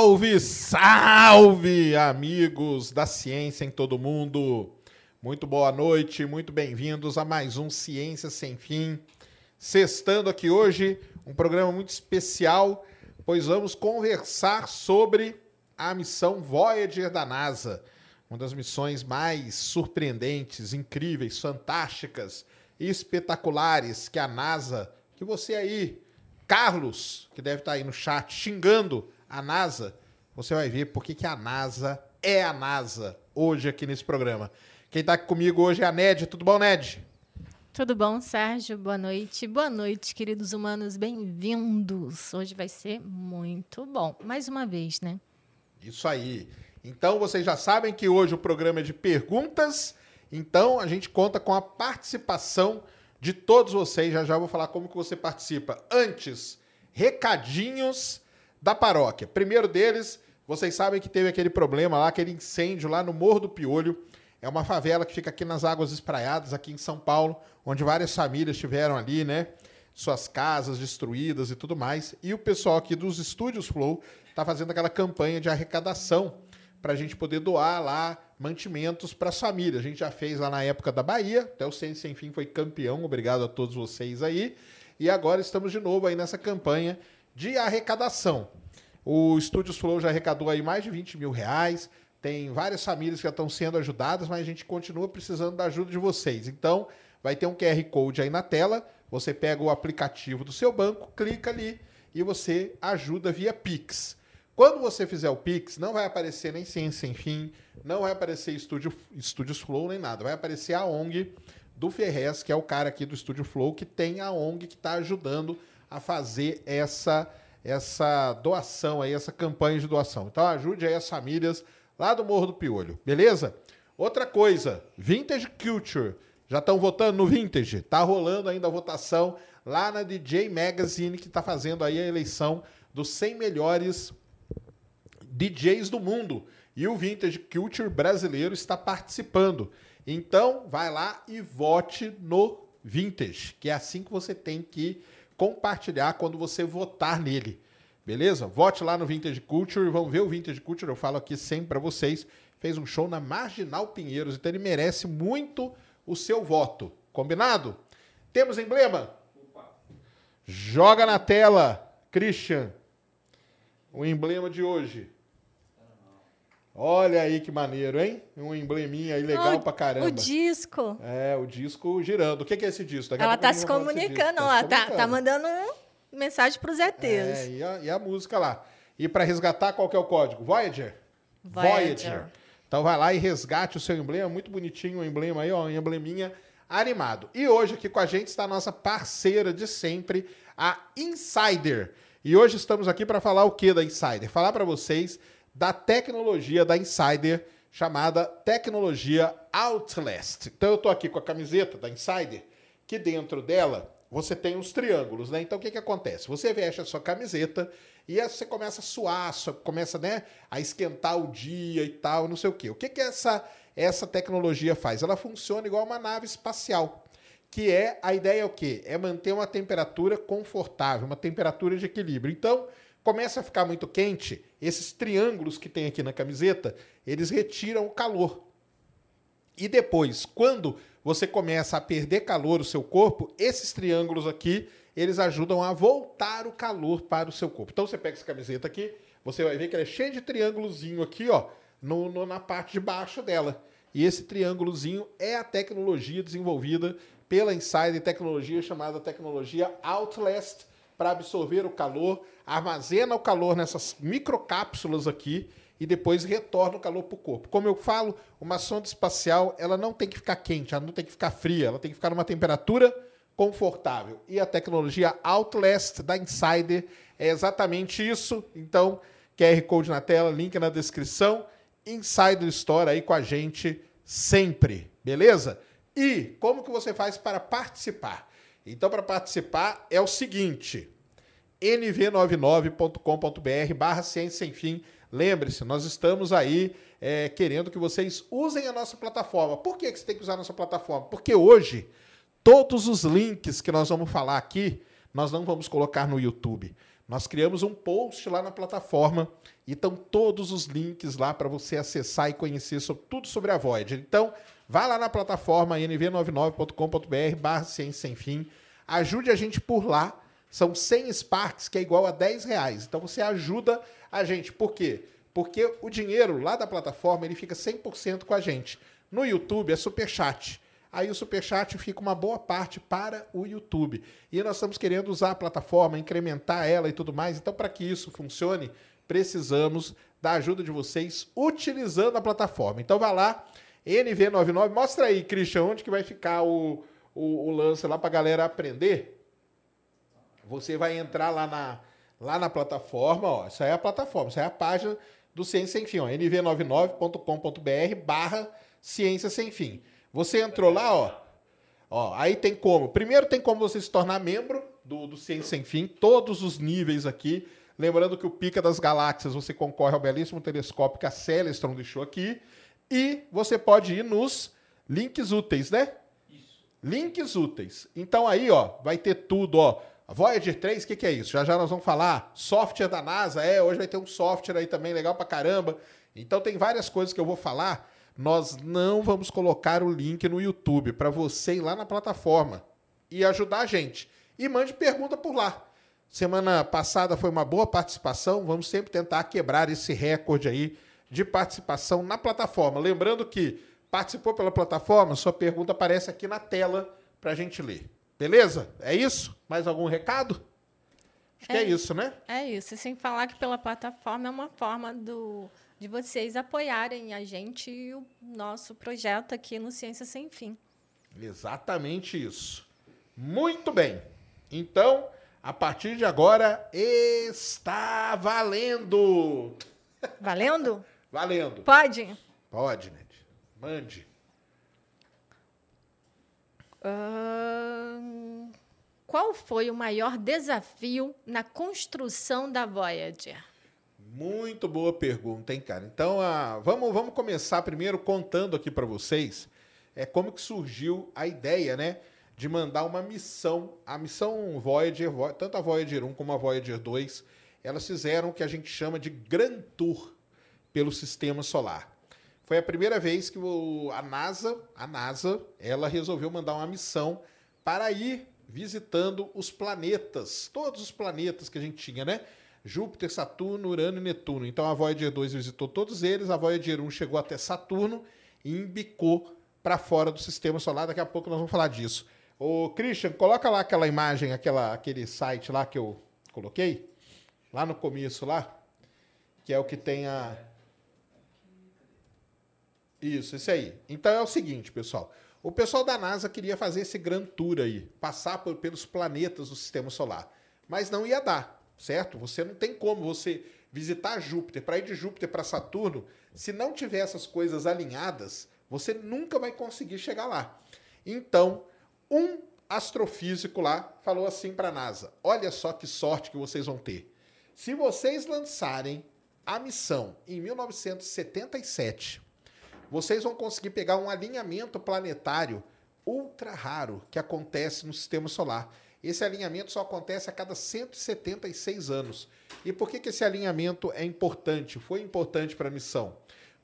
Salve, salve, amigos da ciência em todo mundo. Muito boa noite, muito bem-vindos a mais um Ciência Sem Fim. Sextando aqui hoje, um programa muito especial, pois vamos conversar sobre a missão Voyager da NASA, uma das missões mais surpreendentes, incríveis, fantásticas e espetaculares que a NASA, que você aí, Carlos, que deve estar aí no chat xingando a NASA, você vai ver por que a NASA é a NASA hoje aqui nesse programa. Quem está aqui comigo hoje é a Ned. Tudo bom, Ned? Tudo bom, Sérgio? Boa noite. Boa noite, queridos humanos. Bem-vindos. Hoje vai ser muito bom. Mais uma vez, né? Isso aí. Então, vocês já sabem que hoje o programa é de perguntas. Então, a gente conta com a participação de todos vocês. Já já vou falar como que você participa. Antes, recadinhos da paróquia. Primeiro deles, vocês sabem que teve aquele problema lá, aquele incêndio lá no Morro do Piolho. É uma favela que fica aqui nas Águas Espraiadas, aqui em São Paulo, onde várias famílias tiveram ali, né? Suas casas destruídas e tudo mais. E o pessoal aqui dos Estúdios Flow está fazendo aquela campanha de arrecadação para a gente poder doar lá mantimentos para as famílias. A gente já fez lá na época da Bahia, até o Ciência Sem Fim foi campeão, obrigado a todos vocês aí. E agora estamos de novo aí nessa campanha de arrecadação. O Estúdios Flow já arrecadou aí mais de 20 mil reais. Tem várias famílias que já estão sendo ajudadas, mas a gente continua precisando da ajuda de vocês. Então, vai ter um QR Code aí na tela. Você pega o aplicativo do seu banco, clica ali e você ajuda via Pix. Quando você fizer o Pix, não vai aparecer nem Ciência Sem Fim, não vai aparecer Estúdio, Estúdios Flow nem nada. Vai aparecer a ONG do Ferrez, que é o cara aqui do Estúdio Flow, que tem a ONG que está ajudando a fazer essa, essa doação aí, essa campanha de doação. Então ajude aí as famílias lá do Morro do Piolho, beleza? Outra coisa, Vintage Culture. Já estão votando no Vintage? Tá rolando ainda a votação lá na DJ Magazine, que está fazendo aí a eleição dos 100 melhores DJs do mundo. E o Vintage Culture brasileiro está participando. Então, vai lá e vote no Vintage, que é assim que você tem que compartilhar quando você votar nele. Beleza? Vote lá no Vintage Culture, vamos ver o Vintage Culture, eu falo aqui sempre para vocês. Fez um show na Marginal Pinheiros, então ele merece muito o seu voto. Combinado? Temos emblema? Opa. Joga na tela, Christian. O emblema de hoje. Olha aí que maneiro, hein? Um embleminha aí legal oh, pra caramba. O disco. É, o disco girando. O que é esse disco? Daqui ela tá se comunicando, tá ela tá, tá mandando mensagem pros ETs. É, e a, e a música lá. E para resgatar, qual que é o código? Voyager? Voyager? Voyager. Então vai lá e resgate o seu emblema, muito bonitinho o emblema aí, ó, um embleminha animado. E hoje aqui com a gente está a nossa parceira de sempre, a Insider. E hoje estamos aqui para falar o que da Insider? Falar para vocês da tecnologia da Insider chamada tecnologia Outlast. Então eu estou aqui com a camiseta da Insider, que dentro dela você tem os triângulos, né? Então o que, que acontece? Você veste a sua camiseta e você começa a suar, começa né, a esquentar o dia e tal, não sei o quê. O que, que essa, essa tecnologia faz? Ela funciona igual uma nave espacial. Que é a ideia é o quê? É manter uma temperatura confortável, uma temperatura de equilíbrio. Então, começa a ficar muito quente, esses triângulos que tem aqui na camiseta, eles retiram o calor. E depois, quando você começa a perder calor o seu corpo, esses triângulos aqui, eles ajudam a voltar o calor para o seu corpo. Então você pega essa camiseta aqui, você vai ver que ela é cheia de triângulozinho aqui, ó, no, no, na parte de baixo dela. E esse triângulozinho é a tecnologia desenvolvida pela Insider Tecnologia, chamada tecnologia Outlast, para absorver o calor, armazena o calor nessas microcápsulas aqui e depois retorna o calor para o corpo. Como eu falo, uma sonda espacial ela não tem que ficar quente, ela não tem que ficar fria, ela tem que ficar numa temperatura confortável. E a tecnologia Outlast da Insider é exatamente isso. Então, QR Code na tela, link na descrição. Insider Store aí com a gente sempre, beleza? E como que você faz para participar? Então, para participar é o seguinte: nv99.com.br barra ciência sem fim. Lembre-se, nós estamos aí é, querendo que vocês usem a nossa plataforma. Por que, que você tem que usar a nossa plataforma? Porque hoje, todos os links que nós vamos falar aqui, nós não vamos colocar no YouTube. nós criamos um post lá na plataforma e estão todos os links lá para você acessar e conhecer sobre, tudo sobre a Voyager. Então, vá lá na plataforma nv99.com.br barra ciência sem fim, ajude a gente por lá. São 100 Sparks, que é igual a 10 reais. Então, você ajuda a gente. Por quê? Porque o dinheiro lá da plataforma ele fica 100% com a gente. No YouTube é superchat. Aí o superchat fica uma boa parte para o YouTube. E nós estamos querendo usar a plataforma, incrementar ela e tudo mais. Então, para que isso funcione, precisamos da ajuda de vocês utilizando a plataforma. Então, vá lá, NV99. Mostra aí, Christian, onde que vai ficar o, o, o lance lá para a galera aprender. Você vai entrar lá na, lá na plataforma, ó. Isso aí é a plataforma, isso aí é a página do Ciência Sem Fim, ó. nv99.com.br barra Ciência Sem Fim. Você entrou lá, ó. Ó, aí tem como. Primeiro tem como você se tornar membro do, do Ciência Sem Fim, todos os níveis aqui. Lembrando que o Pica das Galáxias você concorre ao belíssimo telescópio que a Celestron deixou aqui. E você pode ir nos links úteis, né? Isso. Links úteis. Então aí, ó, vai ter tudo, ó. Voyager 3, o que, que é isso? Já já nós vamos falar. Software da NASA, é, hoje vai ter um software aí também legal pra caramba. Então tem várias coisas que eu vou falar nós não vamos colocar o link no YouTube para você ir lá na plataforma e ajudar a gente. E mande pergunta por lá. Semana passada foi uma boa participação. Vamos sempre tentar quebrar esse recorde aí de participação na plataforma. Lembrando que participou pela plataforma, sua pergunta aparece aqui na tela para a gente ler. Beleza? É isso? Mais algum recado? Acho é, que é isso, né? É isso. E sem falar que pela plataforma é uma forma do de vocês apoiarem a gente e o nosso projeto aqui no Ciência Sem Fim. Exatamente isso. Muito bem. Então, a partir de agora, está valendo! Valendo? Valendo. Pode? Pode, Ned. Mande. Uh, qual foi o maior desafio na construção da Voyager? Muito boa pergunta, hein, cara? Então, ah, vamos, vamos começar primeiro contando aqui para vocês é, como que surgiu a ideia, né? De mandar uma missão, a missão Voyager, tanto a Voyager 1 como a Voyager 2, elas fizeram o que a gente chama de Grand Tour pelo Sistema Solar. Foi a primeira vez que o, a NASA, a NASA, ela resolveu mandar uma missão para ir visitando os planetas, todos os planetas que a gente tinha, né? Júpiter, Saturno, Urano e Netuno. Então a Voyager 2 visitou todos eles, a Voyager 1 chegou até Saturno e embicou para fora do sistema solar. Daqui a pouco nós vamos falar disso. Ô, Christian, coloca lá aquela imagem, aquela, aquele site lá que eu coloquei, lá no começo lá, que é o que tem a. Isso, isso aí. Então é o seguinte, pessoal. O pessoal da NASA queria fazer esse Grand Tour aí, passar por, pelos planetas do sistema solar, mas não ia dar certo? Você não tem como você visitar Júpiter, para ir de Júpiter para Saturno, se não tiver essas coisas alinhadas, você nunca vai conseguir chegar lá. Então, um astrofísico lá falou assim para a NASA: Olha só que sorte que vocês vão ter. Se vocês lançarem a missão em 1977, vocês vão conseguir pegar um alinhamento planetário ultra raro que acontece no sistema solar esse alinhamento só acontece a cada 176 anos. E por que, que esse alinhamento é importante? Foi importante para a missão?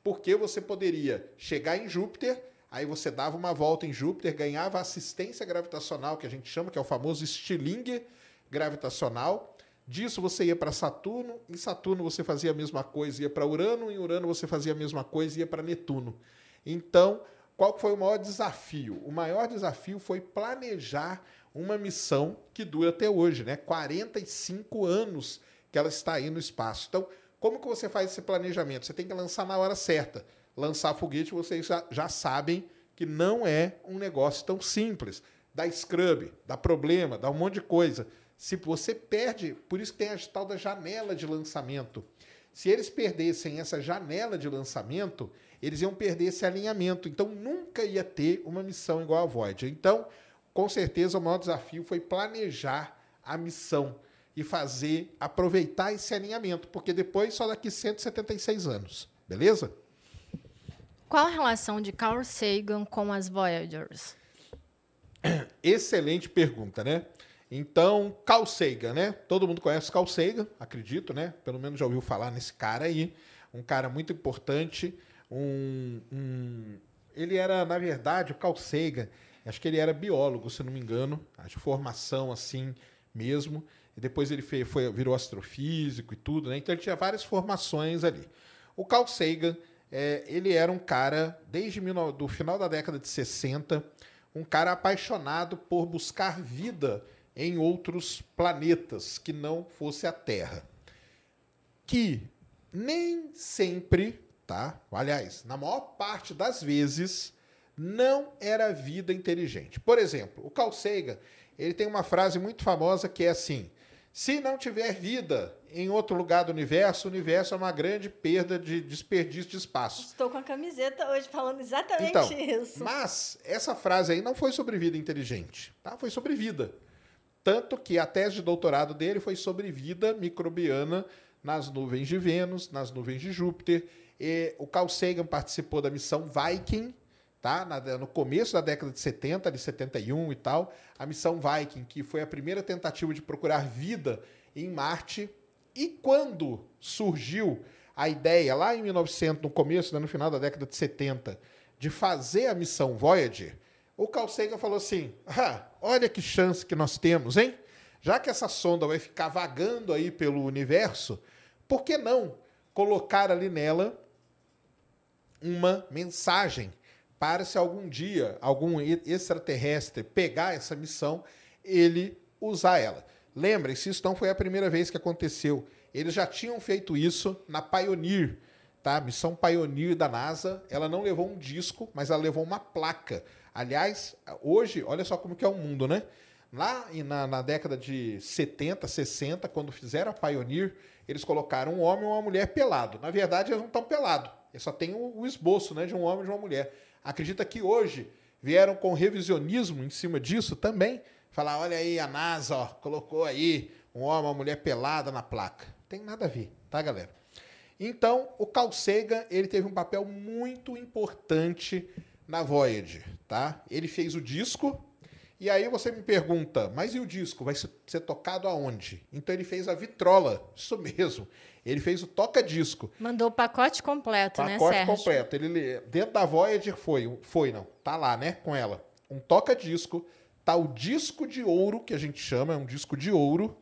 Porque você poderia chegar em Júpiter, aí você dava uma volta em Júpiter, ganhava assistência gravitacional, que a gente chama, que é o famoso estilingue gravitacional. Disso você ia para Saturno, em Saturno você fazia a mesma coisa, ia para Urano, em Urano você fazia a mesma coisa, ia para Netuno. Então, qual foi o maior desafio? O maior desafio foi planejar uma missão que dura até hoje, né? 45 anos que ela está aí no espaço. Então, como que você faz esse planejamento? Você tem que lançar na hora certa. Lançar foguete, vocês já, já sabem que não é um negócio tão simples. Dá scrub, dá problema, dá um monte de coisa. Se você perde, por isso que tem a tal da janela de lançamento. Se eles perdessem essa janela de lançamento, eles iam perder esse alinhamento. Então nunca ia ter uma missão igual a Voyager. Então, com certeza o maior desafio foi planejar a missão e fazer, aproveitar esse alinhamento, porque depois só daqui 176 anos, beleza? Qual a relação de Carl Sagan com as Voyagers? Excelente pergunta, né? Então, Carl né? Todo mundo conhece Carl acredito, né? Pelo menos já ouviu falar nesse cara aí. Um cara muito importante. Um, um... Ele era, na verdade, o Carl acho que ele era biólogo, se não me engano. Acho formação assim mesmo. E depois ele foi, foi, virou astrofísico e tudo, né? Então ele tinha várias formações ali. O Carl Sagan, é, ele era um cara, desde do final da década de 60, um cara apaixonado por buscar vida em outros planetas que não fosse a Terra. Que nem sempre, tá? Aliás, na maior parte das vezes, não era vida inteligente. Por exemplo, o Carl Sagan, ele tem uma frase muito famosa que é assim: se não tiver vida em outro lugar do universo, o universo é uma grande perda de desperdício de espaço. Estou com a camiseta hoje falando exatamente então, isso. Mas essa frase aí não foi sobre vida inteligente, tá? Foi sobre vida. Tanto que a tese de doutorado dele foi sobre vida microbiana nas nuvens de Vênus, nas nuvens de Júpiter. E o Carl Sagan participou da missão Viking, tá? no começo da década de 70, de 71 e tal, a missão Viking, que foi a primeira tentativa de procurar vida em Marte. E quando surgiu a ideia, lá em 1900, no começo, né, no final da década de 70, de fazer a missão Voyager, o Carl Sagan falou assim: ah, olha que chance que nós temos, hein? Já que essa sonda vai ficar vagando aí pelo universo, por que não colocar ali nela uma mensagem para se algum dia algum extraterrestre pegar essa missão, ele usar ela. Lembrem-se, isso não foi a primeira vez que aconteceu. Eles já tinham feito isso na Pioneer, tá? Missão Pioneer da NASA. Ela não levou um disco, mas ela levou uma placa. Aliás, hoje, olha só como que é o mundo, né? Lá na, na década de 70, 60, quando fizeram a Pioneer, eles colocaram um homem e uma mulher pelado. Na verdade, eles não estão pelados. Eles só tem o, o esboço né, de um homem e de uma mulher. Acredita que hoje vieram com revisionismo em cima disso também. Falar, olha aí, a NASA ó, colocou aí um homem, uma mulher pelada na placa. Tem nada a ver, tá, galera? Então, o Carl Sagan, ele teve um papel muito importante na Voyager, tá? Ele fez o disco, e aí você me pergunta, mas e o disco? Vai ser tocado aonde? Então ele fez a vitrola, isso mesmo. Ele fez o toca-disco. Mandou o pacote completo, pacote né, Sérgio? Pacote completo. Ele, dentro da Voyager foi, foi não, tá lá, né, com ela. Um toca-disco, tá o disco de ouro, que a gente chama, é um disco de ouro,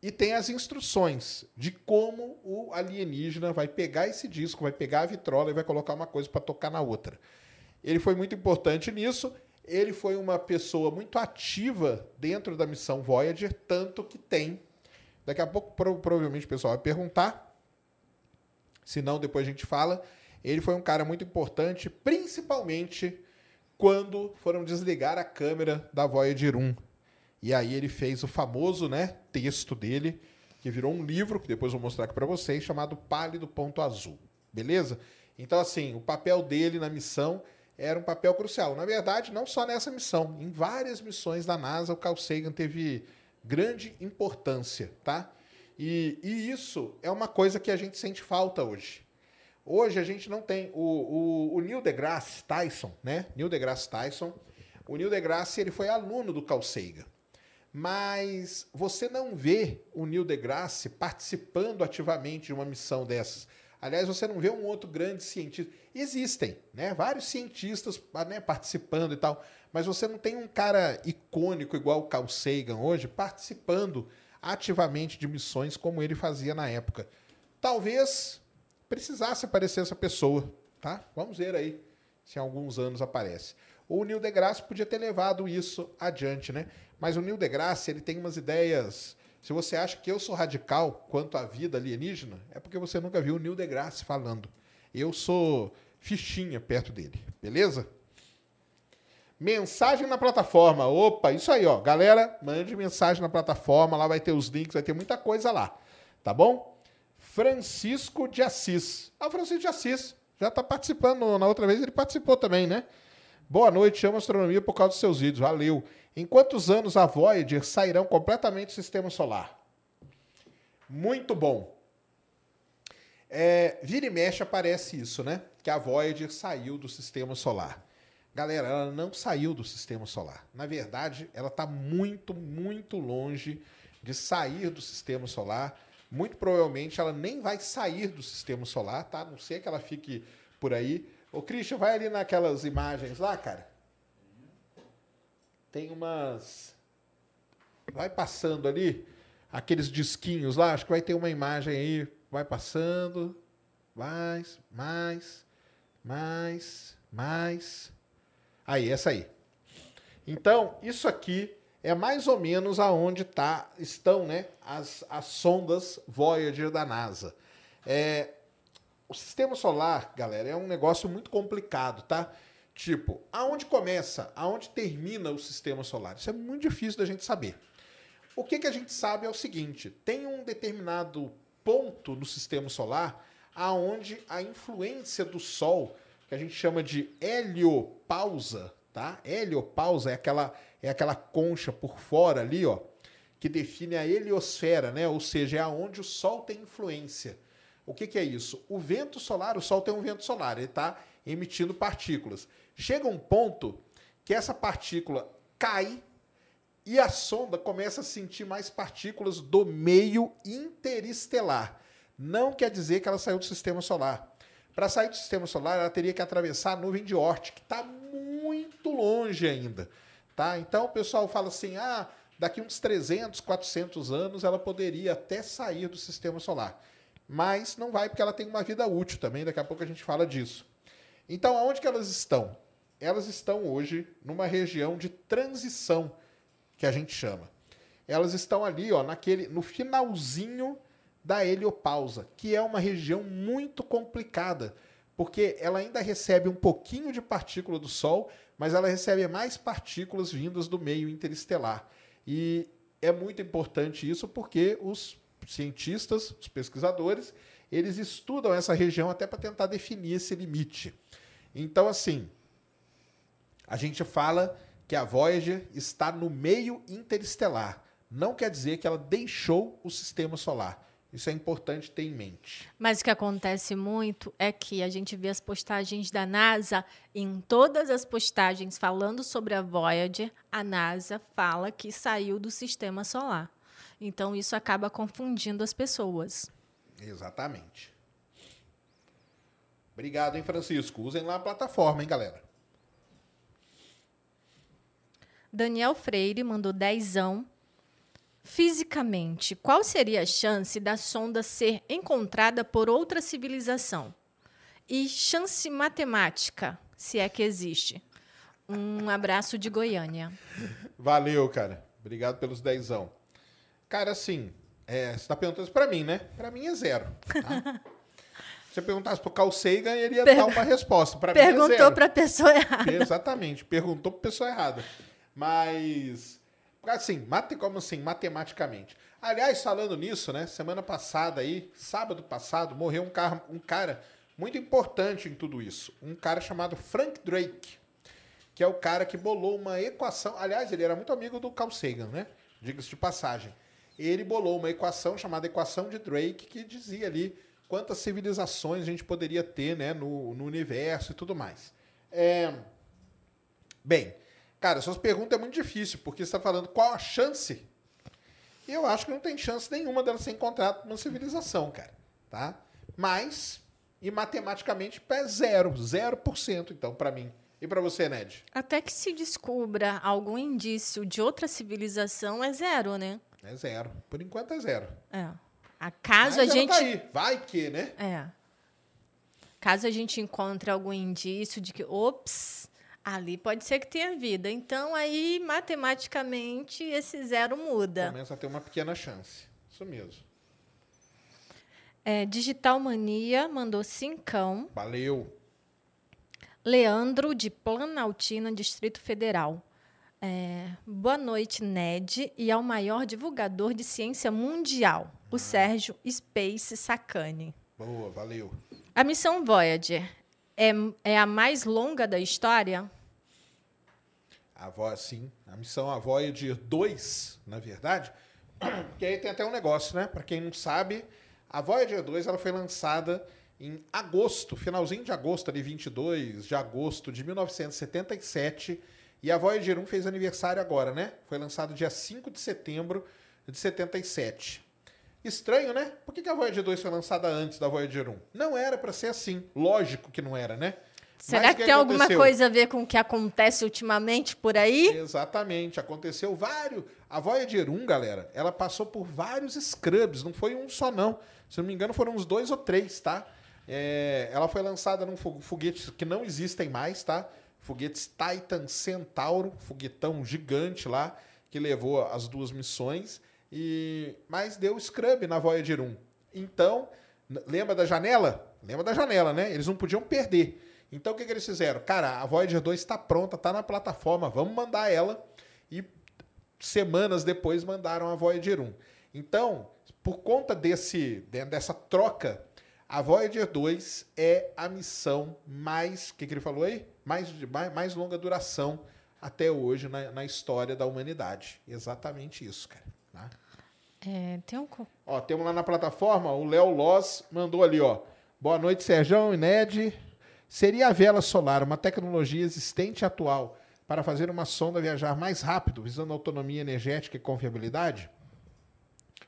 e tem as instruções de como o alienígena vai pegar esse disco, vai pegar a vitrola e vai colocar uma coisa para tocar na outra. Ele foi muito importante nisso. Ele foi uma pessoa muito ativa dentro da missão Voyager, tanto que tem Daqui a pouco, provavelmente, o pessoal vai perguntar. Se não, depois a gente fala. Ele foi um cara muito importante, principalmente quando foram desligar a câmera da Voyager 1. E aí ele fez o famoso né, texto dele, que virou um livro, que depois vou mostrar aqui para vocês, chamado Pálido Ponto Azul. Beleza? Então, assim, o papel dele na missão era um papel crucial. Na verdade, não só nessa missão, em várias missões da NASA, o Carl Sagan teve grande importância, tá? E, e, isso é uma coisa que a gente sente falta hoje. Hoje a gente não tem o, o, o Neil deGrasse Tyson, né? Neil deGrasse Tyson. O Neil deGrasse ele foi aluno do Carl Sagan. Mas você não vê o Neil deGrasse participando ativamente de uma missão dessas. Aliás, você não vê um outro grande cientista. Existem, né? Vários cientistas né, participando e tal. Mas você não tem um cara icônico igual o Carl Sagan hoje participando ativamente de missões como ele fazia na época. Talvez precisasse aparecer essa pessoa, tá? Vamos ver aí se em alguns anos aparece. O Neil deGrasse podia ter levado isso adiante, né? Mas o Neil deGrasse, ele tem umas ideias... Se você acha que eu sou radical quanto à vida alienígena, é porque você nunca viu o Neil deGrasse falando. Eu sou fichinha perto dele, beleza? Mensagem na plataforma. Opa, isso aí, ó. Galera, mande mensagem na plataforma. Lá vai ter os links, vai ter muita coisa lá. Tá bom? Francisco de Assis. Ah, o Francisco de Assis. Já está participando. Na outra vez ele participou também, né? Boa noite, amo astronomia por causa dos seus vídeos. Valeu. Em quantos anos a Voyager sairão completamente do sistema solar? Muito bom. É, vira e mexe aparece isso, né? Que a Voyager saiu do sistema solar. galera, ela não saiu do sistema solar. Na verdade, ela está muito, muito longe de sair do sistema solar. Muito provavelmente ela nem vai sair do sistema solar, tá? A não ser que ela fique por aí. Ô, Christian, vai ali naquelas imagens lá, cara. Tem umas. Vai passando ali, aqueles disquinhos lá, acho que vai ter uma imagem aí. Vai passando. Mais, mais, mais, mais. Aí, essa aí. Então, isso aqui é mais ou menos aonde tá, estão né, as, as sondas Voyager da NASA. É, o sistema solar, galera, é um negócio muito complicado, tá? Tipo, aonde começa, aonde termina o sistema solar? Isso é muito difícil da gente saber. O que, que a gente sabe é o seguinte: tem um determinado ponto no sistema solar aonde a influência do Sol, que a gente chama de heliopausa, tá? Heliopausa é aquela é aquela concha por fora ali, ó, que define a heliosfera, né? Ou seja, é aonde o Sol tem influência. O que, que é isso? O vento solar, o Sol tem um vento solar, ele está emitindo partículas. Chega um ponto que essa partícula cai e a sonda começa a sentir mais partículas do meio interestelar. Não quer dizer que ela saiu do sistema solar. Para sair do sistema solar, ela teria que atravessar a nuvem de Oort, que está muito longe ainda. Tá? Então o pessoal fala assim: ah, daqui uns 300, 400 anos ela poderia até sair do sistema solar. Mas não vai porque ela tem uma vida útil também, daqui a pouco a gente fala disso. Então, aonde que elas estão? Elas estão hoje numa região de transição, que a gente chama. Elas estão ali, ó, naquele, no finalzinho da heliopausa, que é uma região muito complicada, porque ela ainda recebe um pouquinho de partícula do Sol, mas ela recebe mais partículas vindas do meio interestelar. E é muito importante isso porque os cientistas, os pesquisadores, eles estudam essa região até para tentar definir esse limite. Então, assim, a gente fala que a Voyager está no meio interestelar. Não quer dizer que ela deixou o sistema solar. Isso é importante ter em mente. Mas o que acontece muito é que a gente vê as postagens da NASA, em todas as postagens falando sobre a Voyager, a NASA fala que saiu do sistema solar. Então isso acaba confundindo as pessoas. Exatamente. Obrigado, hein, Francisco. Usem lá a plataforma, hein, galera. Daniel Freire mandou dezão. Fisicamente, qual seria a chance da sonda ser encontrada por outra civilização? E chance matemática, se é que existe. Um abraço de Goiânia. Valeu, cara. Obrigado pelos dezão. Cara, assim, é, você está perguntando isso para mim, né? Para mim é zero. Tá? Se você perguntasse pro Carl Sagan, ele ia per... dar uma resposta. Pra Perguntou mim é para a pessoa errada. Exatamente, perguntou para pessoa errada. Mas, assim, mate, como assim, matematicamente. Aliás, falando nisso, né? Semana passada aí, sábado passado, morreu um cara, um cara muito importante em tudo isso. Um cara chamado Frank Drake, que é o cara que bolou uma equação. Aliás, ele era muito amigo do Carl Sagan, né? Diga-se de passagem ele bolou uma equação chamada equação de Drake, que dizia ali quantas civilizações a gente poderia ter né, no, no universo e tudo mais. É... Bem, cara, suas perguntas é muito difícil, porque você está falando qual a chance. E eu acho que não tem chance nenhuma dela ser encontrada numa civilização, cara. Tá? Mas, e matematicamente, é zero. Zero por cento, então, para mim. E para você, Ned? Até que se descubra algum indício de outra civilização, é zero, né? É zero. Por enquanto é zero. É. A caso Mas a gente. Tá aí. Vai que, né? É. Caso a gente encontre algum indício de que, ops, ali pode ser que tenha vida. Então, aí, matematicamente, esse zero muda. Começa a ter uma pequena chance. Isso mesmo. É, Digital Mania mandou cincão. Valeu. Leandro, de Planaltina, Distrito Federal. É, boa noite, Ned, e ao maior divulgador de ciência mundial, o Sérgio Space Sacani. Boa, valeu. A missão Voyager é, é a mais longa da história? A Voyager, sim. A missão a Voyager 2, na verdade, porque aí tem até um negócio, né? Para quem não sabe, a Voyager 2 ela foi lançada em agosto, finalzinho de agosto, ali 22 de agosto de 1977. E a Voyager 1 fez aniversário agora, né? Foi lançado dia 5 de setembro de 77. Estranho, né? Por que a Voyager 2 foi lançada antes da Voyager 1? Não era para ser assim. Lógico que não era, né? Será que, que, tem aconteceu? alguma coisa a ver com o que acontece ultimamente por aí? Exatamente. Aconteceu vários. A Voyager 1, galera, ela passou por vários scrubs. Não foi um só, não. Se não me engano, foram uns dois ou três, tá? É... ela foi lançada num foguete que não existem mais, tá? Foguetes Titan Centauro, foguetão gigante lá, que levou as duas missões. E mas deu scrub na Voyager 1. Então, lembra da janela? Lembra da janela, né? Eles não podiam perder. Então o que, que eles fizeram? Cara, a Voyager 2 está pronta, está na plataforma, vamos mandar ela. E semanas depois mandaram a Voyager 1. Então, por conta desse, dessa troca, a Voyager 2 é a missão mais. O que, que ele falou aí? Mais, mais, mais longa duração até hoje na, na história da humanidade. Exatamente isso, cara. Tá? É, tem um. Ó, temos lá na plataforma, o Léo Loss mandou ali, ó. Boa noite, Sérgio e Ned. Seria a vela solar uma tecnologia existente e atual para fazer uma sonda viajar mais rápido, visando autonomia energética e confiabilidade?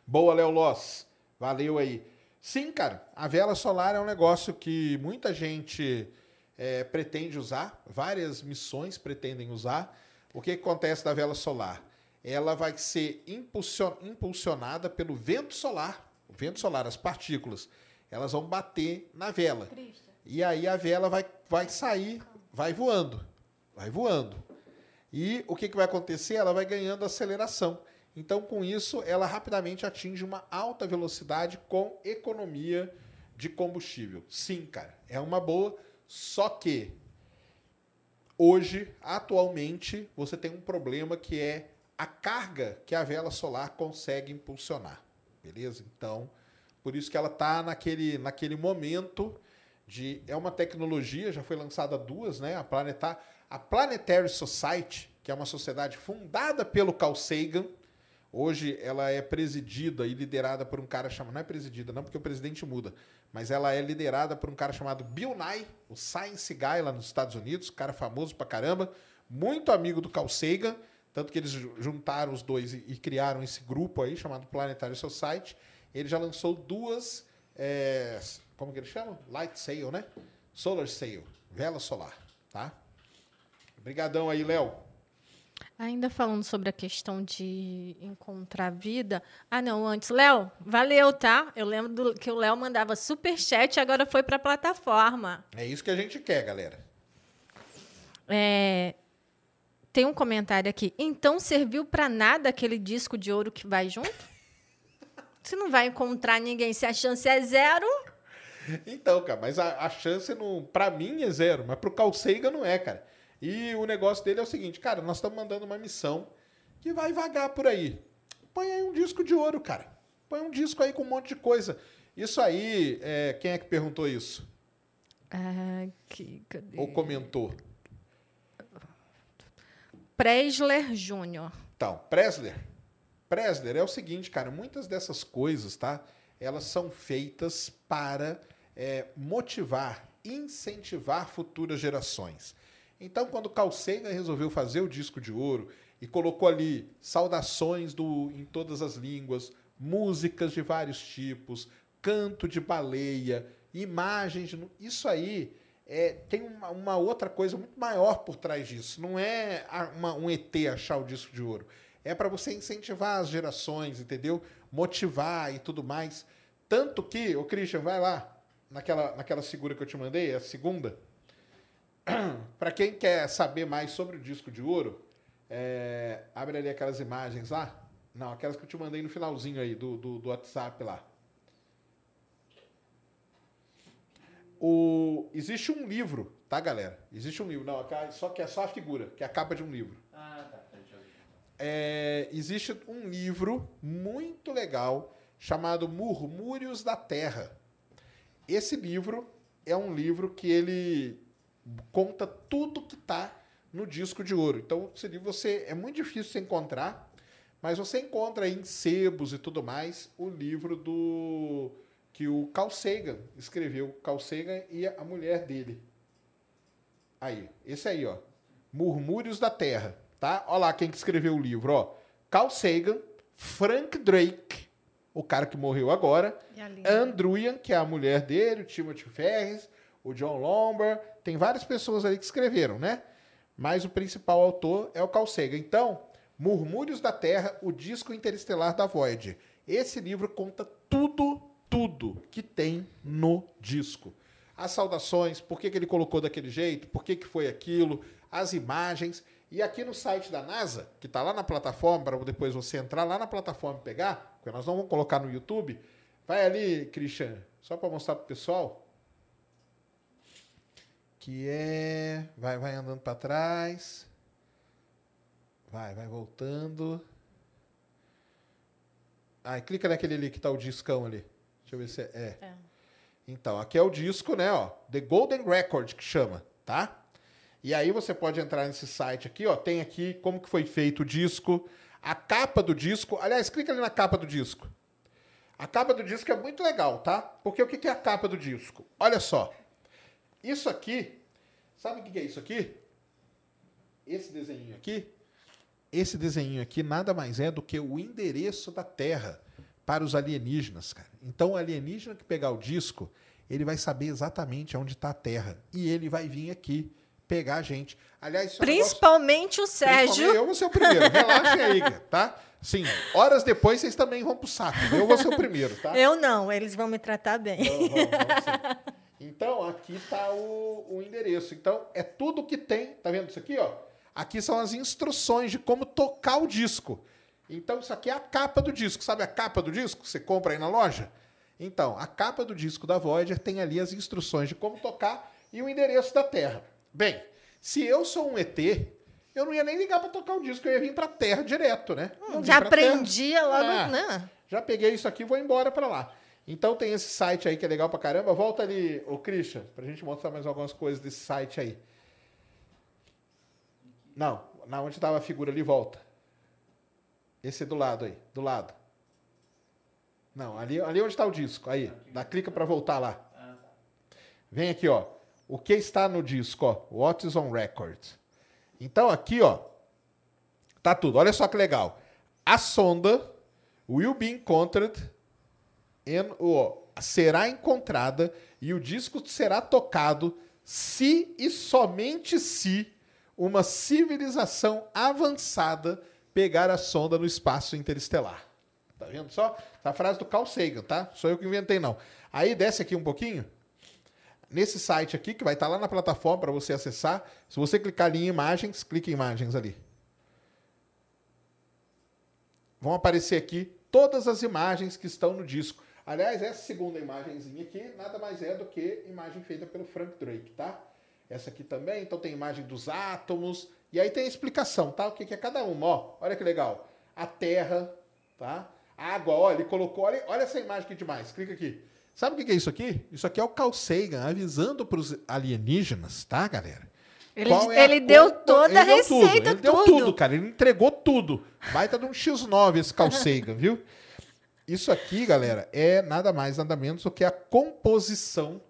Boa, Léo Loss. Valeu aí. Sim, cara, a vela solar é um negócio que muita gente é, pretende usar, várias missões pretendem usar. O que acontece da vela solar? Ela vai ser impulsionada pelo vento solar, o vento solar, as partículas, elas vão bater na vela. Cristo. E aí a vela vai, vai sair, vai voando. Vai voando. E o que, que vai acontecer? Ela vai ganhando aceleração. Então, com isso, ela rapidamente atinge uma alta velocidade com economia de combustível. Sim, cara, é uma boa. Só que hoje, atualmente, você tem um problema que é a carga que a vela solar consegue impulsionar. Beleza? Então, por isso que ela está naquele, naquele momento de é uma tecnologia, já foi lançada duas, né? A Planetar, a Planetary Society, que é uma sociedade fundada pelo Carl Sagan. Hoje ela é presidida e liderada por um cara chamado, não é presidida, não, porque o presidente muda, mas ela é liderada por um cara chamado Bill Nye, o Science Guy lá nos Estados Unidos, cara famoso pra caramba, muito amigo do Carl Sagan, tanto que eles juntaram os dois e, e criaram esse grupo aí chamado Planetary Society. Ele já lançou duas é, como que ele chama? Light sail, né? Solar sail, vela solar, tá? Obrigadão aí, Léo. Ainda falando sobre a questão de encontrar vida. Ah, não, antes. Léo, valeu, tá? Eu lembro do, que o Léo mandava super chat agora foi para a plataforma. É isso que a gente quer, galera. É, tem um comentário aqui. Então serviu para nada aquele disco de ouro que vai junto? Você não vai encontrar ninguém se a chance é zero. Então, cara, mas a, a chance, não, pra mim, é zero, mas pro Carl Sagan não é, cara. E o negócio dele é o seguinte, cara, nós estamos mandando uma missão que vai vagar por aí. Põe aí um disco de ouro, cara. Põe um disco aí com um monte de coisa. Isso aí, é, quem é que perguntou isso? Ah, que, cadê? Ou comentou? Presler Júnior. Então, Presler. Presler é o seguinte, cara, muitas dessas coisas, tá? Elas são feitas para é, motivar, incentivar futuras gerações. Então, quando Carl Sagan resolveu fazer o disco de ouro e colocou ali saudações do, em todas as línguas, músicas de vários tipos, canto de baleia, imagens, isso aí é, tem uma, uma, outra coisa muito maior por trás disso. Não é uma, um ET achar o disco de ouro. É para você incentivar as gerações, entendeu? Motivar e tudo mais. Tanto que, o Christian, vai lá, naquela, naquela figura que eu te mandei, a segunda. para quem quer saber mais sobre o disco de ouro, é, abre ali aquelas imagens lá. Não, aquelas que eu te mandei no finalzinho aí do, do, do WhatsApp lá. O, existe um livro, tá, galera? Existe um livro. Não, só que é só a figura, que é a capa de um livro. Ah, tá. É, existe um livro muito legal chamado Murmúrios da Terra. Esse livro é um livro que ele conta tudo que está no disco de ouro. Então, esse livro você é muito difícil de encontrar, mas você encontra em sebos e tudo mais o livro do que o Carl Sagan escreveu. Carl Sagan e a mulher dele. Aí, esse aí, ó. Murmúrios da Terra, tá? Olha lá quem que escreveu o livro, ó. Carl Sagan, Frank Drake, o cara que morreu agora, Andruian, que é a mulher dele, o Timothy Ferris, o John Lombard, tem várias pessoas ali que escreveram, né? Mas o principal autor é o Carl Sagan. Então, Murmúrios da Terra, o disco interestelar da Voyager. Esse livro conta tudo, tudo que tem no disco as saudações, por que, que ele colocou daquele jeito, por que, que foi aquilo, as imagens. E aqui no site da NASA, que está lá na plataforma, para depois você entrar lá na plataforma e pegar, nós não vamos colocar no YouTube, vai ali, Christian, só para mostrar para o pessoal. Que é. Vai, vai andando para trás. Vai, vai voltando. Ah, clica naquele ali que está o discão ali. Deixa eu ver se é. é. é. Então, aqui é o disco, né, ó, The Golden Record que chama, tá? E aí você pode entrar nesse site aqui, ó, tem aqui como que foi feito o disco, a capa do disco. Aliás, clica ali na capa do disco. A capa do disco é muito legal, tá? Porque o que é a capa do disco? Olha só. Isso aqui, sabe o que é isso aqui? Esse desenho aqui, esse desenho aqui nada mais é do que o endereço da Terra para os alienígenas, cara. Então, o alienígena que pegar o disco, ele vai saber exatamente onde está a Terra. E ele vai vir aqui pegar a gente. Aliás, é principalmente negócio... o Sérgio. eu vou ser o primeiro. Relaxa aí, tá? Sim, horas depois vocês também vão pro saco. Eu vou ser o primeiro, tá? Eu não, eles vão me tratar bem. Vão, vão, vão então, aqui está o, o endereço. Então, é tudo que tem. Tá vendo isso aqui, ó? Aqui são as instruções de como tocar o disco. Então, isso aqui é a capa do disco. Sabe a capa do disco que você compra aí na loja? Então, a capa do disco da Voyager tem ali as instruções de como tocar e o endereço da Terra. Bem, se eu sou um ET, eu não ia nem ligar para tocar o disco, eu ia vir para a Terra direto, né? Hum, já aprendia logo, ah, né? Já peguei isso aqui e vou embora para lá. Então tem esse site aí que é legal pra caramba. Volta ali, o Christian, pra gente mostrar mais algumas coisas desse site aí. Não, na onde estava a figura ali, volta. Esse do lado aí, do lado. Não, ali, ali onde está o disco. Aí, dá clica para voltar lá. Vem aqui, ó. O que está no disco, ó? What is on record. Então aqui, ó, tá tudo. Olha só que legal. A sonda will be encountered ó, será encontrada e o disco será tocado se e somente se uma civilização avançada pegar a sonda no espaço interestelar. Tá vendo só? Essa frase do Carl Sagan, tá? Sou eu que inventei, não. Aí desce aqui um pouquinho. Nesse site aqui, que vai estar lá na plataforma para você acessar. Se você clicar ali em imagens, clique em imagens ali. Vão aparecer aqui todas as imagens que estão no disco. Aliás, essa segunda imagenzinha aqui nada mais é do que imagem feita pelo Frank Drake, tá? Essa aqui também, então tem imagem dos átomos, e aí tem a explicação, tá? O que é cada uma, ó. Olha que legal. A terra, tá? A água, ó, ele colocou, olha, olha essa imagem aqui demais, clica aqui. Sabe o que é isso aqui? Isso aqui é o Carl Sagan avisando para os alienígenas, tá, galera? Ele, é ele deu toda ele a receita, tudo. Ele deu tudo, cara. Ele entregou tudo. Baita de um X9 esse Carl Sagan, viu? Isso aqui, galera, é nada mais, nada menos do que a composição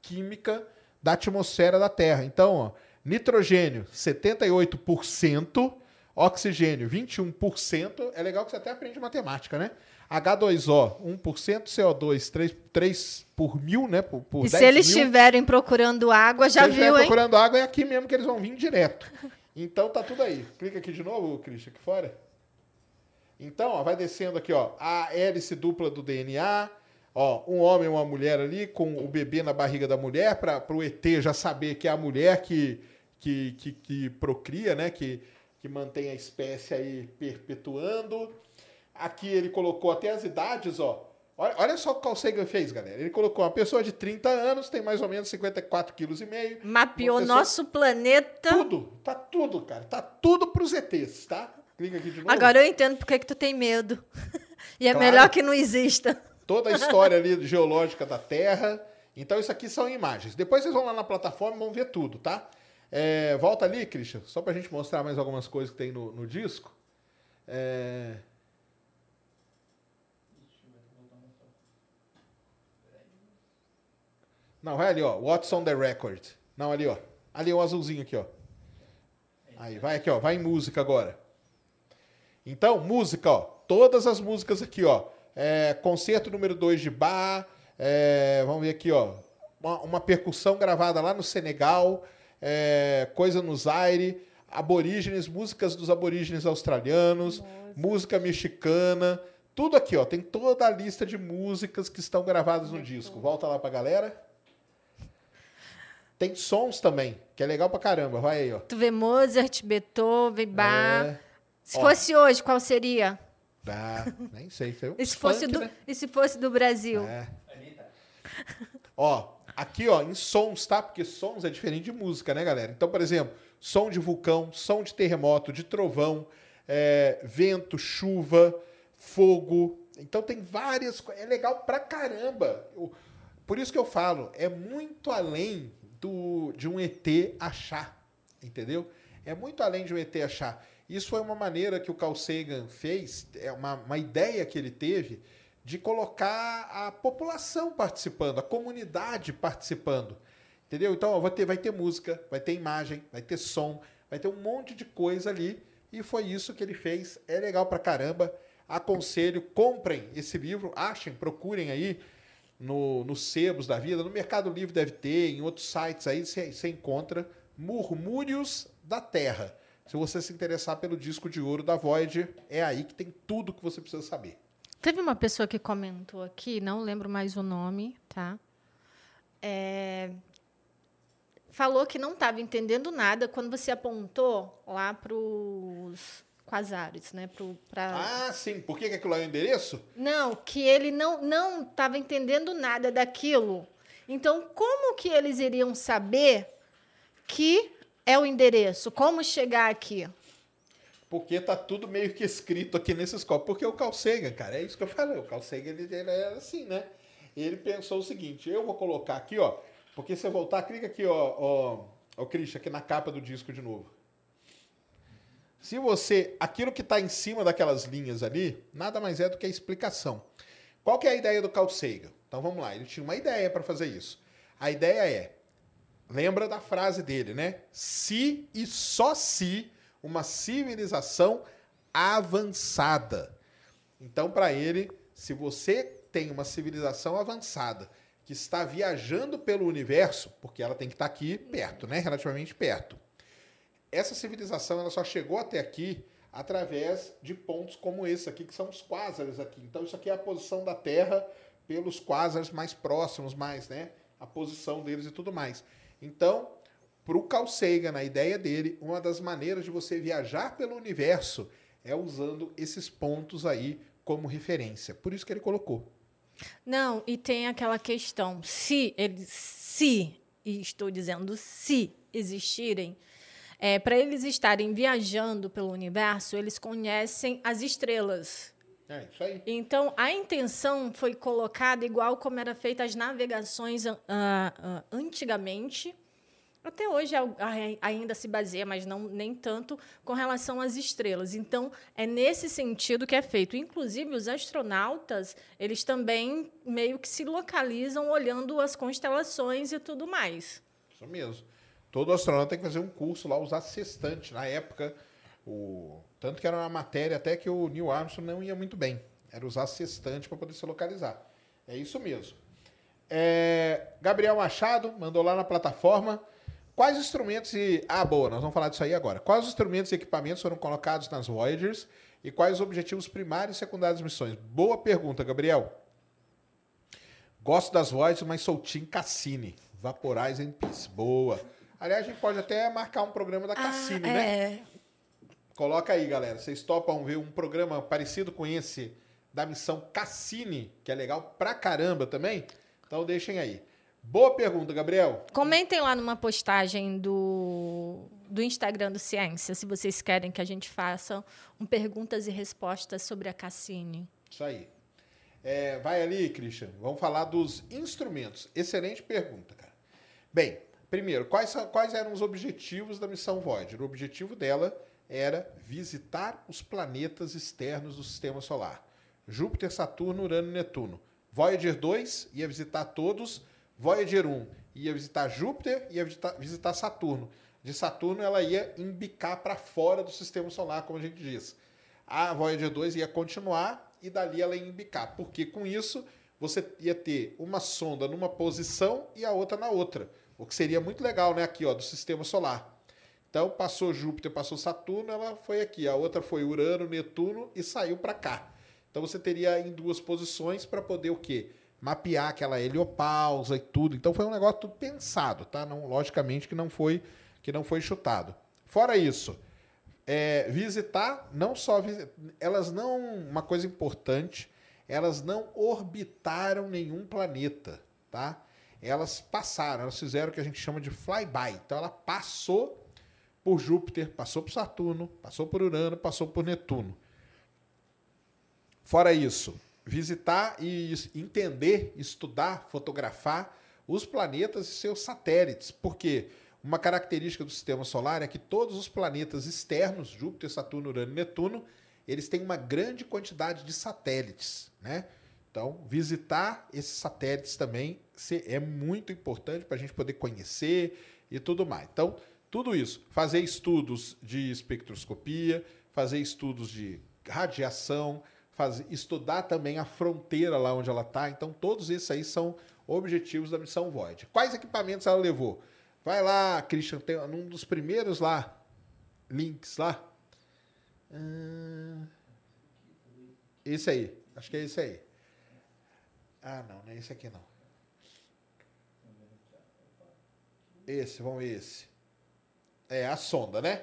química da atmosfera da Terra. Então, ó, nitrogênio 78%, oxigênio 21%. É legal que você até aprende matemática, né? H2O 1%, CO2 3, 3 por mil, né? Por, por e se eles estiverem procurando água, já viu, hein? procurando água, é aqui mesmo que eles vão vir direto. Então tá tudo aí. Clica aqui de novo, Christian, aqui fora. Então, ó, vai descendo aqui, ó, a hélice dupla do DNA, Ó, um homem e uma mulher ali com o bebê na barriga da mulher, para o ET já saber que é a mulher que, que, que, que procria, né? Que, que mantém a espécie aí perpetuando. Aqui ele colocou até as idades, ó. Olha, olha só o que o Carl Sagan fez, galera. Ele colocou uma pessoa de 30 anos, tem mais ou menos 54 quilos e meio. Mapeou pessoa... nosso planeta. Tudo, tá tudo, cara. Tá tudo pros ETs, tá? Clica aqui de novo. Agora eu entendo porque que tu tem medo. e é claro. melhor que não exista toda a história ali geológica da Terra. Então, isso aqui são imagens. Depois vocês vão lá na plataforma e vão ver tudo, tá? É, volta ali, Christian, só para a gente mostrar mais algumas coisas que tem no, no disco. É... Não, vai ali, ó. What's on the record? Não, ali, ó. Ali o azulzinho aqui, ó. Aí, vai aqui, ó. Vai em música agora. Então, música, ó. Todas as músicas aqui, ó. É, concerto número 2 de Bar. É, vamos ver aqui, ó. Uma, uma, percussão gravada lá no Senegal. É, coisa no Zaire. Aborígenes, músicas dos aborígenes australianos. Nossa. Música mexicana. Tudo aqui, ó. Tem toda a lista de músicas que estão gravadas no disco. Volta lá pra galera. Tem sons também, que é legal pra caramba. Vai aí, ó. Tu vê Mozart, Beethoven, Bach. É. Se ó. fosse hoje, qual seria? Ah, nem sei. e, se fosse do, né? e se fosse do Brasil? É. ó, aqui, ó, em sons, tá? Porque sons é diferente de música, né, galera? Então, por exemplo, som de vulcão, som de terremoto, de trovão, é, vento, chuva, fogo. Então tem várias coisas. É legal pra caramba. Eu, por isso que eu falo, é muito além do, de um ET achar. Entendeu? É muito além de um ET achar. Isso foi uma maneira que o Carl Sagan fez, é uma, uma ideia que ele teve de colocar a população participando, a comunidade participando. Entendeu? Então, ó, vai, ter, vai ter música, vai ter imagem, vai ter som, vai ter um monte de coisa ali. E foi isso que ele fez. É legal pra caramba. Aconselho, comprem esse livro, achem, procurem aí no, nos sebos da vida. No Mercado Livre deve ter, em outros sites aí você encontra Murmúrios da Terra. Se você se interessar pelo disco de ouro da Void, é aí que tem tudo que você precisa saber. Teve uma pessoa que comentou aqui, não lembro mais o nome, tá? É... Falou que não estava entendendo nada quando você apontou lá para os quasares, né? Pro, pra... Ah, sim. Por que, que aquilo é o endereço? Não, que ele não não estava entendendo nada daquilo. Então, como que eles iriam saber que é o endereço? Como chegar aqui? Porque tá tudo meio que escrito aqui nesses copos. Porque o Carl Sagan, cara, é isso que eu falei. O Carl Sagan, ele, ele era assim, né? Ele pensou o seguinte, eu vou colocar aqui, ó. Porque se eu voltar, clica aqui, ó, ó, ó Christian, aqui na capa do disco de novo. Se você. Aquilo que está em cima daquelas linhas ali, nada mais é do que a explicação. Qual que é a ideia do Carl Sagan? Então vamos lá, ele tinha uma ideia para fazer isso. A ideia é Lembra da frase dele, né? Se e só se uma civilização avançada. Então, para ele, se você tem uma civilização avançada que está viajando pelo universo, porque ela tem que estar tá aqui perto, né? Relativamente perto. Essa civilização ela só chegou até aqui através de pontos como esse aqui, que são os quásares aqui. Então, isso aqui é a posição da Terra pelos quásares mais próximos, mais, né? A posição deles e tudo mais. Então, para o Carl Sagan, na ideia dele, uma das maneiras de você viajar pelo universo é usando esses pontos aí como referência. Por isso que ele colocou. Não, e tem aquela questão, se eles, se, e estou dizendo se existirem, é, para eles estarem viajando pelo universo, eles conhecem as estrelas. É, isso aí. Então, a intenção foi colocada igual como era feita as navegações uh, uh, antigamente. Até hoje ainda se baseia, mas não nem tanto com relação às estrelas. Então, é nesse sentido que é feito. Inclusive, os astronautas, eles também meio que se localizam olhando as constelações e tudo mais. Isso mesmo. Todo astronauta tem que fazer um curso lá, usar sextante. Na época, o tanto que era uma matéria até que o Neil Armstrong não ia muito bem. Era usar sextante para poder se localizar. É isso mesmo. É, Gabriel Machado mandou lá na plataforma. Quais instrumentos e. Ah, boa, nós vamos falar disso aí agora. Quais instrumentos e equipamentos foram colocados nas Voyagers e quais os objetivos primários e secundários das missões? Boa pergunta, Gabriel. Gosto das Voyagers, mas sou Team Cassini. Vaporais em Peace. Boa. Aliás, a gente pode até marcar um programa da Cassini, ah, né? é. Coloca aí, galera. Vocês topam ver um programa parecido com esse da missão Cassini, que é legal pra caramba também? Então deixem aí. Boa pergunta, Gabriel. Comentem lá numa postagem do, do Instagram do Ciência, se vocês querem que a gente faça um perguntas e respostas sobre a Cassini. Isso aí. É, vai ali, Christian. Vamos falar dos instrumentos. Excelente pergunta, cara. Bem, primeiro, quais, quais eram os objetivos da missão Voyager? O objetivo dela era visitar os planetas externos do sistema solar. Júpiter, Saturno, Urano e Netuno. Voyager 2 ia visitar todos. Voyager 1 ia visitar Júpiter e ia visitar, visitar Saturno. De Saturno ela ia embicar para fora do sistema solar, como a gente diz. A Voyager 2 ia continuar e dali ela ia embicar, porque com isso você ia ter uma sonda numa posição e a outra na outra. O que seria muito legal, né? Aqui, ó, do sistema solar. Então passou Júpiter, passou Saturno, ela foi aqui. A outra foi Urano, Netuno e saiu para cá. Então você teria em duas posições para poder o quê? Mapear aquela heliopausa e tudo. Então foi um negócio tudo pensado, tá? Não, logicamente que não foi que não foi chutado. Fora isso, é, visitar não só elas não uma coisa importante elas não orbitaram nenhum planeta, tá? Elas passaram, elas fizeram o que a gente chama de flyby. Então ela passou por Júpiter, passou por Saturno, passou por Urano, passou por Netuno. Fora isso, visitar e entender, estudar, fotografar os planetas e seus satélites. Porque uma característica do sistema solar é que todos os planetas externos, Júpiter, Saturno, Urano e Netuno, eles têm uma grande quantidade de satélites, né? Então, visitar esses satélites também é muito importante para a gente poder conhecer e tudo mais. Então, tudo isso, fazer estudos de espectroscopia, fazer estudos de radiação, fazer, estudar também a fronteira lá onde ela está. Então, todos esses aí são objetivos da missão Void. Quais equipamentos ela levou? Vai lá, Christian, tem um dos primeiros lá, links lá, ah, esse aí. Acho que é esse aí. Ah, não, não é esse aqui não. Esse, vamos ver esse. É a sonda, né?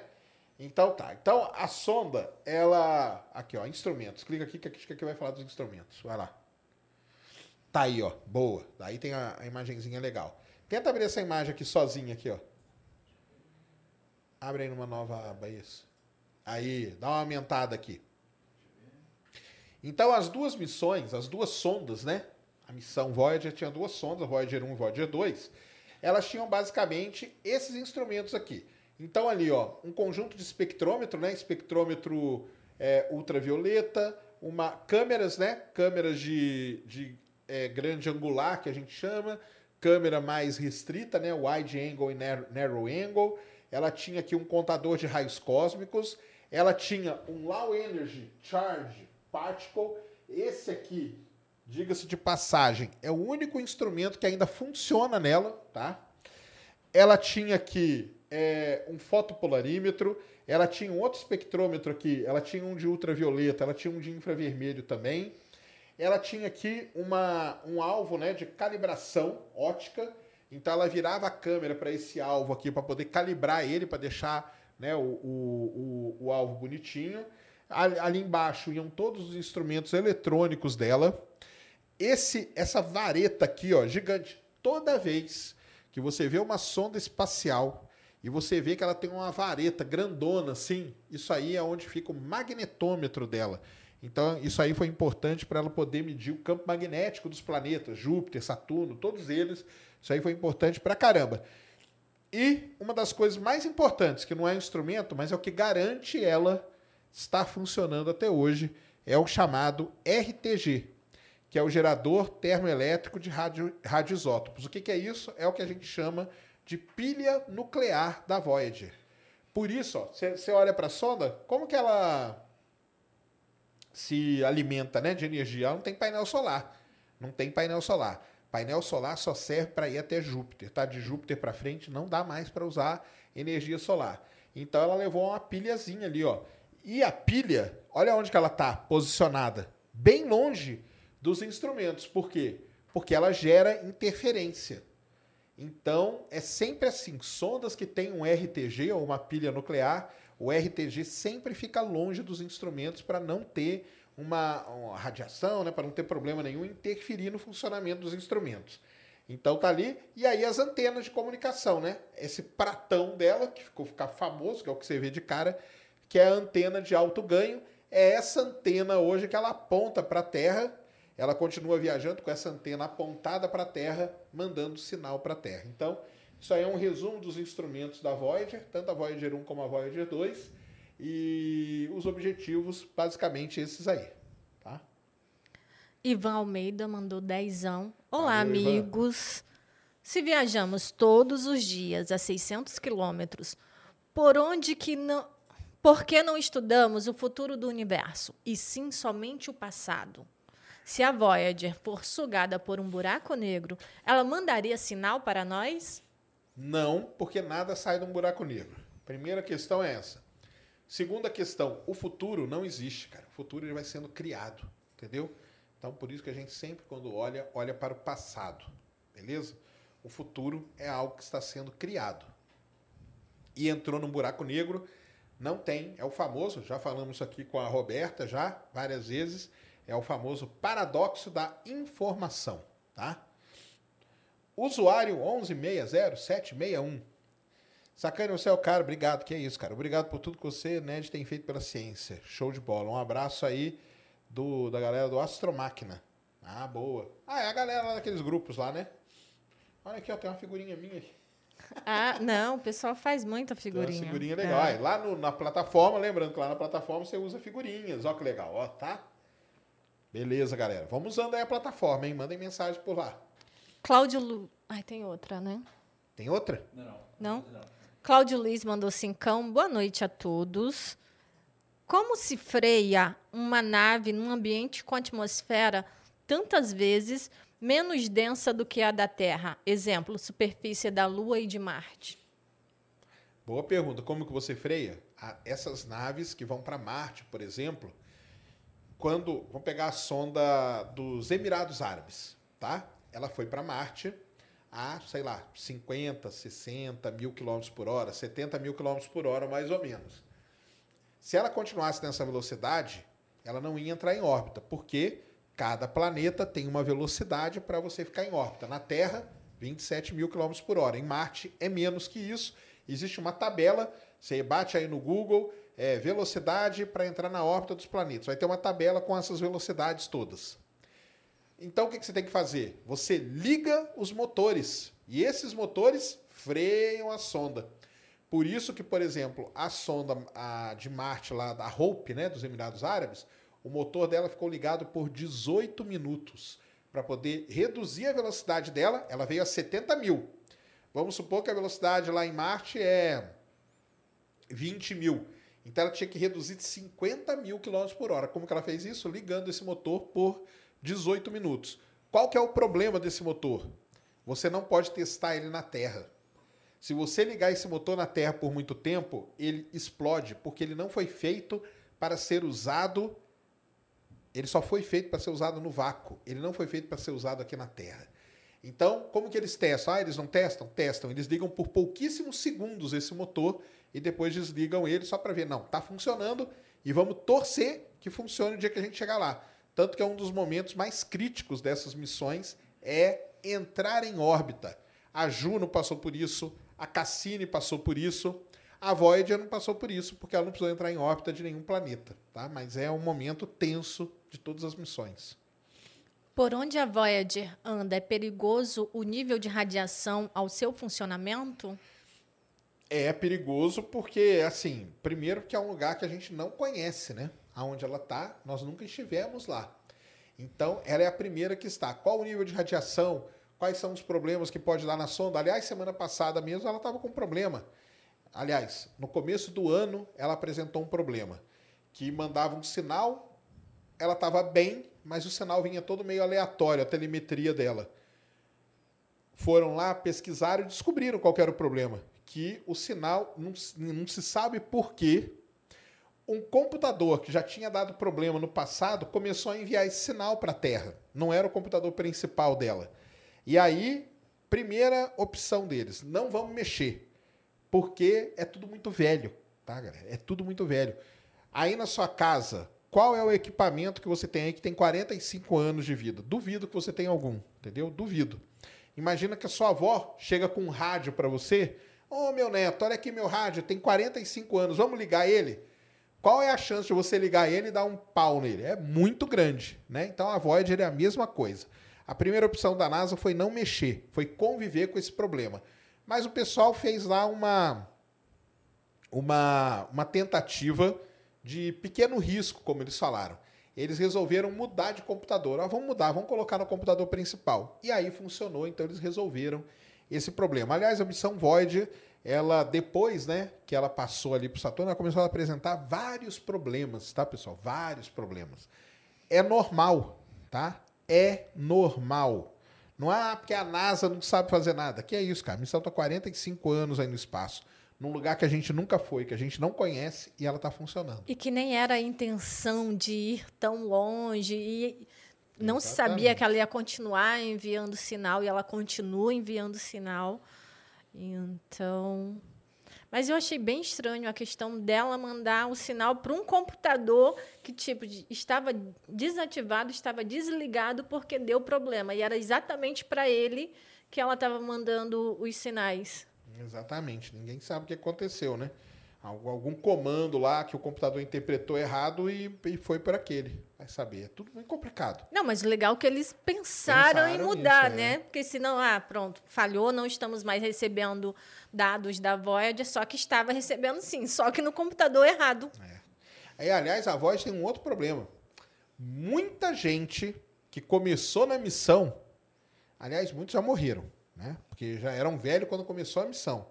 Então tá. Então a sonda, ela. Aqui, ó, instrumentos. Clica aqui que aqui, aqui vai falar dos instrumentos. Vai lá. Tá aí, ó. Boa. Daí tem a, a imagenzinha legal. Tenta abrir essa imagem aqui sozinha aqui, ó. Abre aí numa nova aba isso. Aí, dá uma aumentada aqui. Então, as duas missões, as duas sondas, né? Missão Voyager tinha duas sondas, Voyager 1 e Voyager 2. Elas tinham basicamente esses instrumentos aqui. Então, ali, ó, um conjunto de espectrômetro, né? Espectrômetro é, ultravioleta, uma câmeras, né? Câmeras de, de é, grande angular, que a gente chama, câmera mais restrita, né? Wide angle e narrow angle. Ela tinha aqui um contador de raios cósmicos ela tinha um Low Energy Charge Particle. Esse aqui, diga-se de passagem, é o único instrumento que ainda funciona nela, tá? Ela tinha aqui é, um fotopolarímetro, ela tinha um outro espectrômetro aqui, ela tinha um de ultravioleta, ela tinha um de infravermelho também. Ela tinha aqui uma, um alvo né, de calibração ótica, então ela virava a câmera para esse alvo aqui para poder calibrar ele, para deixar né, o, o, o, o alvo bonitinho. Ali embaixo iam todos os instrumentos eletrônicos dela. Esse, essa vareta aqui, ó, gigante. Toda vez que você vê uma sonda espacial e você vê que ela tem uma vareta grandona assim, isso aí é onde fica o magnetômetro dela. Então, isso aí foi importante para ela poder medir o campo magnético dos planetas, Júpiter, Saturno, todos eles. Isso aí foi importante para caramba. E uma das coisas mais importantes, que não é um instrumento, mas é o que garante ela estar funcionando até hoje, é o chamado RTG, que é o gerador termoelétrico de radio, radioisótopos. O que, que é isso? É o que a gente chama de pilha nuclear da Voyager. Por isso, você olha para a sonda, como que ela se alimenta né, de energia? Ela não tem painel solar. Não tem painel solar. Painel solar só serve para ir até Júpiter, tá? De Júpiter para frente não dá mais para usar energia solar. Então ela levou uma pilhazinha ali, ó. E a pilha, olha onde que ela tá posicionada, bem longe dos instrumentos. Por quê? Porque ela gera interferência. Então é sempre assim, sondas que têm um RTG ou uma pilha nuclear, o RTG sempre fica longe dos instrumentos para não ter uma, uma radiação, né, para não ter problema nenhum interferir no funcionamento dos instrumentos. Então tá ali, e aí as antenas de comunicação, né? Esse pratão dela, que ficou ficar famoso, que é o que você vê de cara, que é a antena de alto ganho. É essa antena hoje que ela aponta para a Terra. Ela continua viajando com essa antena apontada para a Terra, mandando sinal para a Terra. Então, isso aí é um resumo dos instrumentos da Voyager, tanto a Voyager 1 como a Voyager 2. E os objetivos, basicamente, esses aí. Tá? Ivan Almeida mandou dezão. Olá, Valeu, amigos. Ivan. Se viajamos todos os dias a 600 quilômetros, por onde que não, por que não estudamos o futuro do universo e sim somente o passado? Se a Voyager for sugada por um buraco negro, ela mandaria sinal para nós? Não, porque nada sai de um buraco negro. Primeira questão é essa. Segunda questão, o futuro não existe, cara. O futuro ele vai sendo criado, entendeu? Então, por isso que a gente sempre, quando olha, olha para o passado, beleza? O futuro é algo que está sendo criado. E entrou num buraco negro, não tem, é o famoso, já falamos aqui com a Roberta já várias vezes, é o famoso paradoxo da informação, tá? Usuário 1160-761. Sacane, você é o cara, obrigado, que é isso, cara. Obrigado por tudo que você, Ned, tem feito pela ciência. Show de bola. Um abraço aí do, da galera do Astromáquina. Ah, boa. Ah, é a galera lá daqueles grupos lá, né? Olha aqui, ó, tem uma figurinha minha aqui. Ah, não, o pessoal faz muita figurinha. Tem figurinha legal. É. Lá no, na plataforma, lembrando que lá na plataforma você usa figurinhas. Ó que legal, ó, tá? Beleza, galera. Vamos usando aí a plataforma, hein? Mandem mensagem por lá. Cláudio Lu... Ai, tem outra, né? Tem outra? Não. Não? não. Cláudio Luiz mandou cincão. Boa noite a todos. Como se freia uma nave num ambiente com atmosfera tantas vezes menos densa do que a da Terra? Exemplo, superfície da Lua e de Marte. Boa pergunta. Como que você freia? essas naves que vão para Marte, por exemplo, quando vamos pegar a sonda dos Emirados Árabes, tá? Ela foi para Marte a, sei lá, 50, 60 mil quilômetros por hora, 70 mil quilômetros por hora, mais ou menos. Se ela continuasse nessa velocidade, ela não ia entrar em órbita, porque cada planeta tem uma velocidade para você ficar em órbita. Na Terra, 27 mil quilômetros por hora. Em Marte é menos que isso. Existe uma tabela, você bate aí no Google, é, velocidade para entrar na órbita dos planetas. Vai ter uma tabela com essas velocidades todas. Então o que, que você tem que fazer? Você liga os motores e esses motores freiam a sonda. Por isso que, por exemplo, a sonda a, de Marte lá da Hope, né, dos Emirados Árabes, o motor dela ficou ligado por 18 minutos para poder reduzir a velocidade dela. Ela veio a 70 mil. Vamos supor que a velocidade lá em Marte é 20 mil. Então ela tinha que reduzir de 50 mil quilômetros por hora. Como que ela fez isso? Ligando esse motor por 18 minutos. Qual que é o problema desse motor? Você não pode testar ele na Terra. Se você ligar esse motor na Terra por muito tempo, ele explode, porque ele não foi feito para ser usado. Ele só foi feito para ser usado no vácuo. Ele não foi feito para ser usado aqui na Terra. Então, como que eles testam? Ah, eles não testam? Testam. Eles ligam por pouquíssimos segundos esse motor e depois desligam ele só para ver, não, está funcionando e vamos torcer que funcione o dia que a gente chegar lá. Tanto que é um dos momentos mais críticos dessas missões é entrar em órbita. A Juno passou por isso, a Cassini passou por isso, a Voyager não passou por isso, porque ela não precisou entrar em órbita de nenhum planeta, tá? Mas é um momento tenso de todas as missões. Por onde a Voyager anda, é perigoso o nível de radiação ao seu funcionamento? É perigoso porque, assim, primeiro que é um lugar que a gente não conhece, né? Aonde ela está, nós nunca estivemos lá. Então, ela é a primeira que está. Qual o nível de radiação? Quais são os problemas que pode dar na sonda? Aliás, semana passada mesmo ela estava com problema. Aliás, no começo do ano ela apresentou um problema que mandava um sinal, ela estava bem, mas o sinal vinha todo meio aleatório, a telemetria dela. Foram lá, pesquisaram e descobriram qual era o problema que o sinal não, não se sabe por quê. Um computador que já tinha dado problema no passado começou a enviar esse sinal para a Terra. Não era o computador principal dela. E aí, primeira opção deles, não vamos mexer, porque é tudo muito velho, tá, galera? É tudo muito velho. Aí na sua casa, qual é o equipamento que você tem aí que tem 45 anos de vida? Duvido que você tenha algum, entendeu? Duvido. Imagina que a sua avó chega com um rádio para você Ô, oh, meu neto, olha aqui meu rádio, tem 45 anos, vamos ligar ele? Qual é a chance de você ligar ele e dar um pau nele? É muito grande, né? Então a Voyager é a mesma coisa. A primeira opção da NASA foi não mexer, foi conviver com esse problema. Mas o pessoal fez lá uma uma, uma tentativa de pequeno risco, como eles falaram. Eles resolveram mudar de computador. Ah, vamos mudar, vamos colocar no computador principal. E aí funcionou, então eles resolveram esse problema. Aliás, a missão Voyager, ela depois, né, que ela passou ali para Saturno, ela começou a apresentar vários problemas, tá, pessoal? Vários problemas. É normal, tá? É normal. Não é porque a NASA não sabe fazer nada. Que é isso, cara? A missão está 45 anos aí no espaço num lugar que a gente nunca foi, que a gente não conhece e ela está funcionando. E que nem era a intenção de ir tão longe e não se sabia que ela ia continuar enviando sinal e ela continua enviando sinal. Então, mas eu achei bem estranho a questão dela mandar o sinal para um computador que tipo estava desativado, estava desligado porque deu problema e era exatamente para ele que ela estava mandando os sinais. Exatamente. Ninguém sabe o que aconteceu, né? Algum comando lá que o computador interpretou errado e, e foi por aquele. Vai saber. É tudo muito complicado. Não, mas legal que eles pensaram, pensaram em mudar, nisso, é. né? Porque senão, ah, pronto, falhou, não estamos mais recebendo dados da Voyager, só que estava recebendo sim, só que no computador errado. É. Aí, aliás, a Voyager tem um outro problema. Muita gente que começou na missão, aliás, muitos já morreram né? Porque já eram velhos quando começou a missão.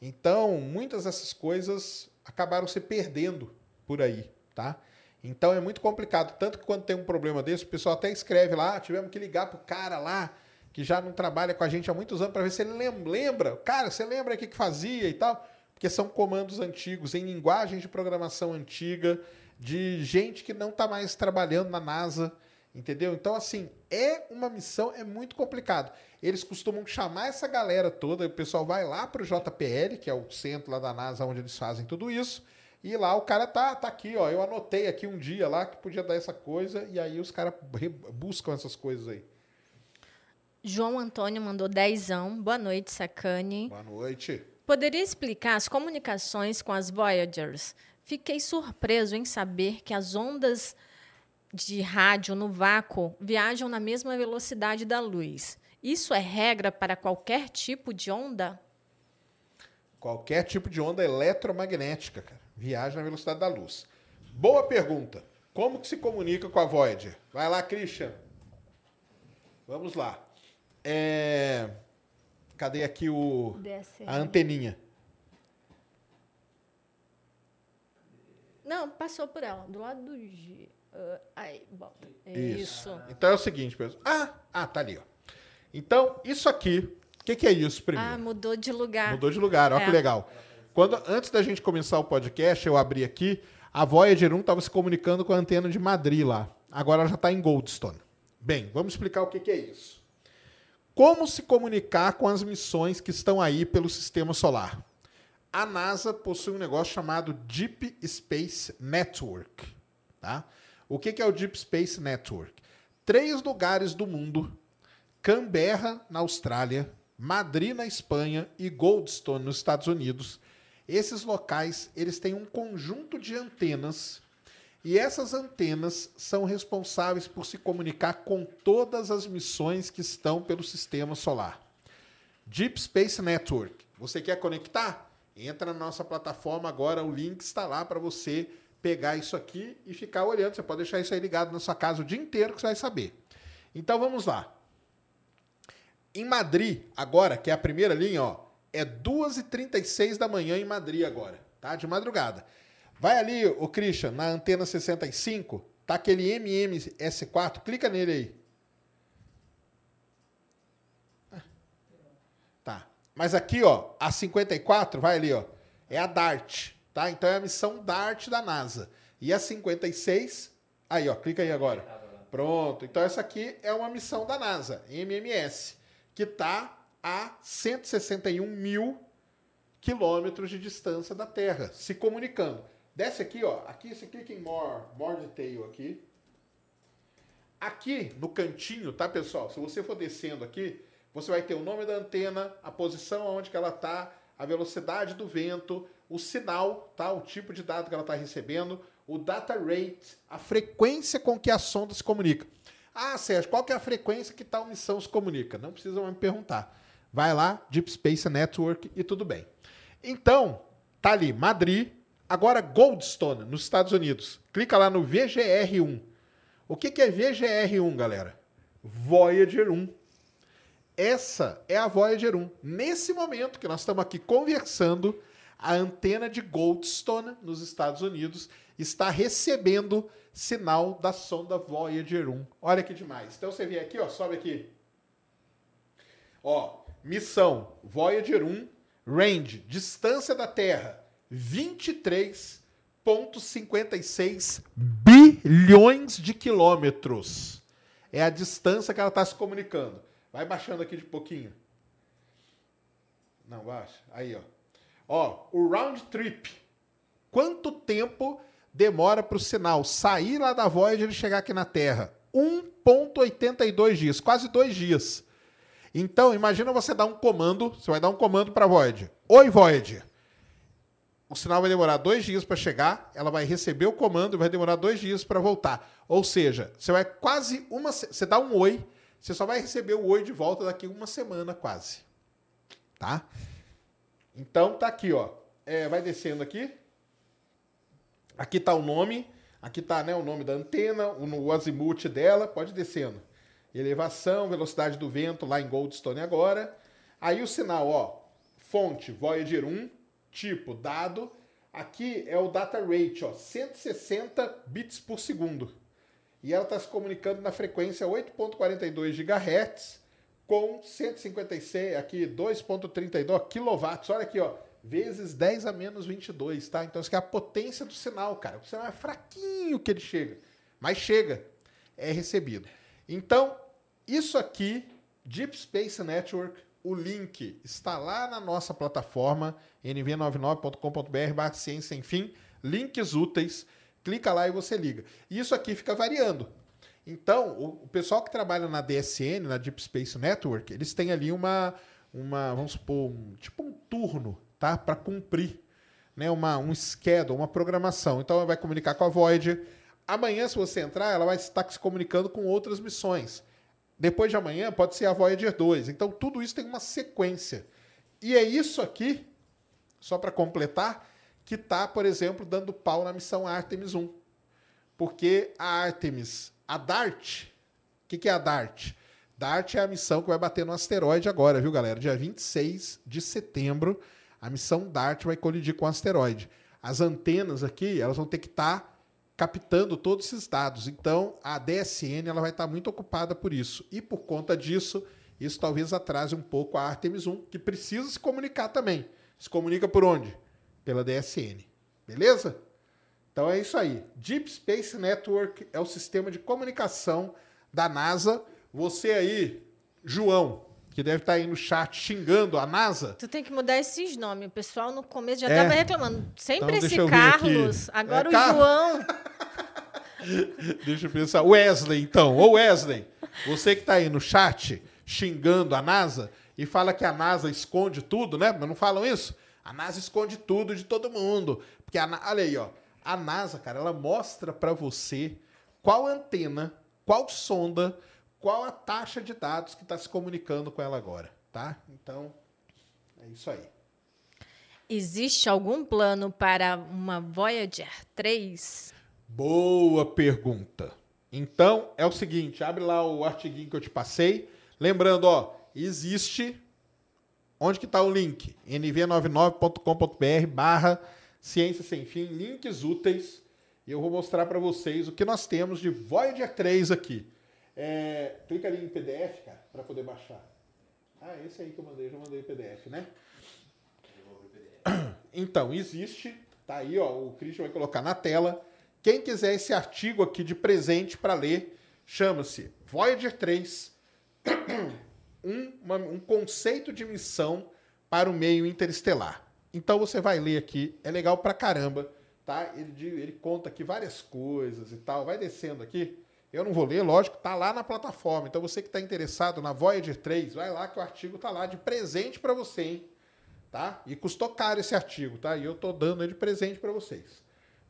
Então, muitas dessas coisas acabaram se perdendo por aí, tá? Então é muito complicado. Tanto que quando tem um problema desse, o pessoal até escreve lá, ah, tivemos que ligar pro cara lá, que já não trabalha com a gente há muitos anos, para ver se ele lembra. Cara, você lembra o que fazia e tal? Porque são comandos antigos, em linguagem de programação antiga, de gente que não está mais trabalhando na NASA, entendeu? Então, assim, é uma missão, é muito complicado. Eles costumam chamar essa galera toda, o pessoal vai lá para o JPL, que é o centro lá da NASA onde eles fazem tudo isso, e lá o cara tá, tá aqui, ó. Eu anotei aqui um dia lá que podia dar essa coisa, e aí os caras buscam essas coisas aí. João Antônio mandou dezão. Boa noite, Sacane. Boa noite. Poderia explicar as comunicações com as Voyagers? Fiquei surpreso em saber que as ondas de rádio no vácuo viajam na mesma velocidade da luz. Isso é regra para qualquer tipo de onda? Qualquer tipo de onda eletromagnética, cara. Viaja na velocidade da luz. Boa pergunta. Como que se comunica com a Voyager? Vai lá, Christian. Vamos lá. É... Cadê aqui o a anteninha? Não, passou por ela, do lado do G. Uh, aí, bota. Isso. Isso. Então é o seguinte, pessoal. Ah, ah, tá ali, ó. Então, isso aqui, o que, que, é isso primeiro? Ah, mudou de lugar. Mudou de lugar, olha é. que legal. Quando, antes da gente começar o podcast, eu abri aqui, a Voyager 1 estava se comunicando com a antena de Madrid lá. Agora ela já está em Goldstone. Bem, vamos explicar o que, que é isso. Como se comunicar com as missões que estão aí pelo sistema solar? A NASA possui um negócio chamado Deep Space Network. Tá? O que, que é o Deep Space Network? Três lugares do mundo Canberra, na Austrália, Madrid, na Espanha e Goldstone, nos Estados Unidos. Esses locais, eles têm um conjunto de antenas e essas antenas são responsáveis por se comunicar com todas as missões que estão pelo sistema solar. Deep Space Network. Você quer conectar? Entra na nossa plataforma agora, o link está lá para você pegar isso aqui e ficar olhando. Você pode deixar isso aí ligado na sua casa o dia inteiro que você vai saber. Então vamos lá. Em Madrid, agora, que é a primeira linha, ó, é 2h36 da manhã em Madrid agora, tá? De madrugada. Vai ali, o Christian, na antena 65, tá aquele MMS4, clica nele aí. Tá. Mas aqui, ó, a 54, vai ali, ó, é a DART, tá? Então é a missão DART da NASA. E a 56, aí, ó, clica aí agora. Pronto. Então essa aqui é uma missão da NASA, MMS que está a 161 mil quilômetros de distância da Terra, se comunicando. Desce aqui, ó. Aqui você clica em More, More Detail aqui. Aqui no cantinho, tá, pessoal? Se você for descendo aqui, você vai ter o nome da antena, a posição onde que ela está, a velocidade do vento, o sinal, tá? O tipo de dado que ela está recebendo, o data rate, a frequência com que a sonda se comunica. Ah, Sérgio, qual que é a frequência que tal missão se comunica? Não precisa me perguntar. Vai lá, Deep Space Network e tudo bem. Então, tá ali, Madrid, agora Goldstone, nos Estados Unidos. Clica lá no VGR1. O que, que é VGR1, galera? Voyager 1. essa é a Voyager 1. Nesse momento que nós estamos aqui conversando, a antena de Goldstone, nos Estados Unidos, está recebendo sinal da sonda Voyager 1. Olha que demais. Então você vem aqui, ó, sobe aqui. Ó, missão Voyager 1, range, distância da Terra, 23,56 bilhões de quilômetros. É a distância que ela está se comunicando. Vai baixando aqui de pouquinho. Não, baixa. Aí, ó. Ó, o round trip. Quanto tempo demora para o sinal sair lá da Voyager e chegar aqui na Terra? 1,82 dias, quase dois dias. Então, imagina você dar um comando, você vai dar um comando para Voyager. Oi, Voyager. O sinal vai demorar dois dias para chegar, ela vai receber o comando e vai demorar dois dias para voltar. Ou seja, você vai quase uma. Você dá um oi, você só vai receber o oi de volta daqui uma semana quase. Tá? Então tá aqui, ó. É, vai descendo aqui. Aqui tá o nome. Aqui tá né, o nome da antena, o, o azimuth dela. Pode descendo. Elevação, velocidade do vento lá em Goldstone agora. Aí o sinal, ó. Fonte Voyager 1, tipo dado. Aqui é o data rate, ó, 160 bits por segundo. E ela está se comunicando na frequência 8.42 GHz com 156, aqui 2.32 kW. Olha aqui, ó, vezes 10 a menos 22, tá? Então isso é a potência do sinal, cara. O sinal é fraquinho que ele chega, mas chega, é recebido. Então, isso aqui, Deep Space Network, o link está lá na nossa plataforma nv99.com.br ciência, enfim, links úteis. Clica lá e você liga. Isso aqui fica variando. Então, o, pessoal que trabalha na DSN, na Deep Space Network, eles têm ali uma, uma vamos supor, um, tipo um turno, tá? Para cumprir, né? Uma, um schedule, uma programação. Então, vai comunicar com a Voyager. Amanhã, se você entrar, ela vai estar se comunicando com outras missões. Depois de amanhã, pode ser a Voyager 2. Então, tudo isso tem uma sequência. E é isso aqui, só para completar, que está, por exemplo, dando pau na missão Artemis 1. Porque a Artemis a DART, o que, que é a DART? DART é a missão que vai bater no asteroide agora, viu, galera? Dia 26 de setembro, a missão DART vai colidir com o asteroide. As antenas aqui, elas vão ter que estar tá captando todos esses dados. Então, a DSN ela vai estar muito ocupada por isso. E por conta disso, isso talvez atrase um pouco a Artemis 1, que precisa se comunicar também. Se comunica por onde? Pela DSN. Beleza? Então é isso aí. Deep Space Network é o sistema de comunicação da NASA. Você aí, João, que deve estar aí no chat xingando a NASA. Tu tem que mudar esses nomes. O pessoal no começo já estava é. reclamando. Sempre então, esse Carlos, agora é, o Car... João. deixa eu pensar. Wesley, então. Ô Wesley, você que está aí no chat xingando a NASA e fala que a NASA esconde tudo, né? Mas não falam isso? A NASA esconde tudo de todo mundo. Porque a, olha aí, ó. A NASA, cara, ela mostra para você qual antena, qual sonda, qual a taxa de dados que está se comunicando com ela agora, tá? Então, é isso aí. Existe algum plano para uma Voyager 3? Boa pergunta. Então, é o seguinte, abre lá o artiguinho que eu te passei. Lembrando, ó, existe... Onde que está o link? nv99.com.br barra Ciência Sem Fim, links úteis. E eu vou mostrar para vocês o que nós temos de Voyager 3 aqui. É, clica ali em PDF, cara, para poder baixar. Ah, esse aí que eu mandei, já mandei PDF, né? Então, existe, tá aí, ó, o Christian vai colocar na tela. Quem quiser esse artigo aqui de presente para ler, chama-se Voyager 3, um, uma, um conceito de missão para o meio interestelar. Então você vai ler aqui, é legal pra caramba, tá? Ele, ele conta aqui várias coisas e tal. Vai descendo aqui. Eu não vou ler, lógico, tá lá na plataforma. Então você que está interessado na Voyager 3, vai lá que o artigo tá lá de presente para você, hein? Tá? E custou caro esse artigo, tá? E eu tô dando ele de presente para vocês.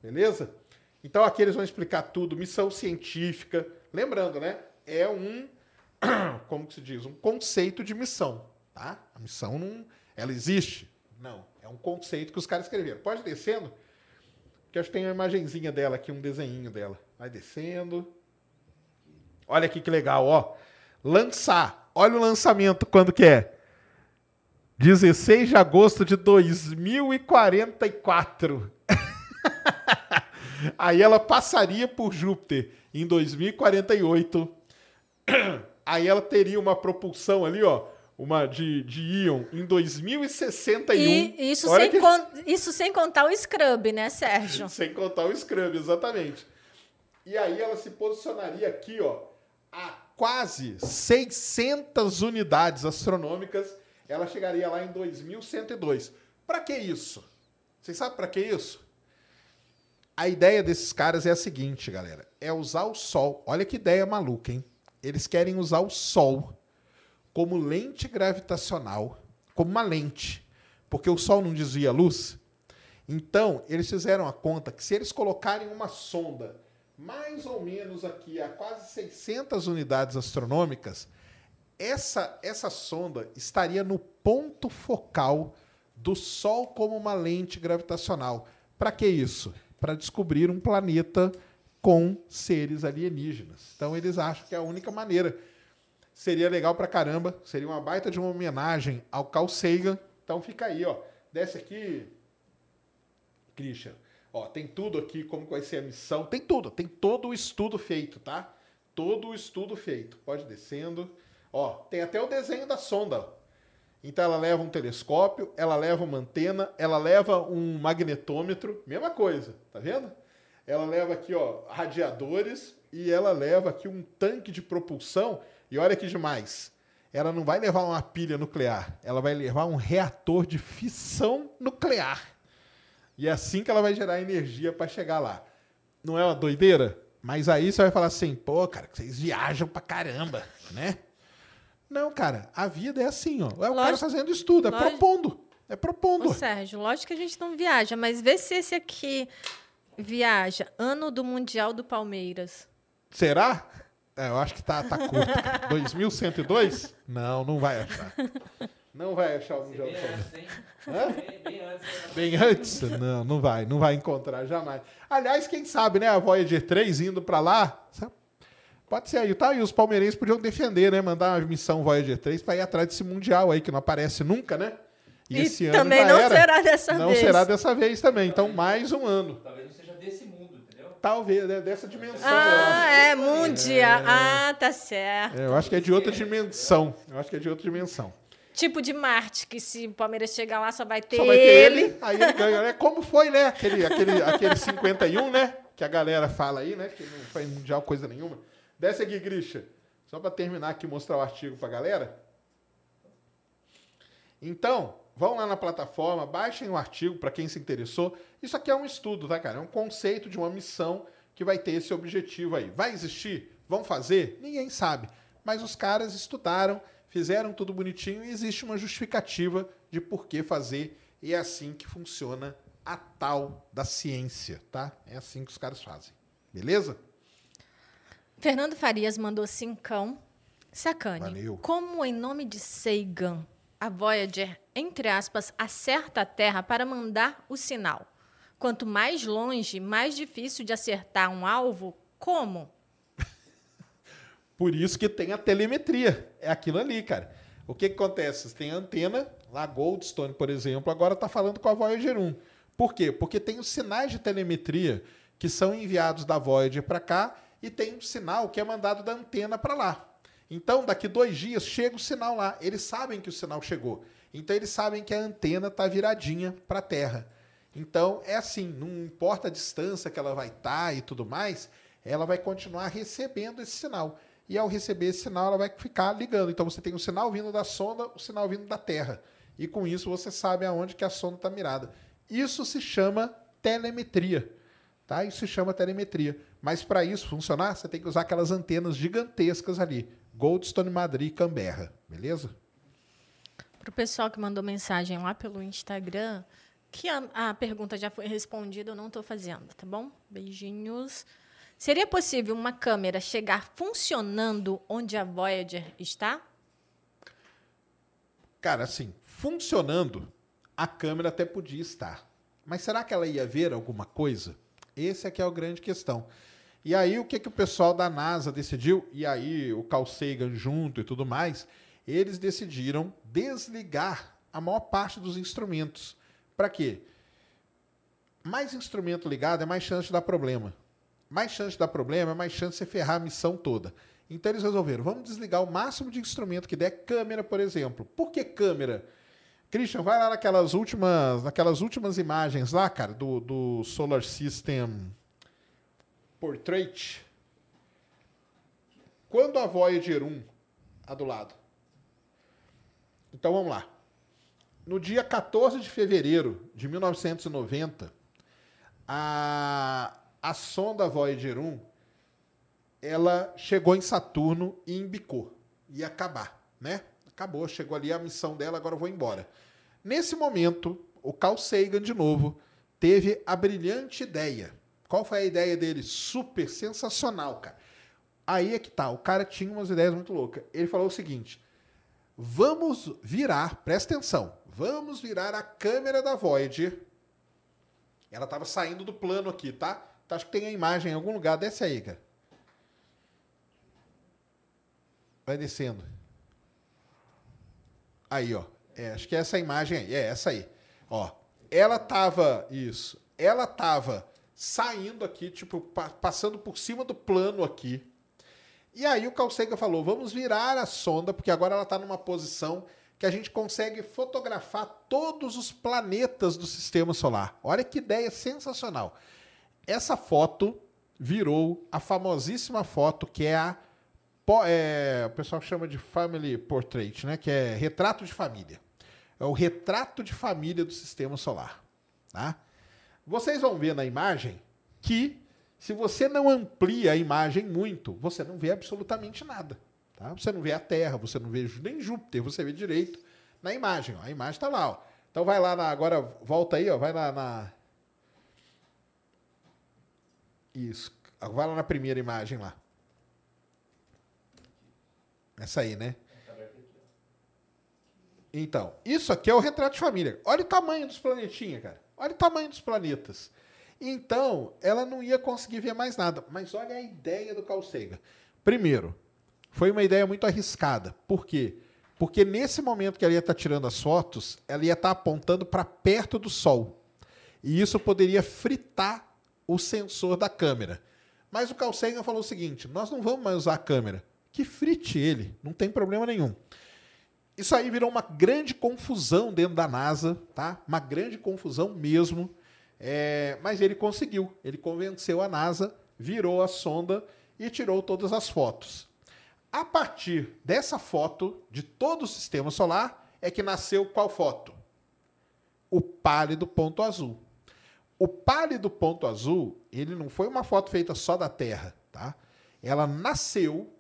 Beleza? Então aqui eles vão explicar tudo, missão científica. Lembrando, né? É um como que se diz, um conceito de missão, tá? A missão não, ela existe? Não um conceito que os caras escreveram. Pode descendo, que acho que tem uma imagenzinha dela aqui, um desenho dela. Vai descendo. Olha aqui que legal, ó. Lançar olha o lançamento, quando que é? 16 de agosto de 2044. Aí ela passaria por Júpiter em 2048. Aí ela teria uma propulsão ali, ó, uma de, de íon em 2061. E isso sem, que... con isso sem contar o Scrub, né, Sérgio? sem contar o Scrub, exatamente. E aí ela se posicionaria aqui, ó, a quase 600 unidades astronômicas ela chegaria lá em 2102. Para que isso? Vocês sabem para que isso? A ideia desses caras é a seguinte, galera: é usar o Sol. Olha que ideia maluca, hein? Eles querem usar o Sol como lente gravitacional, como uma lente, porque o Sol não desvia a luz. Então, eles fizeram a conta que se eles colocarem uma sonda mais ou menos aqui a quase 600 unidades astronômicas, essa, essa sonda estaria no ponto focal do Sol como uma lente gravitacional. Para que isso? Para descobrir um planeta com seres alienígenas. Então eles acham que é a única maneira. Seria legal para caramba, seria uma baita de uma homenagem ao Carl Sagan. Então fica aí, ó. Desce aqui, Christian. Ó, tem tudo aqui, como vai ser a missão. Tem tudo, tem todo o estudo feito, tá? Todo o estudo feito. Pode descendo. Ó, tem até o desenho da sonda. Então ela leva um telescópio, ela leva uma antena, ela leva um magnetômetro, mesma coisa, tá vendo? Ela leva aqui, ó, radiadores e ela leva aqui um tanque de propulsão. E olha que demais. Ela não vai levar uma pilha nuclear, ela vai levar um reator de fissão nuclear. E é assim que ela vai gerar energia para chegar lá. Não é uma doideira? Mas aí você vai falar assim, pô, cara, vocês viajam pra caramba, né? Não, cara, a vida é assim, ó. É o cara fazendo estudo, é lógico, propondo. É propondo. Ô, Sérgio, lógico que a gente não viaja, mas vê se esse aqui viaja. Ano do Mundial do Palmeiras. Será? É, eu acho que tá, tá curto. 2102? Não, não vai achar. Não vai achar o Mundial do Palmeiras. Bem, bem, antes. Bem antes? Não, não vai. Não vai encontrar jamais. Aliás, quem sabe, né? A Voyager 3 indo para lá. Pode ser aí, tá? E os palmeirenses podiam defender, né? Mandar uma missão Voyager 3 para ir atrás desse Mundial aí, que não aparece nunca, né? E, e esse também ano não era. será dessa não vez. Não será dessa vez também. Então, mais um ano. Talvez não seja desse mundo, entendeu? Talvez, né? dessa dimensão. Ah, é, mundial. É... Ah, tá certo. É, eu acho que é de outra dimensão. Eu acho que é de outra dimensão. Tipo de Marte, que se o Palmeiras chegar lá só vai ter, só vai ter ele. ele. Aí ele ganha, né? Como foi, né? Aquele, aquele, aquele 51, né? Que a galera fala aí, né? Que não foi mundial coisa nenhuma. Desce aqui, Grisha. Só para terminar aqui mostrar o artigo para a galera. Então, vão lá na plataforma, baixem o artigo para quem se interessou. Isso aqui é um estudo, tá, cara? É um conceito de uma missão que vai ter esse objetivo aí. Vai existir? Vão fazer? Ninguém sabe. Mas os caras estudaram, fizeram tudo bonitinho e existe uma justificativa de por que fazer. E é assim que funciona a tal da ciência, tá? É assim que os caras fazem. Beleza? Fernando Farias mandou cincão. Sacane, Valeu. como em nome de Sagan, a Voyager, entre aspas, acerta a Terra para mandar o sinal? Quanto mais longe, mais difícil de acertar um alvo, como? Por isso que tem a telemetria. É aquilo ali, cara. O que, que acontece? Você tem a antena, lá Goldstone, por exemplo, agora está falando com a Voyager 1. Por quê? Porque tem os sinais de telemetria que são enviados da Voyager para cá e tem um sinal que é mandado da antena para lá. Então, daqui dois dias chega o sinal lá. Eles sabem que o sinal chegou. Então, eles sabem que a antena está viradinha para a Terra. Então, é assim: não importa a distância que ela vai estar tá e tudo mais, ela vai continuar recebendo esse sinal. E ao receber esse sinal, ela vai ficar ligando. Então, você tem o sinal vindo da sonda, o sinal vindo da Terra. E com isso, você sabe aonde que a sonda está mirada. Isso se chama telemetria. Tá? Isso se chama telemetria. Mas para isso funcionar, você tem que usar aquelas antenas gigantescas ali. Goldstone, Madrid e Canberra. Beleza? Para o pessoal que mandou mensagem lá pelo Instagram, que a, a pergunta já foi respondida, eu não estou fazendo, tá bom? Beijinhos. Seria possível uma câmera chegar funcionando onde a Voyager está? Cara, assim, funcionando, a câmera até podia estar. Mas será que ela ia ver alguma coisa? Esse aqui é a grande questão. E aí o que, que o pessoal da NASA decidiu? E aí o Carl Sagan junto e tudo mais, eles decidiram desligar a maior parte dos instrumentos. Para quê? Mais instrumento ligado é mais chance de dar problema. Mais chance de dar problema é mais chance de você ferrar a missão toda. Então eles resolveram, vamos desligar o máximo de instrumento que der, câmera, por exemplo. Por que câmera? Christian, vai lá naquelas últimas, naquelas últimas imagens lá, cara, do, do Solar System Portrait. Quando a Voyager 1, a do lado. Então vamos lá. No dia 14 de fevereiro de 1990, a, a sonda Voyager 1 ela chegou em Saturno e embicou. Ia acabar, né? Acabou, chegou ali a missão dela, agora eu vou embora. Nesse momento, o Carl Sagan, de novo, teve a brilhante ideia. Qual foi a ideia dele? Super sensacional, cara. Aí é que tá, o cara tinha umas ideias muito loucas. Ele falou o seguinte: vamos virar, presta atenção, vamos virar a câmera da Voyager. Ela estava saindo do plano aqui, tá? tá? Acho que tem a imagem em algum lugar. Desce aí, cara. Vai descendo. Aí, ó. É, acho que é essa imagem aí. É essa aí. Ó. Ela tava. Isso. Ela tava saindo aqui, tipo, pa passando por cima do plano aqui. E aí o Carl Sagan falou: vamos virar a sonda, porque agora ela está numa posição que a gente consegue fotografar todos os planetas do sistema solar. Olha que ideia sensacional. Essa foto virou a famosíssima foto que é a é, o pessoal chama de family portrait, né? Que é retrato de família. É o retrato de família do sistema solar. Tá? Vocês vão ver na imagem que, se você não amplia a imagem muito, você não vê absolutamente nada. Tá? Você não vê a Terra, você não vê nem Júpiter, você vê direito na imagem. Ó. A imagem está lá. Ó. Então vai lá na. Agora volta aí, ó, vai lá na. Isso. Vai lá na primeira imagem lá. Essa aí, né? Então, isso aqui é o retrato de família. Olha o tamanho dos planetinhas, cara. Olha o tamanho dos planetas. Então, ela não ia conseguir ver mais nada. Mas olha a ideia do Carl Sagan. Primeiro, foi uma ideia muito arriscada. Por quê? Porque nesse momento que ela ia estar tirando as fotos, ela ia estar apontando para perto do Sol. E isso poderia fritar o sensor da câmera. Mas o Carl Sagan falou o seguinte: nós não vamos mais usar a câmera que frite ele, não tem problema nenhum. Isso aí virou uma grande confusão dentro da NASA, tá? Uma grande confusão mesmo. É, mas ele conseguiu, ele convenceu a NASA, virou a sonda e tirou todas as fotos. A partir dessa foto de todo o sistema solar é que nasceu qual foto? O pálido ponto azul. O pálido ponto azul, ele não foi uma foto feita só da Terra, tá? Ela nasceu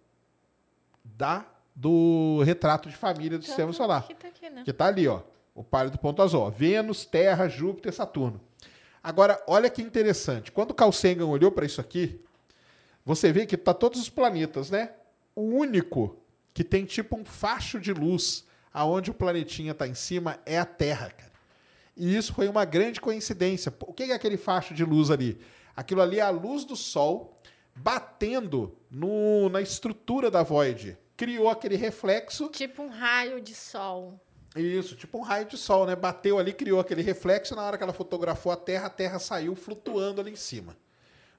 da do retrato de família do sistema solar. Que tá, aqui, né? que tá ali, ó. O pálido ponto azul. Ó. Vênus, Terra, Júpiter, Saturno. Agora, olha que interessante. Quando Carl Sagan olhou para isso aqui, você vê que tá todos os planetas, né? O único que tem tipo um facho de luz aonde o planetinha está em cima é a Terra, cara. E isso foi uma grande coincidência. O que é aquele facho de luz ali? Aquilo ali é a luz do Sol batendo no, na estrutura da Void. Criou aquele reflexo. Tipo um raio de sol. Isso, tipo um raio de sol, né? Bateu ali, criou aquele reflexo. Na hora que ela fotografou a Terra, a Terra saiu flutuando ali em cima.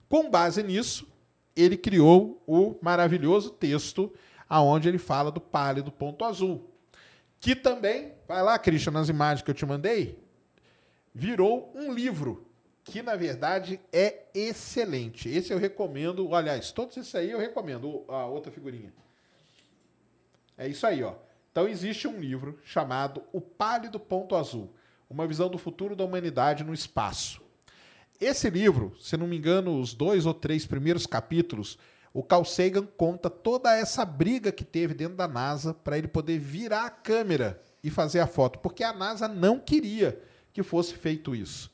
Com base nisso, ele criou o maravilhoso texto aonde ele fala do pálido ponto azul. Que também, vai lá, Christian, nas imagens que eu te mandei, virou um livro que na verdade é excelente. Esse eu recomendo. Aliás, todos esses aí eu recomendo. A outra figurinha. É isso aí, ó. Então existe um livro chamado O Pálido Ponto Azul, uma visão do futuro da humanidade no espaço. Esse livro, se não me engano, os dois ou três primeiros capítulos, o Carl Sagan conta toda essa briga que teve dentro da NASA para ele poder virar a câmera e fazer a foto, porque a NASA não queria que fosse feito isso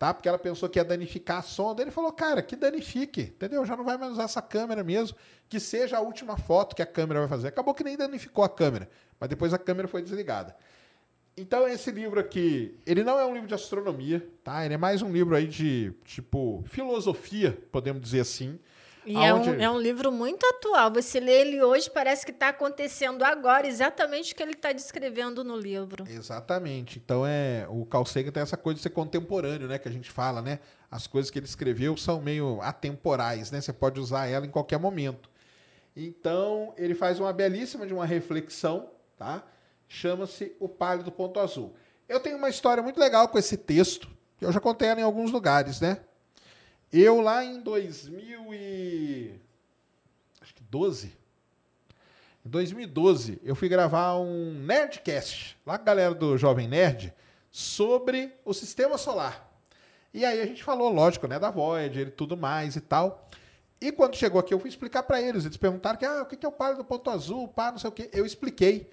tá? Porque ela pensou que ia danificar a sonda. Ele falou, cara, que danifique, entendeu? Já não vai mais usar essa câmera mesmo, que seja a última foto que a câmera vai fazer. Acabou que nem danificou a câmera, mas depois a câmera foi desligada. Então esse livro aqui, ele não é um livro de astronomia, tá? Ele é mais um livro aí de tipo filosofia, podemos dizer assim. E é um, é um livro muito atual. Você lê ele hoje, parece que está acontecendo agora, exatamente o que ele está descrevendo no livro. Exatamente. Então é o Carl Sagan tem essa coisa de ser contemporâneo, né, que a gente fala, né? As coisas que ele escreveu são meio atemporais, né? Você pode usar ela em qualquer momento. Então, ele faz uma belíssima de uma reflexão, tá? Chama-se O Pálido Ponto Azul. Eu tenho uma história muito legal com esse texto, que eu já contei ela em alguns lugares, né? Eu lá em 2000 e acho que 12, em 2012, eu fui gravar um Nerdcast, lá com a galera do Jovem Nerd, sobre o sistema solar. E aí a gente falou, lógico, né, da Voyager e tudo mais e tal. E quando chegou aqui, eu fui explicar para eles. Eles perguntaram que, ah, o que é o pálido ponto azul, pá, não sei o quê. Eu expliquei.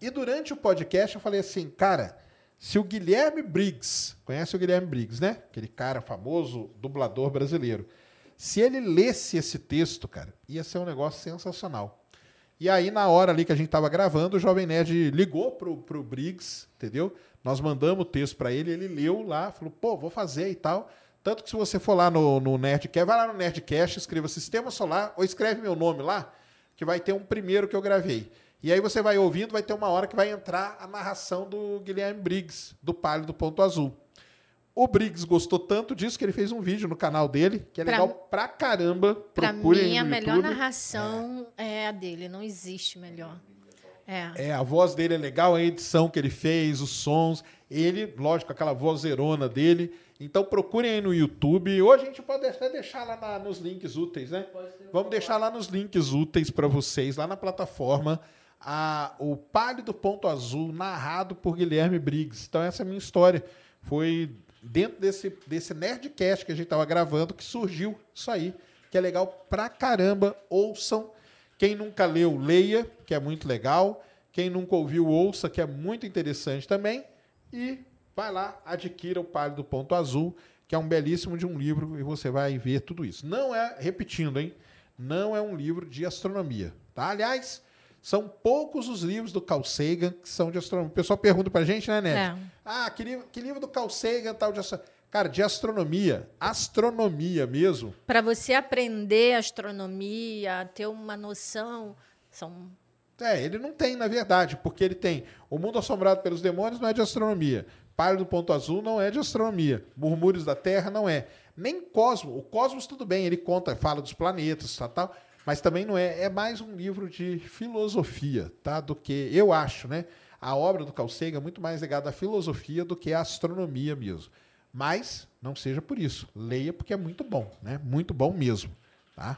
E durante o podcast eu falei assim, cara, se o Guilherme Briggs, conhece o Guilherme Briggs, né? Aquele cara famoso, dublador brasileiro. Se ele lesse esse texto, cara, ia ser um negócio sensacional. E aí, na hora ali que a gente tava gravando, o Jovem Nerd ligou pro, pro Briggs, entendeu? Nós mandamos o texto para ele, ele leu lá, falou, pô, vou fazer e tal. Tanto que se você for lá no, no Nerdcast, vai lá no Nerdcast, escreva Sistema Solar, ou escreve meu nome lá, que vai ter um primeiro que eu gravei. E aí você vai ouvindo, vai ter uma hora que vai entrar a narração do Guilherme Briggs, do Pálido Ponto Azul. O Briggs gostou tanto disso que ele fez um vídeo no canal dele, que é Pra- legal pra caramba. Procurem mim, a melhor YouTube. narração é. a dele, não existe melhor. É. É, a voz dele é legal, a edição que ele fez, os sons. Ele, lógico, aquela vozerona dele. Então procurem aí no YouTube. Ou a gente pode até deixar lá na- nos links úteis, né? Vamos deixar lá nos links úteis para vocês, lá na plataforma, a, o Pálido Ponto Azul, narrado por Guilherme Briggs. Então essa é a minha história. Foi dentro desse, desse Nerdcast que a gente estava gravando que surgiu isso aí. Que é legal pra caramba. Ouçam. Quem nunca leu, leia, que é muito legal. Quem nunca ouviu, ouça, que é muito interessante também. E vai lá, adquira o Pálido Ponto Azul, que é um belíssimo de um livro e você vai ver tudo isso. Não é, repetindo, hein? Não é um livro de astronomia, tá? Aliás, são poucos os livros do Carl Sagan que são de astronomia. O pessoal pergunta pra gente, né, Neto? É. Ah, que livro, que livro do Carl Sagan tal de astronomia? Cara, de astronomia, astronomia mesmo, Para você aprender astronomia, ter uma noção, são É, ele não tem, na verdade, porque ele tem O Mundo Assombrado pelos Demônios não é de astronomia. Pálido Ponto Azul não é de astronomia. Murmúrios da Terra não é. Nem Cosmos. O Cosmos, tudo bem, ele conta, fala dos planetas, tal, tal, mas também não é. É mais um livro de filosofia, tá? Do que, eu acho, né? A obra do Carl é muito mais ligada à filosofia do que à astronomia mesmo. Mas não seja por isso. Leia porque é muito bom, né? Muito bom mesmo, tá?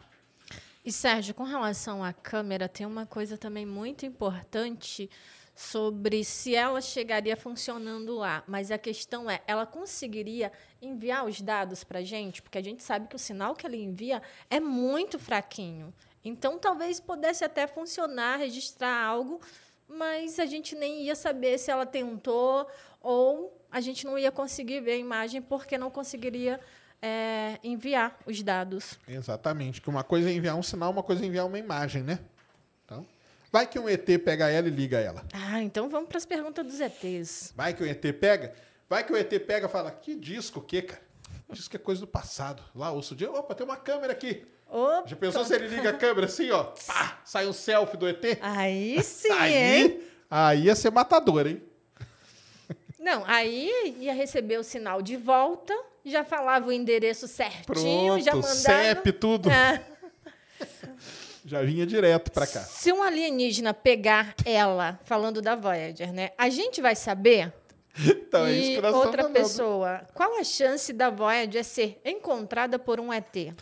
E Sérgio, com relação à câmera, tem uma coisa também muito importante sobre se ela chegaria funcionando lá. Mas a questão é, ela conseguiria enviar os dados para a gente? Porque a gente sabe que o sinal que ela envia é muito fraquinho. Então, talvez pudesse até funcionar, registrar algo, mas a gente nem ia saber se ela tentou ou a gente não ia conseguir ver a imagem porque não conseguiria é, enviar os dados. Exatamente. Que uma coisa é enviar um sinal, uma coisa é enviar uma imagem, né? Vai que um ET pega ela e liga ela. Ah, então vamos para as perguntas dos ETs. Vai que o ET pega. Vai que o ET pega e fala: Que disco o quê, cara? Disco é coisa do passado. Lá, ouço o dia. Opa, tem uma câmera aqui. Opa. Já pensou se ele liga a câmera assim, ó? Pá, sai um selfie do ET? Aí sim, hein? aí, aí ia ser matador, hein? Não, aí ia receber o sinal de volta, já falava o endereço certinho, Pronto, já mandava. CEP, tudo. Ah, Já vinha direto pra cá. se um alienígena pegar ela, falando da Voyager, né? A gente vai saber? Então, é isso que nós outra pessoa, qual a chance da Voyager ser encontrada por um ET?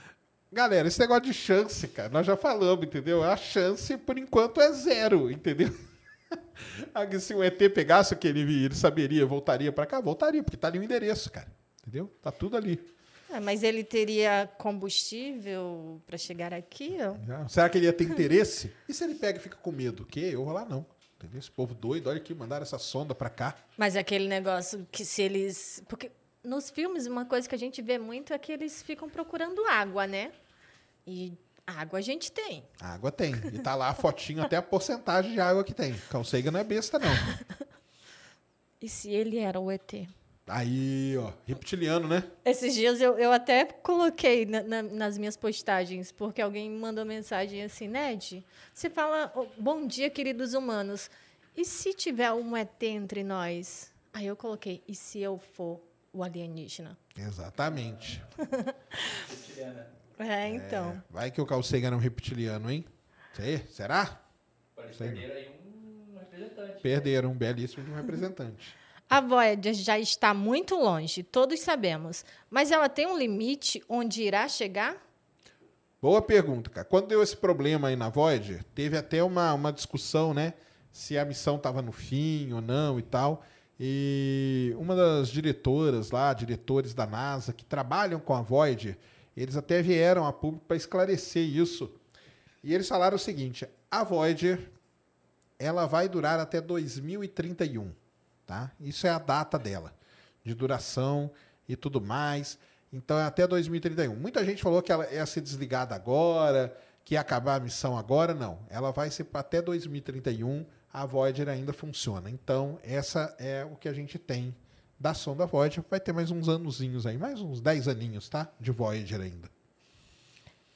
Galera, esse negócio de chance, cara, nós já falamos, entendeu? A chance, por enquanto, é zero, entendeu? Aí, Se o ET pegasse aquele, ele saberia, voltaria pra cá? Voltaria, porque tá ali o endereço, cara. Entendeu? Tá tudo ali. Ah, mas ele teria combustível para chegar aqui? Já. Será que ele ia ter interesse? E se ele pega e fica com medo? O quê? Eu vou lá não. Entendeu? Esse povo doido, olha aqui, mandaram essa sonda pra cá. Mas aquele negócio que se eles. Porque nos filmes, uma coisa que a gente vê muito é que eles ficam procurando água, né? E água a gente tem. Água tem. E tá lá a fotinho, até a porcentagem de água que tem. Sagan não é besta, não. E se ele era o ET? Aí, ó, reptiliano, né? Esses dias eu, eu até coloquei na- na- nas minhas postagens, porque alguém me mandou mensagem assim, Ned, você fala, "Oh, bom dia, queridos humanos. E se tiver um ET entre nós? Aí eu coloquei, e se eu for o alienígena? Exatamente. Reptiliana. É, então. É, vai que o Carl Sagan é um reptiliano, hein? Sei, será? Eles perderam aí um representante. Perderam um belíssimo de um representante. A Voyager já está muito longe, todos sabemos. Mas ela tem um limite onde irá chegar? Boa pergunta, cara. Quando deu esse problema aí na Voyager, teve até uma, uma discussão, né? Se a missão estava no fim ou não e tal. E uma das diretoras lá, diretores da NASA, que trabalham com a Voyager, eles até vieram a público para esclarecer isso. E eles falaram o seguinte: a Voyager ela vai durar até 2031, tá? Isso é a data dela, de duração e tudo mais. Então é até 2031. Muita gente falou que ela ia ser desligada agora, que ia acabar a missão agora. Não, ela vai ser até 2031. A Voyager ainda funciona. Então essa é o que a gente tem da sonda Voyager. Vai ter mais uns anozinhos aí, mais uns 10 aninhos, tá? De Voyager ainda.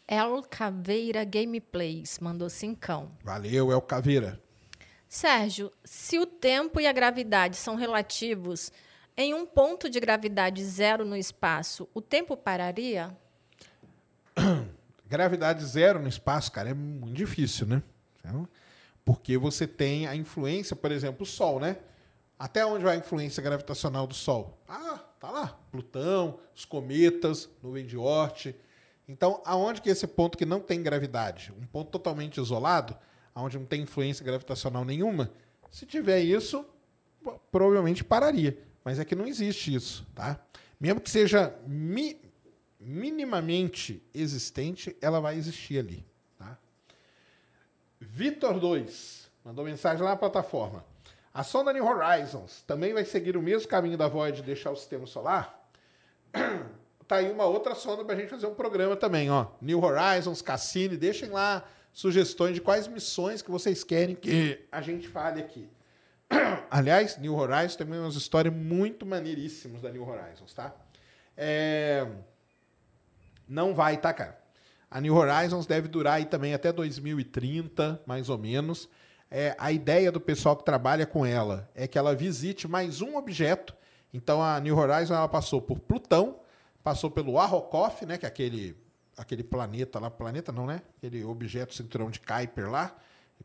El Caveira Gameplays mandou cincão. Valeu, o Caveira. Sérgio, se o tempo e a gravidade são relativos, em um ponto de gravidade zero no espaço, o tempo pararia? Gravidade zero no espaço, cara, é muito difícil, né? Então, Porque você tem a influência, por exemplo, o Sol, né? Até onde vai a influência gravitacional do Sol? Ah, tá lá. Plutão, os cometas, nuvem de Oort. Então, aonde que é esse ponto que não tem gravidade? Um ponto totalmente isolado, aonde não tem influência gravitacional nenhuma? Se tiver isso, provavelmente pararia. Mas é que não existe isso, tá? Mesmo que seja mi- minimamente existente, ela vai existir ali, tá? Vitor 2 mandou mensagem lá na plataforma. A sonda New Horizons também vai seguir o mesmo caminho da Voyager de deixar o sistema solar? tá aí uma outra sonda pra gente fazer um programa também, ó. New Horizons, Cassini, deixem lá sugestões de quais missões que vocês querem que a gente fale aqui. Aliás, New Horizons também é umas histórias muito maneiríssimas da New Horizons, tá? É... Não vai, tá, cara? A New Horizons deve durar aí também até 2030, mais ou menos. É, a ideia do pessoal que trabalha com ela é que ela visite mais um objeto. Então a New Horizons ela passou por Plutão, passou pelo Arrokoth, né, que é aquele aquele planeta lá, planeta não, né? Aquele objeto cinturão de Kuiper lá,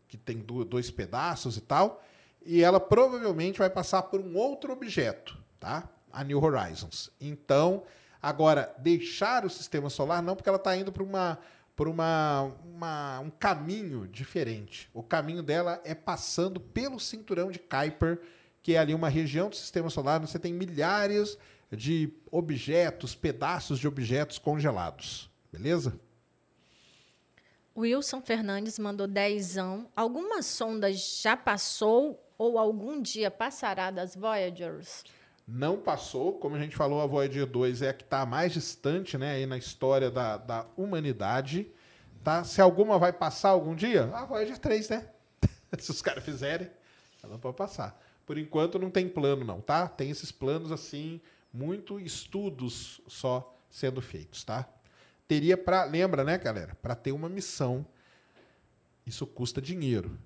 que tem dois pedaços e tal. E ela provavelmente vai passar por um outro objeto, tá? A New Horizons. Então, agora deixar o sistema solar não, porque ela está indo para uma por uma, uma- um caminho diferente. O caminho dela é passando pelo cinturão de Kuiper, que é ali uma região do sistema solar onde você tem milhares de objetos, pedaços de objetos congelados. Beleza? Wilson Fernandes mandou dezão. Alguma sonda já passou ou algum dia passará das Voyagers? Não passou, como a gente falou, a Voyager 2 é a que está mais distante né, aí na história da, da humanidade. Tá? Se alguma vai passar algum dia, a Voyager 3, né? Se os caras fizerem, ela pode passar. Por enquanto não tem plano, não, tá? Tem esses planos assim, muito estudos só sendo feitos, tá? Teria para, lembra, né, galera? Para ter uma missão, isso custa dinheiro.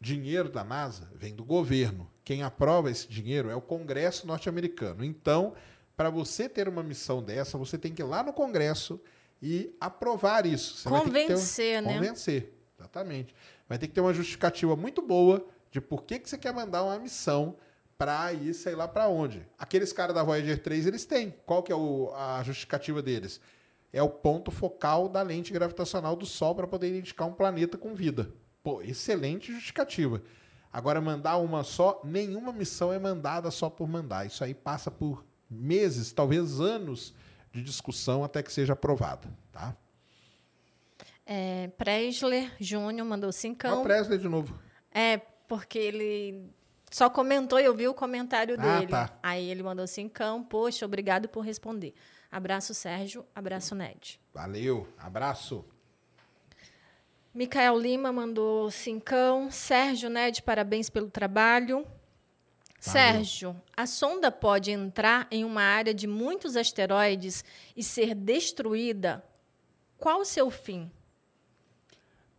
Dinheiro da NASA vem do governo. Quem aprova esse dinheiro é o Congresso norte-americano. Então, para você ter uma missão dessa, você tem que ir lá no Congresso e aprovar isso. Você ter um- Convencer, né? Convencer, exatamente. Vai ter que ter uma justificativa muito boa de por que, que você quer mandar uma missão para ir, sei lá para onde. Aqueles caras da Voyager 3, eles têm. Qual que é o- a justificativa deles? É o ponto focal da lente gravitacional do Sol para poder identificar um planeta com vida. Pô, excelente justificativa. Agora, mandar uma só, nenhuma missão é mandada só por mandar. Isso aí passa por meses, talvez anos de discussão até que seja aprovada, tá? É, Presler Júnior mandou cincão. o Presley de novo. É, porque ele só comentou e eu vi o comentário Ah, dele. tá. Aí ele mandou cincão. Poxa, obrigado por responder. Abraço, Sérgio. Abraço, Ned. Valeu, abraço. Micael Lima mandou cincão. Sérgio, Ned, parabéns pelo trabalho. Sérgio, a sonda pode entrar em uma área de muitos asteroides e ser destruída? Qual o seu fim?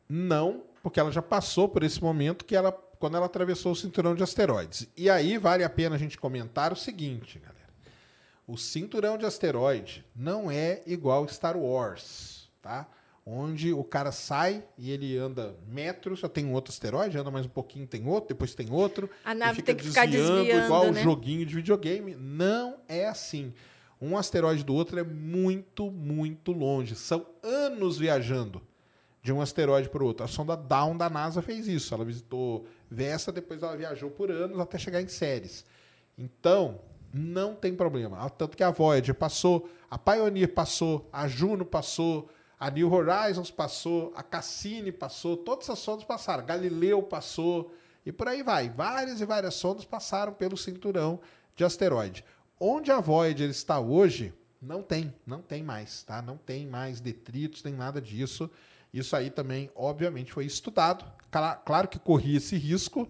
Não, porque ela já passou por esse momento que ela quando ela atravessou o cinturão de asteroides. E aí vale a pena a gente comentar o seguinte, galera. O cinturão de asteroide não é igual Star Wars, tá? Onde o cara sai e ele anda metros, já tem um outro asteroide, anda mais um pouquinho, tem outro, depois tem outro. A nave fica tem que ficar desviando desviando, igual né? um joguinho de videogame. Não é assim. Um asteroide do outro é muito, muito longe. São anos viajando de um asteroide para o outro. A sonda Dawn da NASA fez isso. Ela visitou Vesta, depois ela viajou por anos até chegar em Ceres. Então, não tem problema. Ah, Tanto que a Voyager passou, a Pioneer passou, a Juno passou, a New Horizons passou, a Cassini passou, todas as sondas passaram. Galileu passou e por aí vai. Várias e várias sondas passaram pelo cinturão de asteroide. Onde a Voyager está hoje, não tem, não tem mais, tá? Não tem mais detritos, nem nada disso. Isso aí também, obviamente, foi estudado. Cla- Claro que corria esse risco,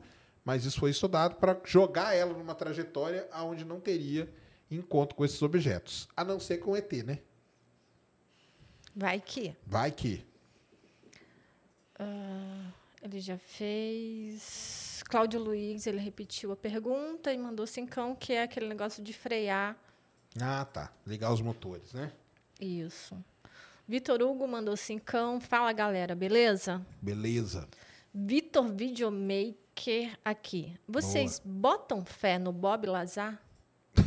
mas isso foi estudado para jogar ela numa trajetória onde não teria encontro com esses objetos. A não ser com ET, né? Vai que. Vai que. Ele já fez. Cláudio Luiz, ele repetiu a pergunta e mandou cincão, que é aquele negócio de frear. Ah, tá. Ligar os motores, né? Isso. Vitor Hugo mandou cincão. Fala, galera, beleza? Beleza. Vitor Videomaker aqui. Vocês botam fé no Bob Lazar?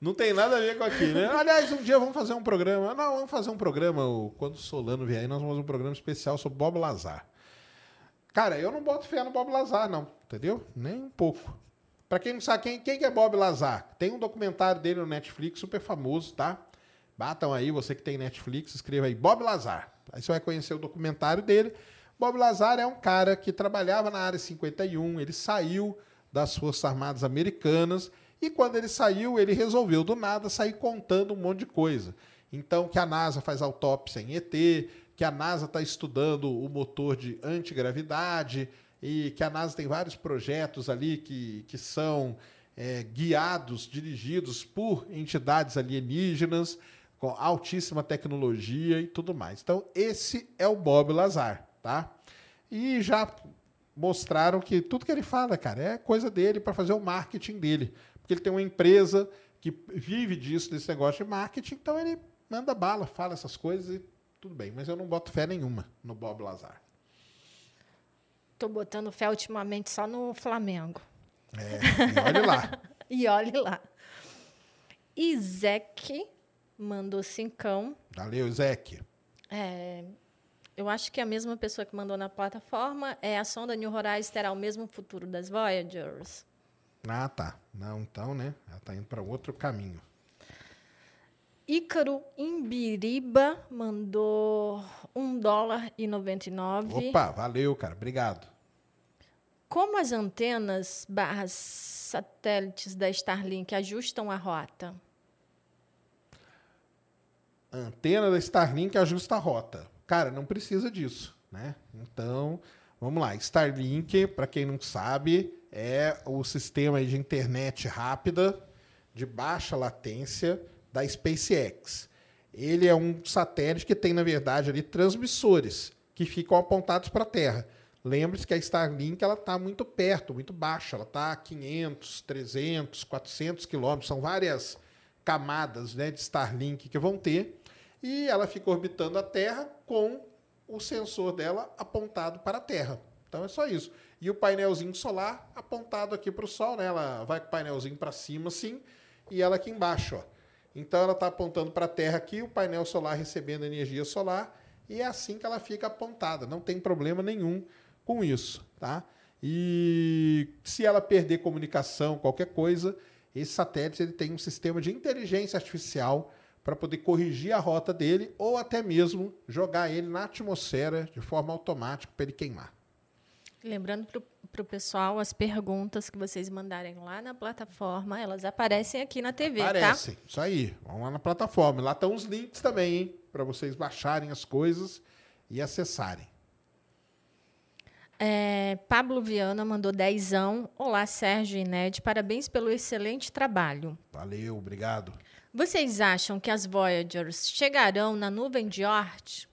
Não tem nada a ver com aqui, né? Aliás, um dia vamos fazer um programa. Não, vamos fazer um programa. o- Quando o Solano vier aí, nós vamos fazer um programa especial sobre Bob Lazar. Cara, eu não boto fé no Bob Lazar, não. Entendeu? Nem um pouco. Pra quem não sabe, quem, quem que é Bob Lazar? Tem um documentário dele no Netflix, super famoso, tá? Batam aí, você que tem Netflix, escreva aí Bob Lazar. Aí você vai conhecer o documentário dele. Bob Lazar é um cara que trabalhava na área 51, ele saiu das Forças Armadas Americanas e quando ele saiu, ele resolveu do nada sair contando um monte de coisa. Então, que a NASA faz autópsia em ET, que a NASA está estudando o motor de antigravidade e que a NASA tem vários projetos ali que, que são é, guiados, dirigidos por entidades alienígenas com altíssima tecnologia e tudo mais. Então, esse é o Bob Lazar, tá? E já mostraram que tudo que ele fala, cara, é coisa dele para fazer o marketing dele. Porque ele tem uma empresa que vive disso, desse negócio de marketing, então ele manda bala, fala essas coisas e tudo bem. Mas eu não boto fé nenhuma no Bob Lazar. Tô botando fé ultimamente só no Flamengo. É, e olha lá. E olhe lá. Isaac mandou cincão. Valeu, Zeke. É, eu acho que a mesma pessoa que mandou na plataforma é a sonda New Horizons terá o mesmo futuro das Voyagers. Ah, tá. Não, então, né? Ela tá indo para outro caminho. Ícaro Imbiriba mandou um dólar e 99. Opa, valeu, cara. Obrigado. Como as antenas barras satélites da Starlink ajustam a rota? Antena da Starlink ajusta a rota. Cara, não precisa disso, né? Então, vamos lá. Starlink, para quem não sabe, é o sistema de internet rápida, de baixa latência da SpaceX. Ele é um satélite que tem, na verdade, ali transmissores que ficam apontados para a Terra. Lembre-se que a Starlink ela está muito perto, muito baixa. Ela está a 500, 300, 400 quilômetros. São várias camadas né, de Starlink que vão ter. E ela fica orbitando a Terra com o sensor dela apontado para a Terra. Então é só isso. E o painelzinho solar apontado aqui para o Sol. Né? Ela vai com o painelzinho para cima assim e ela aqui embaixo. Ó. Então ela está apontando para a Terra aqui, o painel solar recebendo energia solar. E é assim que ela fica apontada. Não tem problema nenhum com isso, tá? E se ela perder comunicação, qualquer coisa, esse satélite ele tem um sistema de inteligência artificial para poder corrigir a rota dele ou até mesmo jogar ele na atmosfera de forma automática para ele queimar. Lembrando para o pessoal, as perguntas que vocês mandarem lá na plataforma, elas aparecem aqui na TV, tá? Aparecem, isso aí. Vão lá na plataforma. Lá estão os links também, hein? Para vocês baixarem as coisas e acessarem. É, Pablo Viana mandou dezão. Olá, Sérgio e Ned. Parabéns pelo excelente trabalho. Valeu, obrigado. Vocês acham que as Voyagers chegarão na nuvem de Oort?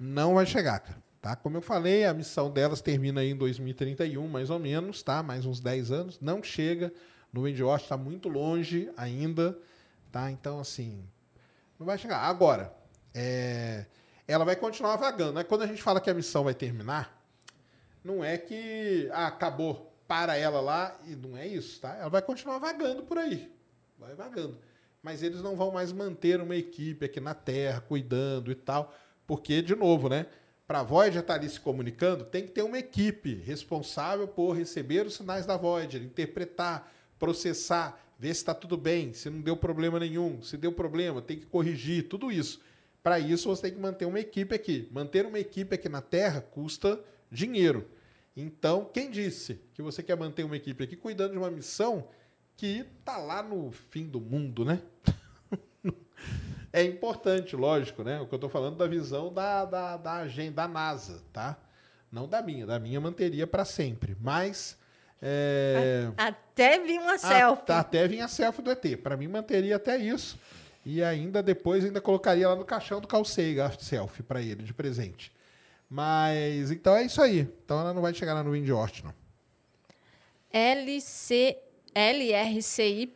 Não vai chegar, cara. Tá? Como eu falei, a missão delas termina aí em 2031, mais ou menos, tá? Mais uns 10 anos. Não chega. Nuvem de Oort está muito longe ainda, tá? Então, assim, não vai chegar. Agora, é, ela vai continuar vagando. Né? Quando a gente fala que a missão vai terminar, não é que ah, acabou, para ela lá, e não é isso, tá? Ela vai continuar vagando por aí. Vai vagando. Mas eles não vão mais manter uma equipe aqui na Terra, cuidando e tal, porque, de novo, né? Para a Voyager estar ali se comunicando, tem que ter uma equipe responsável por receber os sinais da Voyager, interpretar, processar, ver se está tudo bem, se não deu problema nenhum, se deu problema, tem que corrigir, tudo isso. Para isso, você tem que manter uma equipe aqui. Manter uma equipe aqui na Terra custa dinheiro. Então, quem disse que você quer manter uma equipe aqui cuidando de uma missão que está lá no fim do mundo, né? é importante, lógico, né? O que eu estou falando da visão da, da, da agenda da NASA, tá? Não da minha, da minha manteria para sempre. Mas. É... Até vir uma selfie. A, até vir a selfie do ET. Para mim, manteria até isso. E ainda depois ainda colocaria lá no caixão do Calceiga a selfie para ele de presente. Mas então é isso aí. Então ela não vai chegar nuvem de Oort, não. LC, LRCY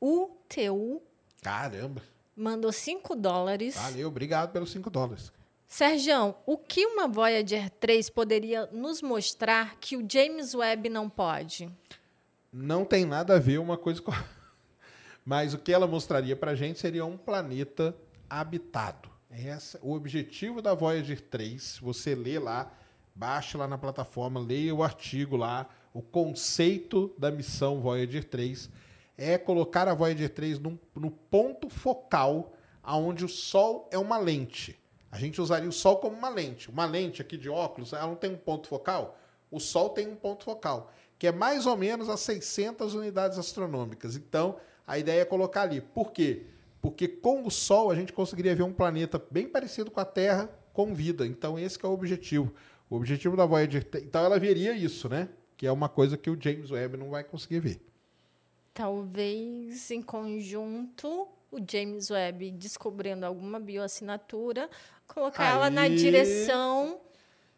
UTU. Caramba. Mandou 5 dólares. Valeu, obrigado pelos 5 dólares. Sérgio, o que uma Voyager 3 poderia nos mostrar que o James Webb não pode? Não tem nada a ver uma coisa com. Mas o que ela mostraria para a gente seria um planeta habitado. Essa, o objetivo da Voyager 3, você lê lá, baixe lá na plataforma, leia o artigo lá, o conceito da missão Voyager 3 é colocar a Voyager 3 num, no ponto focal aonde o Sol é uma lente. A gente usaria o Sol como uma lente. Uma lente aqui de óculos, ela não tem um ponto focal? O Sol tem um ponto focal, que é mais ou menos a 600 unidades astronômicas. Então, a ideia é colocar ali. Por quê? Porque com o Sol a gente conseguiria ver um planeta bem parecido com a Terra com vida. Então esse é o objetivo. O objetivo da Voyager, então ela veria isso, né? Que é uma coisa que o James Webb não vai conseguir ver. Talvez em conjunto o James Webb descobrindo alguma bioassinatura, colocar Aí, ela na direção.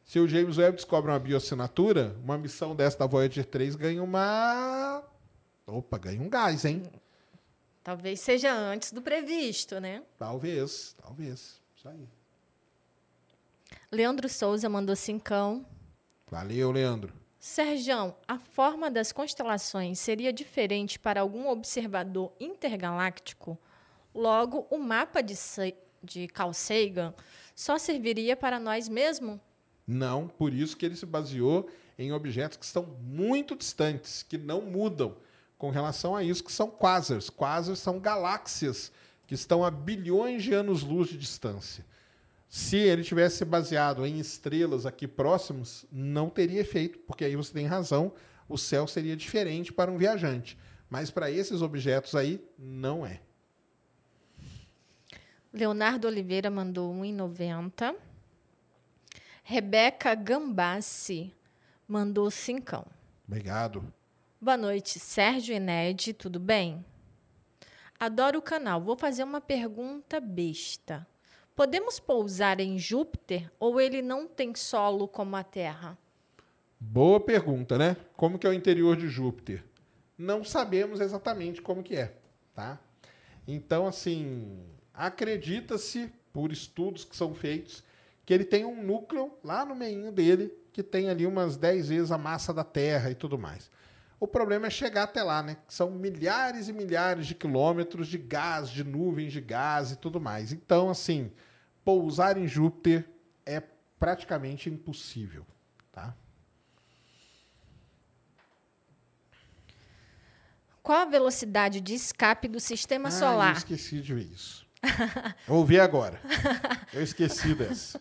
Se o James Webb descobre uma bioassinatura, uma missão dessa da Voyager 3 ganha uma. Opa, ganha um gás, hein? Talvez seja antes do previsto, né? Talvez, talvez. Isso aí. Leandro Souza mandou cincão. Valeu, Leandro. Serjão, a forma das constelações seria diferente para algum observador intergaláctico? Logo, o mapa de, Se de Carl Sagan só serviria para nós mesmo? Não, por isso que ele se baseou em objetos que estão muito distantes, que não mudam com relação a isso, que são quasars. Quasars são galáxias que estão a bilhões de anos-luz de distância. Se ele tivesse baseado em estrelas aqui próximos, não teria efeito, porque aí você tem razão, o céu seria diferente para um viajante. Mas para esses objetos aí, não é. Leonardo Oliveira mandou 1,90. Rebeca Gambassi mandou cincão. Obrigado. Boa noite, Sérgio e Ned, tudo bem? Adoro o canal. Vou fazer uma pergunta besta. Podemos pousar em Júpiter ou ele não tem solo como a Terra? Boa pergunta, né? Como que é o interior de Júpiter? Não sabemos exatamente como que é, tá? Então, assim, acredita-se por estudos que são feitos que ele tem um núcleo lá no meio dele que tem ali umas 10 vezes a massa da Terra e tudo mais. O problema é chegar até lá, né? São milhares e milhares de quilômetros de gás, de nuvens de gás e tudo mais. Então, assim, pousar em Júpiter é praticamente impossível, tá? Qual a velocidade de escape do sistema ah, solar? Eu esqueci de ver isso. Ouvi agora. Eu esqueci dessa.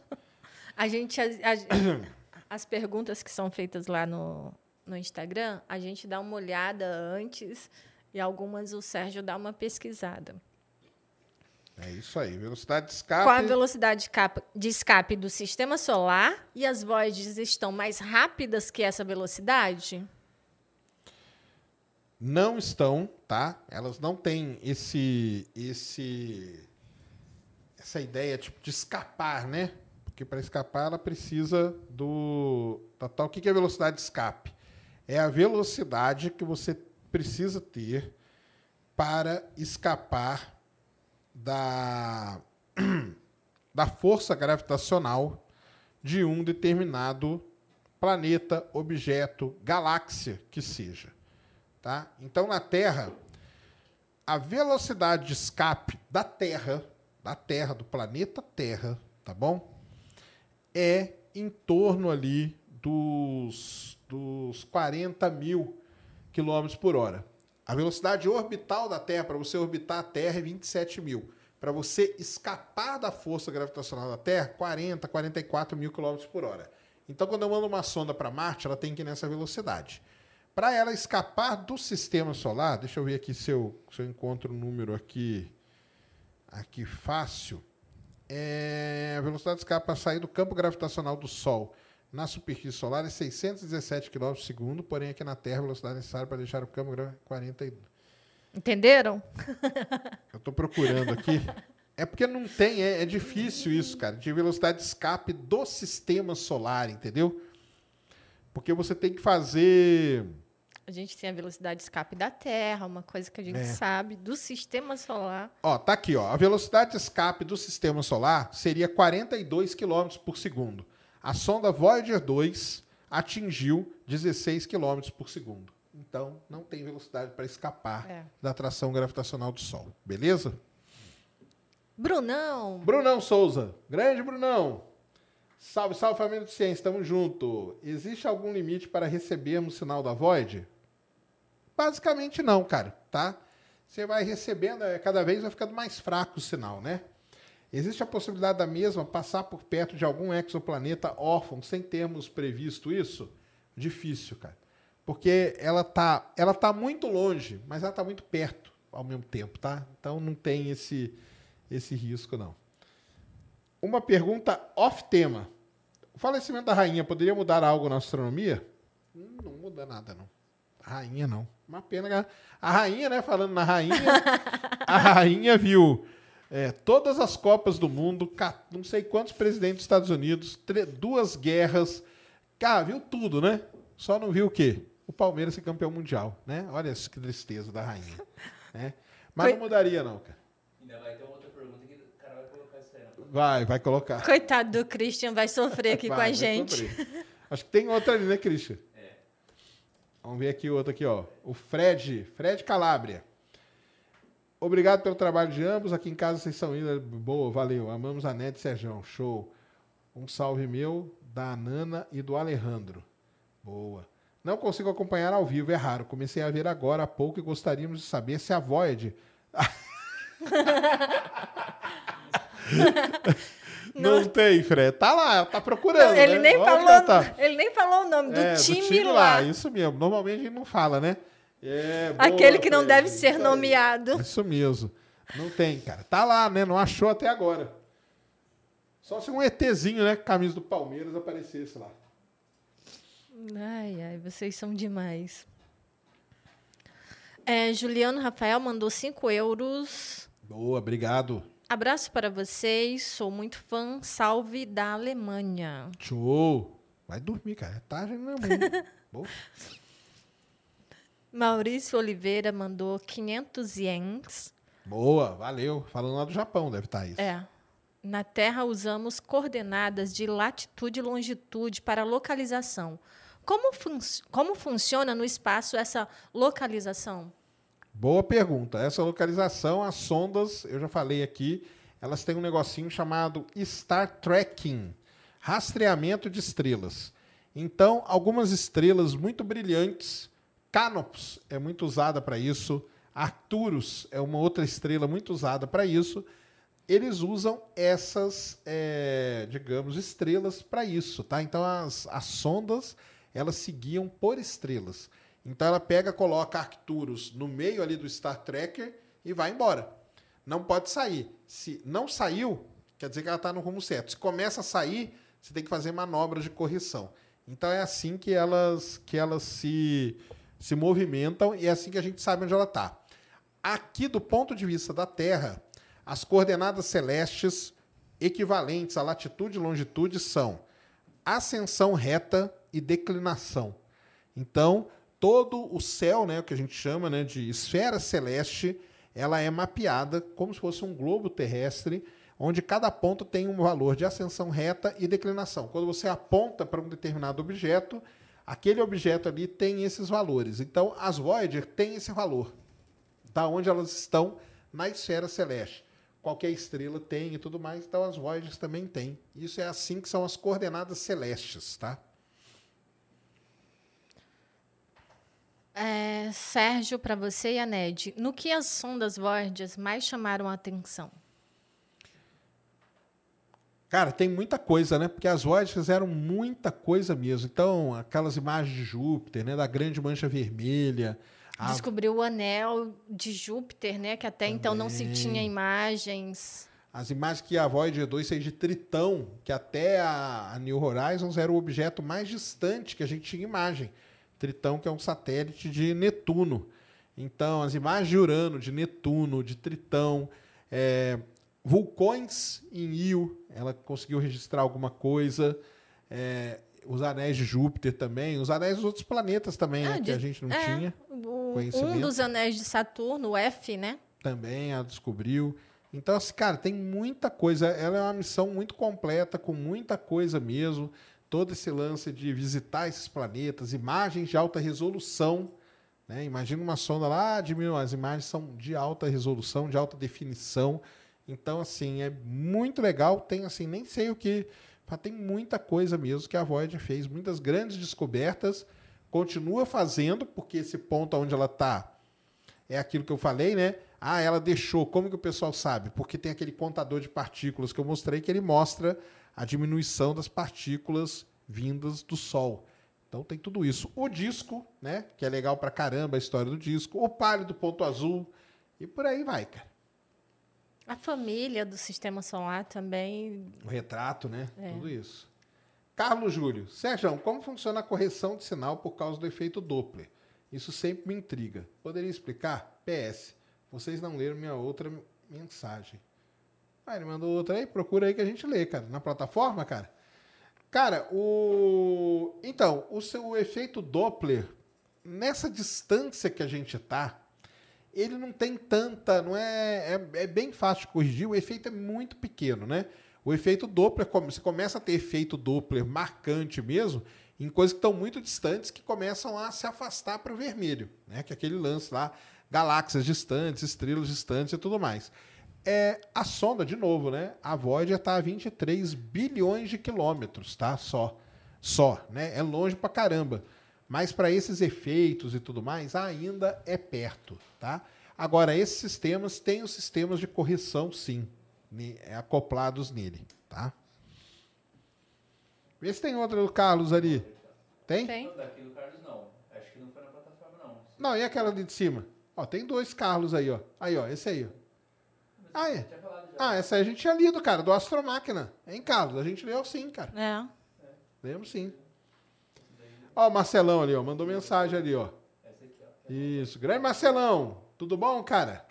A gente. A, a, as perguntas que são feitas lá no, no Instagram, a gente dá uma olhada antes e algumas o Sérgio dá uma pesquisada. É isso aí. Velocidade de escape. Com a velocidade de escape do sistema solar e as Voyages estão mais rápidas que essa velocidade? não estão, tá? Elas não têm esse esse essa ideia tipo de escapar, né? Porque para escapar ela precisa do da tal. O que que é velocidade de escape? É a velocidade que você precisa ter para escapar da da força gravitacional de um determinado planeta, objeto, galáxia que seja. Tá? Então, na Terra, a velocidade de escape da Terra, da Terra, do planeta Terra, tá bom? É em torno ali dos, dos 40 mil quilômetros por hora. A velocidade orbital da Terra, para você orbitar a Terra, é 27 mil. Para você escapar da força gravitacional da Terra, 40, 44 mil quilômetros por hora. Então, quando eu mando uma sonda para Marte, ela tem que ir nessa velocidade. Para ela escapar do sistema solar, deixa eu ver aqui se eu, se eu encontro um número aqui, aqui fácil. É, a velocidade de escape para sair do campo gravitacional do Sol na superfície solar é 617 km por segundo, porém aqui na Terra a velocidade necessária para deixar o campo gra- 42. Entenderam? Eu estou procurando aqui. É porque não tem, é, é difícil isso, cara, de velocidade de escape do sistema solar, entendeu? Porque você tem que fazer. A gente tem a velocidade de escape da Terra, uma coisa que a gente É. sabe do sistema solar. Ó, tá aqui, ó. A velocidade de escape do sistema solar seria 42 km por segundo. A sonda Voyager 2 atingiu 16 km por segundo. Então, não tem velocidade para escapar É. da atração gravitacional do Sol. Beleza? Brunão, Brunão Souza. Grande Brunão. Salve, salve família de ciência. Tamo junto. Existe algum limite para recebermos sinal da Void? Basicamente não, cara, tá? Você vai recebendo, é, cada vez vai ficando mais fraco o sinal, né? Existe a possibilidade da mesma passar por perto de algum exoplaneta órfão sem termos previsto isso? Difícil, cara. Porque ela tá, ela tá muito longe, mas ela tá muito perto ao mesmo tempo, tá? Então não tem esse esse risco não. Uma pergunta off tema. O falecimento da rainha poderia mudar algo na astronomia? Hum, Não muda nada não. A rainha não. Uma pena a rainha, né? Falando na rainha, a rainha viu é, todas as Copas do Mundo, não sei quantos presidentes dos Estados Unidos, duas guerras. Cara, viu tudo, né? Só não viu o quê? O Palmeiras ser campeão mundial, né? Olha que tristeza da rainha. né? Mas Coi- não mudaria, não, cara. Ainda vai ter uma outra pergunta que o cara vai colocar isso aí. Não. Vai, vai colocar. coitado do Christian, vai sofrer aqui Vai, com a gente. sofrer. Acho que tem outra ali, né, Christian? É. Vamos ver aqui outra aqui, ó. O Fred, Fred Calabria. Obrigado pelo trabalho de ambos. Aqui em casa vocês são ainda boa, valeu. Amamos a Nete e Serjão, show. Um salve meu da Nana e do Alejandro. Boa. Não consigo acompanhar ao vivo, é raro. Comecei a ver agora há pouco e gostaríamos de saber se a Void. Não, tem, Fred. Tá lá, tá procurando. ele, né? nem falou, tá? ele nem falou o nome do, É, time, lá. Isso mesmo. Normalmente a gente não fala, né? É, boa, Aquele que não deve ser Isso nomeado. Isso mesmo. Não tem, cara. Tá lá, né? Não achou até agora. Só se um ETzinho, né? Camisa do Palmeiras aparecesse lá. Ai, ai, vocês são demais. É, Juliano Rafael mandou 5 euros. Boa, obrigado. Abraço para vocês, sou muito fã. Salve da Alemanha. Show. Vai dormir, cara. É tarde na mãe. Maurício Oliveira mandou 500 ienes. Boa, valeu. Falando lá do Japão, deve estar isso. É. Na Terra usamos coordenadas de latitude e longitude para localização. Como, fun como funciona no espaço essa localização? Boa pergunta. Essa localização, as sondas, eu já falei aqui, elas têm um negocinho chamado Star Tracking, rastreamento de estrelas. Então, algumas estrelas muito brilhantes, Canopus é muito usada para isso, Arcturus é uma outra estrela muito usada para isso. Eles usam essas, é, digamos, estrelas para isso, tá? Então, as, as sondas, elas seguiam por estrelas. Então ela pega, coloca Arcturus no meio ali do Star Tracker e vai embora. não pode sair. Se não saiu, quer dizer que ela está no rumo certo. Se começa a sair, você tem que fazer manobras de correção. Então é assim que elas, que elas se, se movimentam e é assim que a gente sabe onde ela está. Aqui, do ponto de vista da Terra, as coordenadas celestes equivalentes à latitude e longitude são ascensão reta e declinação. Então, todo o céu, né, o que a gente chama né, de esfera celeste, ela é mapeada como se fosse um globo terrestre, onde cada ponto tem um valor de ascensão reta e declinação. Quando você aponta para um determinado objeto, aquele objeto ali tem esses valores. Então, as Voyager têm esse valor, da onde elas estão na esfera celeste qualquer estrela tem e tudo mais, então as Voyagers também têm. Isso é assim que são as coordenadas celestes, tá? É, Sérgio, para você e a Ned, no que as sondas Voyagers mais chamaram a atenção? Cara, tem muita coisa, né? Porque as Voyagers fizeram muita coisa mesmo. Então, aquelas imagens de Júpiter, né? Da grande mancha vermelha, a... Descobriu o anel de Júpiter, né? Que até Também. então não se tinha imagens. As imagens que a Voyager 2 fez de Tritão, que até a, New Horizons era o objeto mais distante que a gente tinha imagem. Tritão, que é um satélite de Netuno. Então, as imagens de Urano, de Netuno, de Tritão, é, vulcões em Io, ela conseguiu registrar alguma coisa. É, os anéis de Júpiter também, os anéis dos outros planetas também, né, de, que a gente não é, tinha. Um dos anéis de Saturno, o F, né? Também ela descobriu. Então, assim, cara, tem muita coisa. Ela é uma missão muito completa, com muita coisa mesmo. Todo esse lance de visitar esses planetas, imagens de alta resolução. Né? Imagina uma sonda lá de mil, as imagens são de alta resolução, de alta definição. Então, assim, é muito legal. Tem, assim, nem sei o que tem muita coisa mesmo que a Voyager fez, muitas grandes descobertas, continua fazendo, porque esse ponto onde ela está é aquilo que eu falei, né? Ah, ela deixou. Como que o pessoal sabe? Porque tem aquele contador de partículas que eu mostrei que ele mostra a diminuição das partículas vindas do Sol. Então tem tudo isso. O disco, né? Que é legal pra caramba a história do disco. O pálido ponto azul. E por aí vai, cara. A família do sistema solar também. O retrato, né? É. Tudo isso. Carlos Júlio, Sérgio, como funciona a correção de sinal por causa do efeito Doppler? Isso sempre me intriga. Poderia explicar? PS. Vocês não leram minha outra mensagem. Ah, ele mandou outra aí, procura aí que a gente lê, cara. Na plataforma, cara. Cara, o. Então, o seu efeito Doppler, nessa distância que a gente tá, ele não tem tanta, não é, é, é, bem fácil de corrigir, o efeito é muito pequeno, né? O efeito Doppler, você começa a ter efeito Doppler marcante mesmo em coisas que estão muito distantes que começam a se afastar para o vermelho, né? Que é aquele lance lá, galáxias distantes, estrelas distantes e tudo mais. É, a sonda, de novo, né? A Voyager está a 23 bilhões de quilômetros, tá? Só. Só, né? É longe para caramba. Mas para esses efeitos e tudo mais, ainda é perto, tá? Agora, esses sistemas têm os sistemas de correção, sim, é, acoplados nele, tá? Vê se tem outra do Carlos ali. Tem? Tem. Daqui do Carlos não. Acho que não foi na plataforma, não. Não, e aquela ali de cima? Ó, tem dois Carlos aí, ó. Aí, ó, esse aí, ó. Ah, é. Ah, essa aí a gente tinha lido, cara, do Astromáquina. Hein, Carlos? A gente leu sim, cara. É. Lemos sim. Ó, o Marcelão ali, ó, mandou mensagem ali, ó. Isso, grande Marcelão, tudo bom, cara?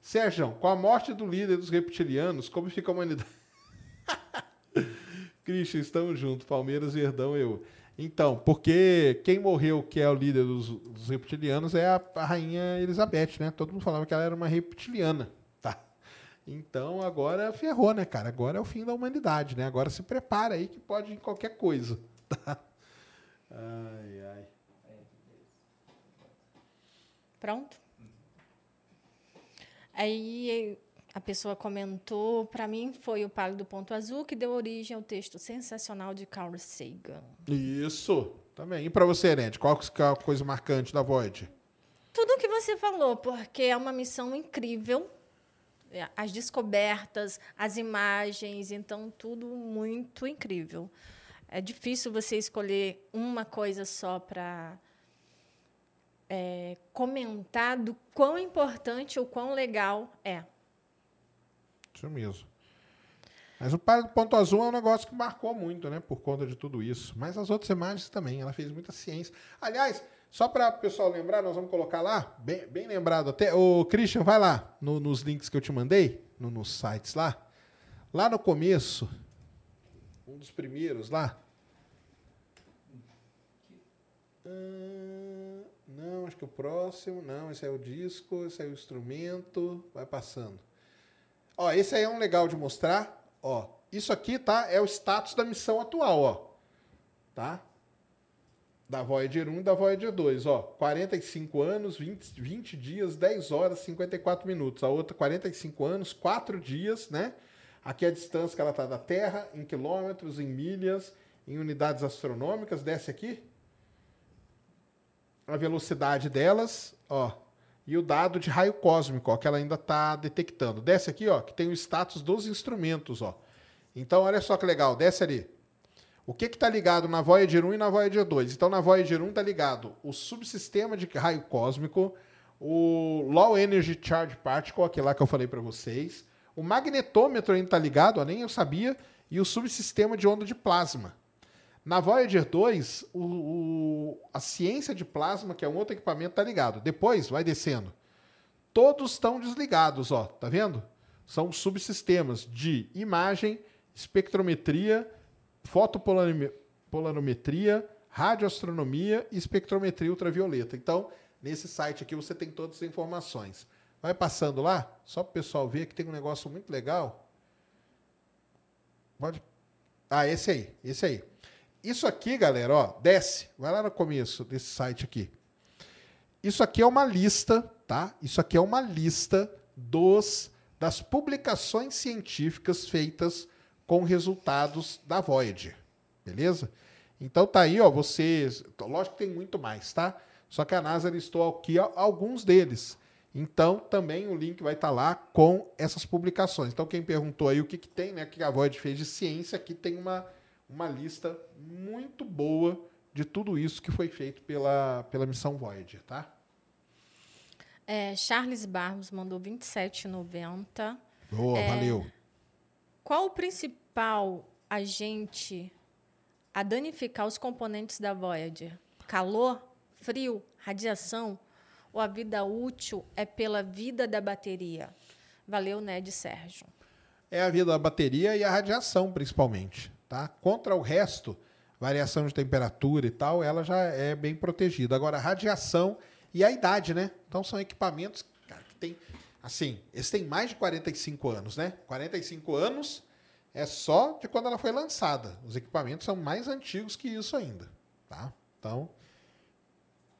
Sérgio, com a morte do líder dos reptilianos, como fica a humanidade? Christian, estamos juntos, Palmeiras, Verdão, eu. Então, porque quem morreu, que é o líder dos, dos reptilianos, é a, a, rainha Elizabeth, né? Todo mundo falava que ela era uma reptiliana, tá? Então, agora ferrou, né, cara? Agora é o fim da humanidade, né? Agora se prepara aí que pode ir qualquer coisa, tá? Ai, ai. Pronto? Aí a pessoa comentou, para mim foi o Pálido Ponto Azul que deu origem ao texto sensacional de Carl Sagan. Isso, também. E para você, Ned, qual é a coisa marcante da Void? Tudo o que você falou, porque é uma missão incrível. É, as descobertas, as imagens, então tudo muito incrível. É difícil você escolher uma coisa só para é, comentar do quão importante ou quão legal é. Isso mesmo. Mas o ponto azul é um negócio que marcou muito, né? Por conta de tudo isso. Mas as outras imagens também. Ela fez muita ciência. Aliás, só para o pessoal lembrar, nós vamos colocar lá, bem, bem lembrado até. Ô, Christian, vai lá no- nos links que eu te mandei, no- nos sites lá. Lá no começo, um dos primeiros lá. Ah, não, acho que o próximo. Não, esse é o disco, esse é o instrumento. Vai passando. Ó, esse aí é um legal de mostrar. Ó, isso aqui, tá? É o status da missão atual, ó. Tá? Da Voyager 1 e da Voyager 2, ó. 45 anos, 20, 20 dias, 10 horas, 54 minutos. A outra, 45 anos, 4 dias, né? Aqui é a distância que ela tá da Terra, em quilômetros, em milhas, em unidades astronômicas. Desce aqui. A velocidade delas, ó. E o dado de raio cósmico, ó, que ela ainda está detectando. Desce aqui, ó, que tem o status dos instrumentos, ó. Então, olha só que legal, desce ali. O que está ligado na Voyager 1 e na Voyager 2? Então, na Voyager 1 está ligado o subsistema de raio cósmico, o Low Energy Charge Particle, aquele lá que eu falei para vocês, o magnetômetro ainda está ligado, ó, nem eu sabia, e o subsistema de onda de plasma. Na Voyager 2, o, o- a ciência de plasma, que é um outro equipamento, está ligado. Depois, vai descendo. Todos estão desligados, ó, tá vendo? São subsistemas de imagem, espectrometria, fotopolarimetria, radioastronomia e espectrometria ultravioleta. Então, nesse site aqui você tem todas as informações. Vai passando lá, só para o pessoal ver que tem um negócio muito legal. Pode. Ah, esse aí, esse aí. Isso aqui, galera, ó, desce. Vai lá no começo desse site aqui. Isso aqui é uma lista, tá? Isso aqui é uma lista dos das publicações científicas feitas com resultados da Voyager. Beleza? Então tá aí, ó, vocês, lógico que tem muito mais, tá? Só que a NASA listou aqui alguns deles. Então também o link vai estar lá com essas publicações. Então quem perguntou aí o que, que tem, né, que a Voyager fez de ciência, aqui tem uma uma lista muito boa de tudo isso que foi feito pela, pela missão Voyager, tá? É, Charles Barros mandou 27,90. Boa, valeu. Qual o principal agente a danificar os componentes da Voyager? Calor, frio, radiação ou a vida útil é pela vida da bateria? Valeu, Ned Sérgio. É a vida da bateria e a radiação, principalmente, tá? Contra o resto, variação de temperatura e tal, ela já é bem protegida. Agora, a radiação e a idade, né? Então, são equipamentos cara, que tem... Assim, eles têm mais de 45 anos, né? 45 anos é só de quando ela foi lançada. Os equipamentos são mais antigos que isso ainda, tá? Então,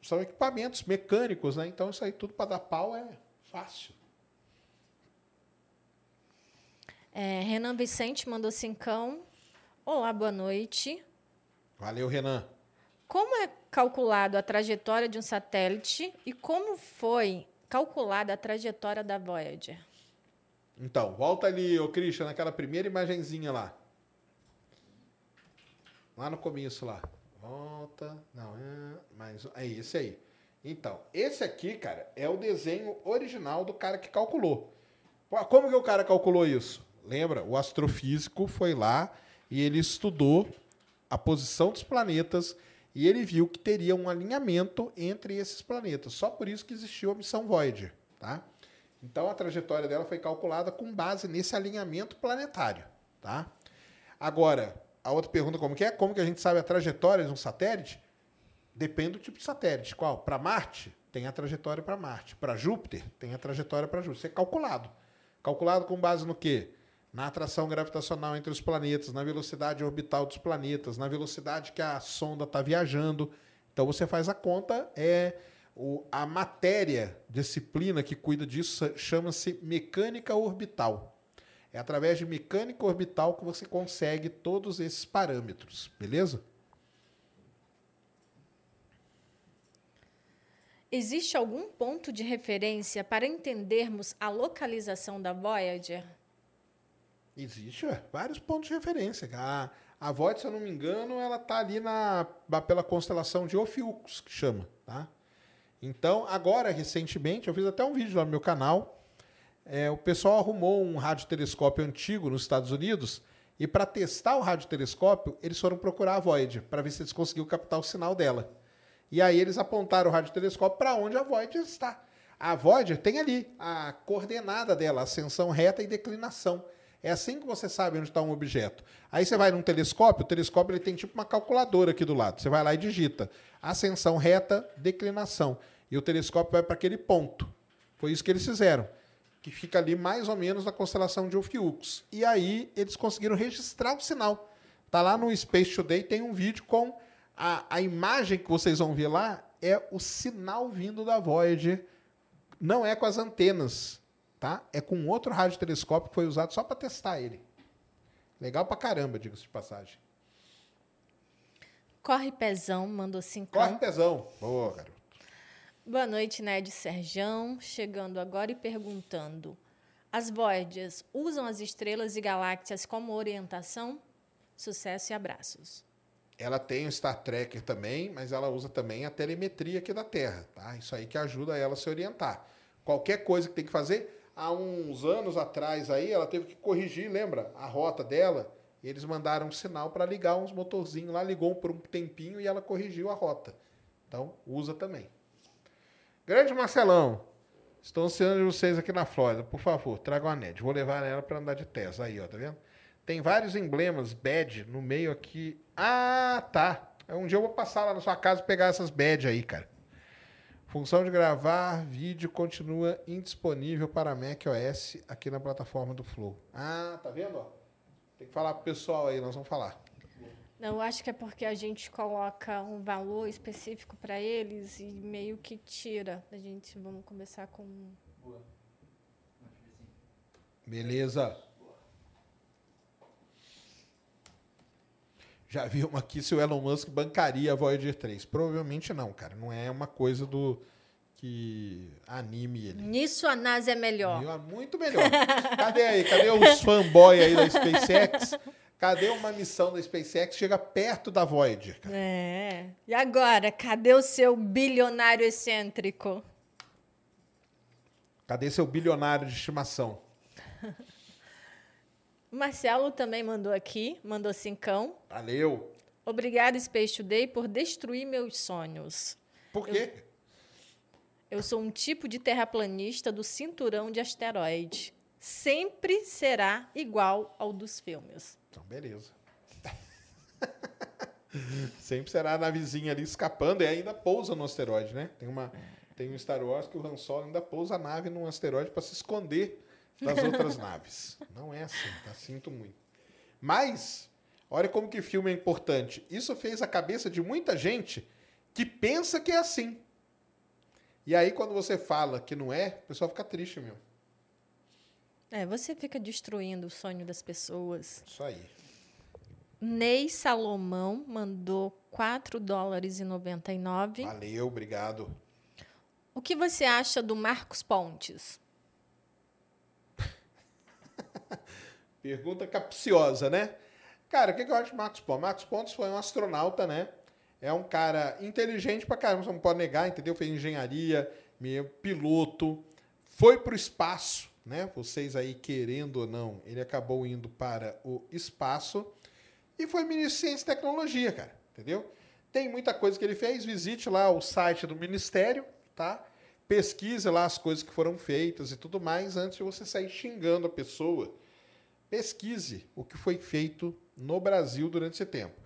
são equipamentos mecânicos, né? Então, isso aí tudo para dar pau é fácil. É, Renan Vicente mandou cincão. Olá, boa noite. Valeu, Renan. Como é calculado a trajetória de um satélite e como foi calculada a trajetória da Voyager? Então, volta ali, ô Christian, naquela primeira imagenzinha lá. Lá no começo lá. Volta. Não, é. Mas é esse aí. Então, esse aqui, cara, é o desenho original do cara que calculou. Como que o cara calculou isso? Lembra? O astrofísico foi lá e ele estudou a posição dos planetas e ele viu que teria um alinhamento entre esses planetas. Só por isso que existiu a missão Voyager, tá? Então a trajetória dela foi calculada com base nesse alinhamento planetário, tá? Agora, a outra pergunta como que é? Como que a gente sabe a trajetória de um satélite? Depende do tipo de satélite. Qual? Para Marte, tem a trajetória para Marte. Para Júpiter, tem a trajetória para Júpiter. Isso é calculado. Calculado com base no quê? Na atração gravitacional entre os planetas, na velocidade orbital dos planetas, na velocidade que a sonda está viajando. Então você faz a conta, é o, a matéria, disciplina que cuida disso, chama-se mecânica orbital. É através de mecânica orbital que você consegue todos esses parâmetros, beleza? Existe algum ponto de referência para entendermos a localização da Voyager? Existe ué, vários pontos de referência. A, a Void, se eu não me engano, ela tá ali na, pela constelação de Ophiuchus, que chama, tá? Então, agora, recentemente, eu fiz até um vídeo lá no meu canal. é, o pessoal arrumou um radiotelescópio antigo nos Estados Unidos e para testar o radiotelescópio, eles foram procurar a Voyager para ver se eles conseguiam captar o sinal dela. E aí eles apontaram o radiotelescópio para onde a Voyager está. A Voyager tem ali a coordenada dela, ascensão reta e declinação. É assim que você sabe onde está um objeto. Aí você vai num telescópio, o telescópio ele tem tipo uma calculadora aqui do lado. Você vai lá e digita ascensão reta, declinação. E o telescópio vai para aquele ponto. Foi isso que eles fizeram. Que fica ali mais ou menos na constelação de Ophiuchus. E aí eles conseguiram registrar o sinal. Tá lá no Space Today, tem um vídeo com a, a imagem que vocês vão ver lá é o sinal vindo da Voyager. Não é com as antenas tá? É com outro radiotelescópio que foi usado só para testar ele. Legal pra caramba, diga-se de passagem. Corre Pezão mandou cinco. Corre Pezão. Boa, garoto. Boa noite, Ned Serjão. Chegando agora e perguntando: As Voyagers usam as estrelas e galáxias como orientação? Sucesso e abraços. Ela tem o Star Tracker também, mas ela usa também a telemetria aqui da Terra, tá? Isso aí que ajuda ela a se orientar. Qualquer coisa que tem que fazer, há uns anos atrás aí, ela teve que corrigir, lembra? A rota dela. Eles mandaram um sinal para ligar uns motorzinhos lá, ligou por um tempinho e ela corrigiu a rota. Então, usa também. Grande Marcelão, estou ansiando vocês aqui na Flórida. Por favor, tragam a NED. Vou levar ela para andar de Tesla. Aí, ó, tá vendo? Tem vários emblemas, badge, no meio aqui. Ah, tá. Um dia eu vou passar lá na sua casa e pegar essas badge aí, cara. Função de gravar vídeo continua indisponível para Mac OS aqui na plataforma do Flow. Ah, tá vendo? Ó? Tem que falar pro pessoal aí, nós vamos falar. Não, eu acho que é porque a gente coloca um valor específico para eles e meio que tira. A gente vamos conversar com. Boa. Beleza. Já vi uma aqui se o Elon Musk bancaria a Voyager 3. Provavelmente não, cara. Não é uma coisa do que anime ele. Nisso a NASA é melhor. Muito melhor. Cadê aí? Cadê os fanboy aí da SpaceX? Cadê uma missão da SpaceX chega perto da Voyager? Cara? É. E agora, cadê o seu bilionário excêntrico? Cadê seu bilionário de estimação? Marcelo também mandou aqui, mandou cincão. Valeu. Obrigado, Space Today, por destruir meus sonhos. Por quê? Eu, eu sou um tipo de terraplanista do cinturão de asteroide. Sempre será igual ao dos filmes. Então, beleza. Sempre será a navezinha ali escapando e ainda pousa no asteroide, né? Tem uma tem um Star Wars que o Han Solo ainda pousa a nave num asteroide para se esconder das outras naves. Não é assim, tá? Sinto muito. Mas, olha como que filme é importante. Isso fez a cabeça de muita gente que pensa que é assim. E aí, quando você fala que não é, o pessoal fica triste mesmo. É, você fica destruindo o sonho das pessoas. Isso aí. Ney Salomão mandou 4 dólares e 99. Valeu, obrigado. O que você acha do Marcos Pontes? Pergunta capciosa, né? Cara, o que, eu acho de Marcos Pontes? Marcos Pontes foi um astronauta, né? É um cara inteligente pra caramba, você não pode negar, entendeu? Fez engenharia, piloto, foi pro espaço, né? Vocês aí querendo ou não, ele acabou indo para o espaço e foi ministro de Ciência e Tecnologia, cara, entendeu? Tem muita coisa que ele fez, visite lá o site do ministério, tá? Pesquise lá as coisas que foram feitas e tudo mais antes de você sair xingando a pessoa pesquise o que foi feito no Brasil durante esse tempo.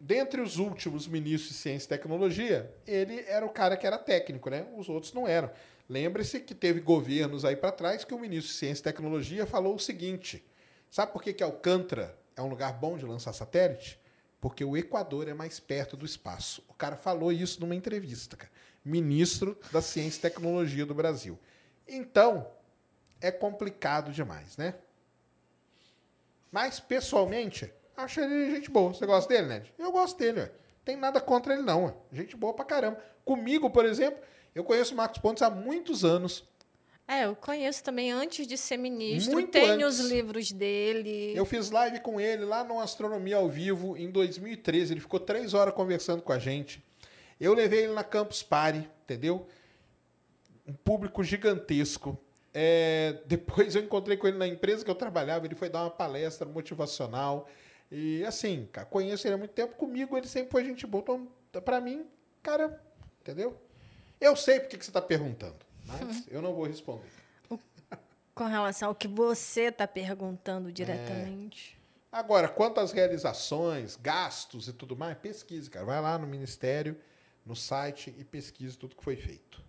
Dentre os últimos ministros de Ciência e Tecnologia, ele era o cara que era técnico, né? Os outros não eram. Lembre-se que teve governos aí para trás que o ministro de Ciência e Tecnologia falou o seguinte: sabe por que, que Alcântara é um lugar bom de lançar satélite? Porque o Equador é mais perto do espaço. O cara falou isso numa entrevista, cara. Ministro da Ciência e Tecnologia do Brasil. Então, é complicado demais, né? Mas, pessoalmente, acho ele gente boa. Você gosta dele, Ned? Eu gosto dele, ué. Tem nada contra ele, não. Ué. Gente boa pra caramba. Comigo, por exemplo, eu conheço o Marcos Pontes há muitos anos. É, eu conheço também antes de ser ministro. Muito Tenho antes. os livros dele. Eu fiz live com ele lá no Astronomia ao Vivo em 2013. Ele ficou três horas conversando com a gente. Eu levei ele na Campus Party, entendeu? Um público gigantesco. É, depois eu encontrei com ele na empresa que eu trabalhava, ele foi dar uma palestra motivacional. E assim, cara, conheço ele há muito tempo. Comigo ele sempre foi gente boa. Então, pra mim, cara, entendeu? Eu sei porque que você está perguntando, mas eu não vou responder. Com relação ao que você está perguntando diretamente. Agora, quanto às realizações, gastos e tudo mais, pesquise, cara. Vai lá no Ministério, no site e pesquise tudo que foi feito.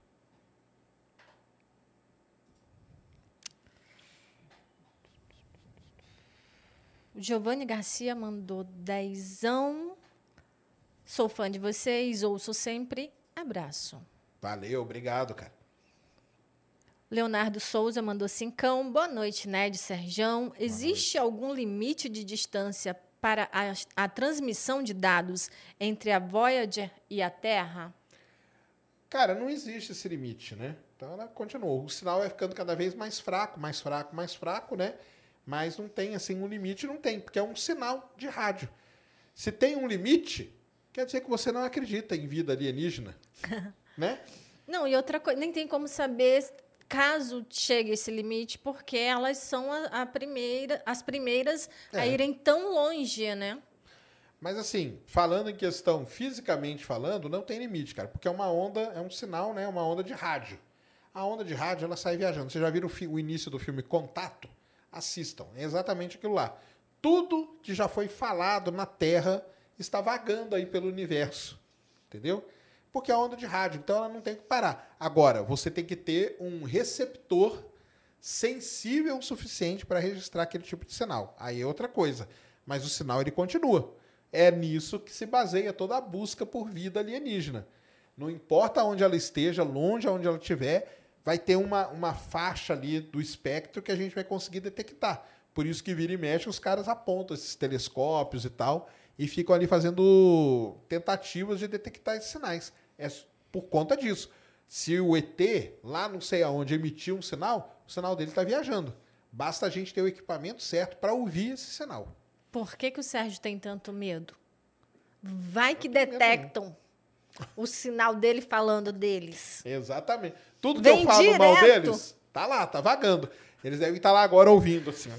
O Giovanni Garcia mandou dezão. Sou fã de vocês, ouço sempre. Abraço. Valeu, obrigado, cara. Leonardo Souza mandou cincão. Boa noite, Ned Serjão. Existe algum limite de distância para a, a transmissão de dados entre a Voyager e a Terra? Cara, não existe esse limite, né? Então ela continuou. O sinal vai ficando cada vez mais fraco, mais fraco, mais fraco, né? Mas não tem assim um limite, não tem, porque é um sinal de rádio. Se tem um limite, quer dizer que você não acredita em vida alienígena, né? Não, e outra coisa, nem tem como saber caso chegue esse limite, porque elas são a, a primeira, as primeiras É. a irem tão longe, né? Mas assim, falando em questão fisicamente falando, não tem limite, cara, porque é uma onda, é um sinal, né? Uma onda de rádio. A onda de rádio, ela sai viajando. Vocês já viram o, o início do filme Contato? Assistam. É exatamente aquilo lá. Tudo que já foi falado na Terra está vagando aí pelo universo. Entendeu? Porque é onda de rádio, então ela não tem que parar. Agora, você tem que ter um receptor sensível o suficiente para registrar aquele tipo de sinal. Aí é outra coisa. Mas o sinal ele continua. É nisso que se baseia toda a busca por vida alienígena. Não importa onde ela esteja, longe aonde ela estiver, vai ter uma, uma faixa ali do espectro que a gente vai conseguir detectar. Por isso que vira e mexe, os caras apontam esses telescópios e tal e ficam ali fazendo tentativas de detectar esses sinais. É por conta disso. Se o ET, lá não sei aonde, emitir um sinal, o sinal dele está viajando. Basta a gente ter o equipamento certo para ouvir esse sinal. Por que, que o Sérgio tem tanto medo? Vai que detectam o sinal dele falando deles. Exatamente. Tudo que Vem eu falo mal direto. deles, tá lá, tá vagando. Eles devem estar lá agora ouvindo, assim.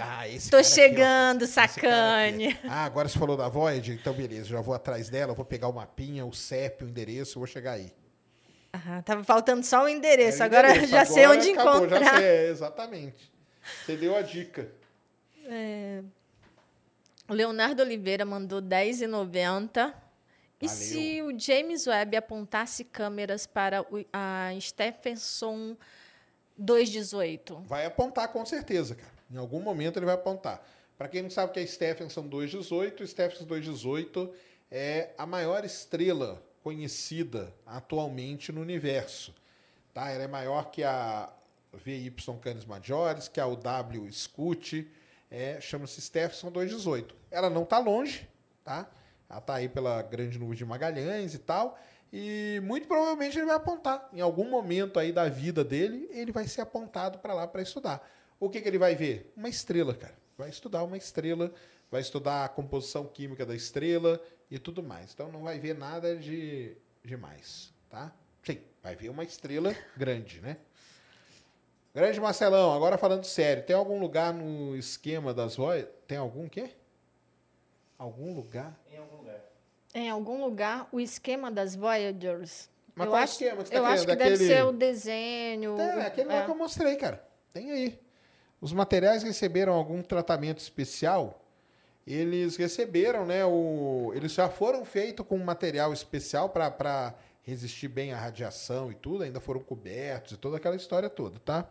Aqui, ah, esse Tô aqui, chegando, cara sacane. aqui. Ah, agora você falou da Void, então beleza, já vou atrás dela, vou pegar o mapinha, o CEP, o endereço, vou chegar aí. Ah, tava faltando só o endereço. É Agora endereço, já sei agora onde acabou, encontrar. Já sei, é, exatamente. Você deu a dica. O Leonardo Oliveira mandou R$10,90. E se o James Webb apontasse câmeras para o, a Stephenson 218? Vai apontar com certeza, cara. Em algum momento ele vai apontar. Para quem não sabe o que é Stephenson 218, o Stephenson 218 é a maior estrela conhecida atualmente no universo. Tá? Ela é maior que a VY Canis Majoris, que a UW Scoot, é, chama-se Stephenson 218. Ela não está longe, tá? Ela está aí pela grande nuvem de Magalhães e tal. E muito provavelmente ele vai apontar. Em algum momento aí da vida dele, ele vai ser apontado para lá para estudar. O que, que ele vai ver? Uma estrela, cara. Vai estudar uma estrela, vai estudar a composição química da estrela e tudo mais. Então não vai ver nada de demais, tá? Sim, vai ver uma estrela grande, né? Grande Marcelão, agora falando sério, tem algum lugar no esquema das vozes? Tem algum quê? Algum lugar? Em algum lugar. Em algum lugar, o esquema das Voyagers. Mas eu qual acho, esquema que você tá eu acho que querendo? deve Daquele- ser o desenho. Tem, é aquele lá é. que eu mostrei, cara. Tem aí. Os materiais receberam algum tratamento especial. Eles receberam, né? O, eles já foram feitos com material especial para resistir bem à radiação e tudo. Ainda foram cobertos e toda aquela história toda, tá?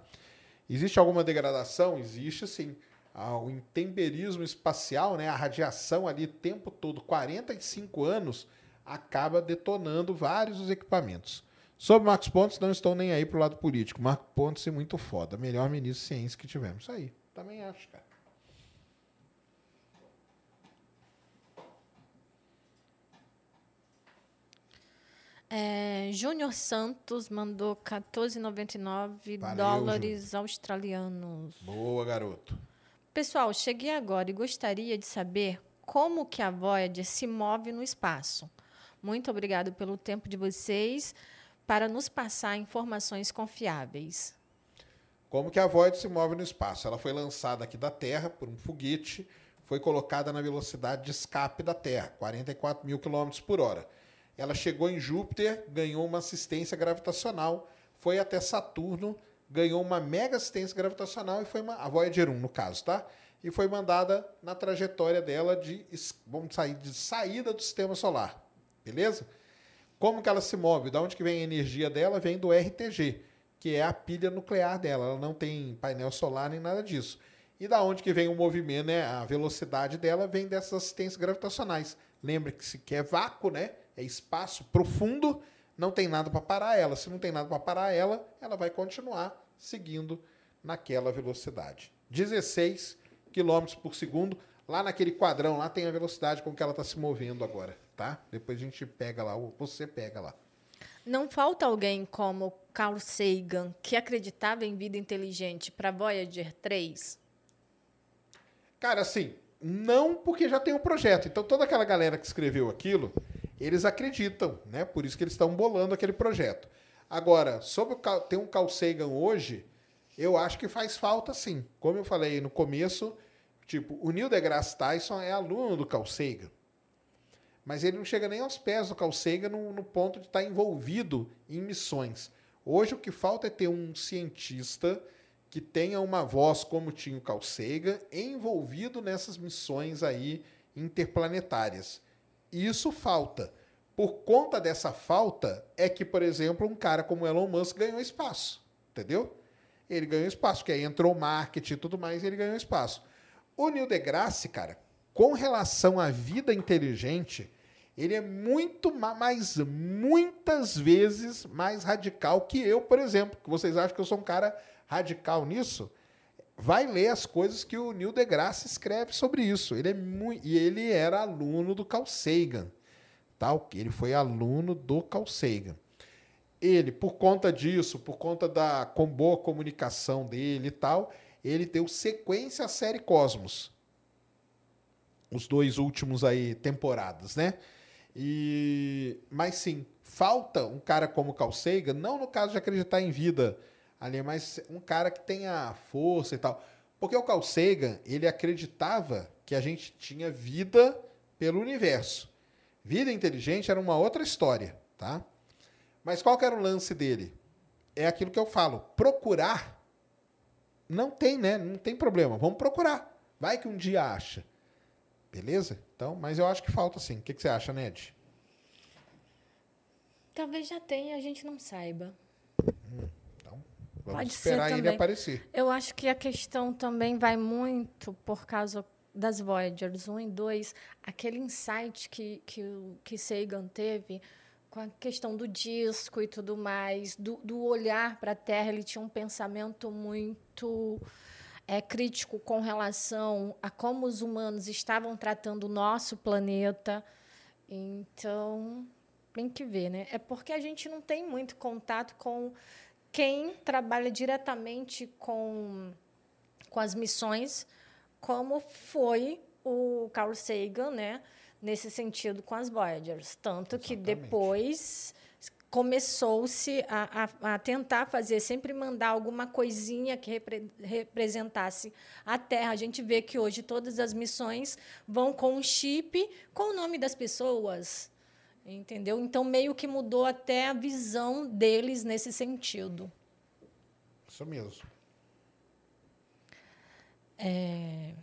Existe alguma degradação? Existe sim. Ah, O intemperismo espacial, né? A radiação ali o tempo todo, 45 anos, acaba detonando vários dos equipamentos. Sobre Marcos Pontes, não estou nem aí pro lado político. Marcos Pontes é muito foda. Melhor ministro de ciência que tivemos. Isso aí. Também acho, cara. É, Júnior Santos mandou 14,99 Valeu, dólares australianos. Boa, garoto. Pessoal, cheguei agora e gostaria de saber como que a Voyager se move no espaço. Muito obrigado pelo tempo de vocês para nos passar informações confiáveis. Como que a Voyager se move no espaço? Ela foi lançada aqui da Terra por um foguete, foi colocada na velocidade de escape da Terra, 44 mil quilômetros por hora. Ela chegou em Júpiter, ganhou uma assistência gravitacional, foi até Saturno, ganhou uma mega assistência gravitacional e foi uma, a Voyager 1, no caso, tá? E foi mandada na trajetória dela de vamos sair de saída do sistema solar. Beleza? Como que ela se move? Da onde que vem a energia dela? Vem do RTG, que é a pilha nuclear dela. Ela não tem painel solar nem nada disso. E da onde que vem o movimento, né? A velocidade dela vem dessas assistências gravitacionais. Lembre que quer vácuo, né? É espaço profundo, não tem nada para parar ela. Se não tem nada para parar ela, ela vai continuar seguindo naquela velocidade. 16 km por segundo. Lá naquele quadrão, lá tem a velocidade com que ela está se movendo agora, tá? Depois a gente pega lá, você pega lá. Não falta alguém como Carl Sagan, que acreditava em vida inteligente, para Voyager 3? Cara, assim, não porque já tem um projeto. Então toda aquela galera que escreveu aquilo, eles acreditam, né? Por isso que eles estão bolando aquele projeto. Agora, sobre o, ter um Carl Sagan hoje, eu acho que faz falta sim. Como eu falei no começo, tipo, o Neil deGrasse Tyson é aluno do Carl Sagan. Mas ele não chega nem aos pés do Carl Sagan no, no ponto de estar envolvido em missões. Hoje o que falta é ter um cientista que tenha uma voz como tinha o Carl Sagan envolvido nessas missões aí interplanetárias. Isso falta. Por conta dessa falta é que, por exemplo, um cara como Elon Musk ganhou espaço, entendeu? Ele ganhou espaço, porque aí entrou marketing e tudo mais, e ele ganhou espaço. O Neil deGrasse, cara, com relação à vida inteligente, ele é muito mais, muitas vezes mais radical que eu, por exemplo. Que vocês acham que eu sou um cara radical nisso? Vai ler as coisas que o Neil deGrasse escreve sobre isso. Ele é e ele era aluno do Carl Sagan, tal. Ele foi aluno do Carl Sagan. Ele, por conta disso, por conta da com boa comunicação dele e tal, ele deu sequência à série Cosmos. Os dois últimos aí temporadas, né? E mas sim, falta um cara como Carl Sagan, não no caso de acreditar em vida ali, mas um cara que tenha força e tal. Porque o Carl Sagan, ele acreditava que a gente tinha vida pelo universo. Vida inteligente era uma outra história, tá? Mas qual que era o lance dele? É aquilo que eu falo, procurar não tem, né? Não tem problema. Vamos procurar. Vai que um dia acha. Beleza? Então, mas eu acho que falta sim. O que, que você acha, Ned? Talvez já tenha, a gente não saiba. Hum, então, vamos Pode esperar ele aparecer. Eu acho que a questão também vai muito por causa das Voyagers 1 e 2, aquele insight que, que, que Sagan teve com a questão do disco e tudo mais, do, do olhar para a Terra, ele tinha um pensamento muito é, crítico com relação a como os humanos estavam tratando o nosso planeta. Então, tem que ver, né? É porque a gente não tem muito contato com quem trabalha diretamente com, com as missões, como foi o Carl Sagan, né? nesse sentido com as Voyagers. Tanto Exatamente. que depois começou-se a, a, a, tentar fazer, sempre mandar alguma coisinha que repre, representasse a Terra. A gente vê que hoje todas as missões vão com um chip com o nome das pessoas. Entendeu? Então, meio que mudou até a visão deles nesse sentido. Isso mesmo. É...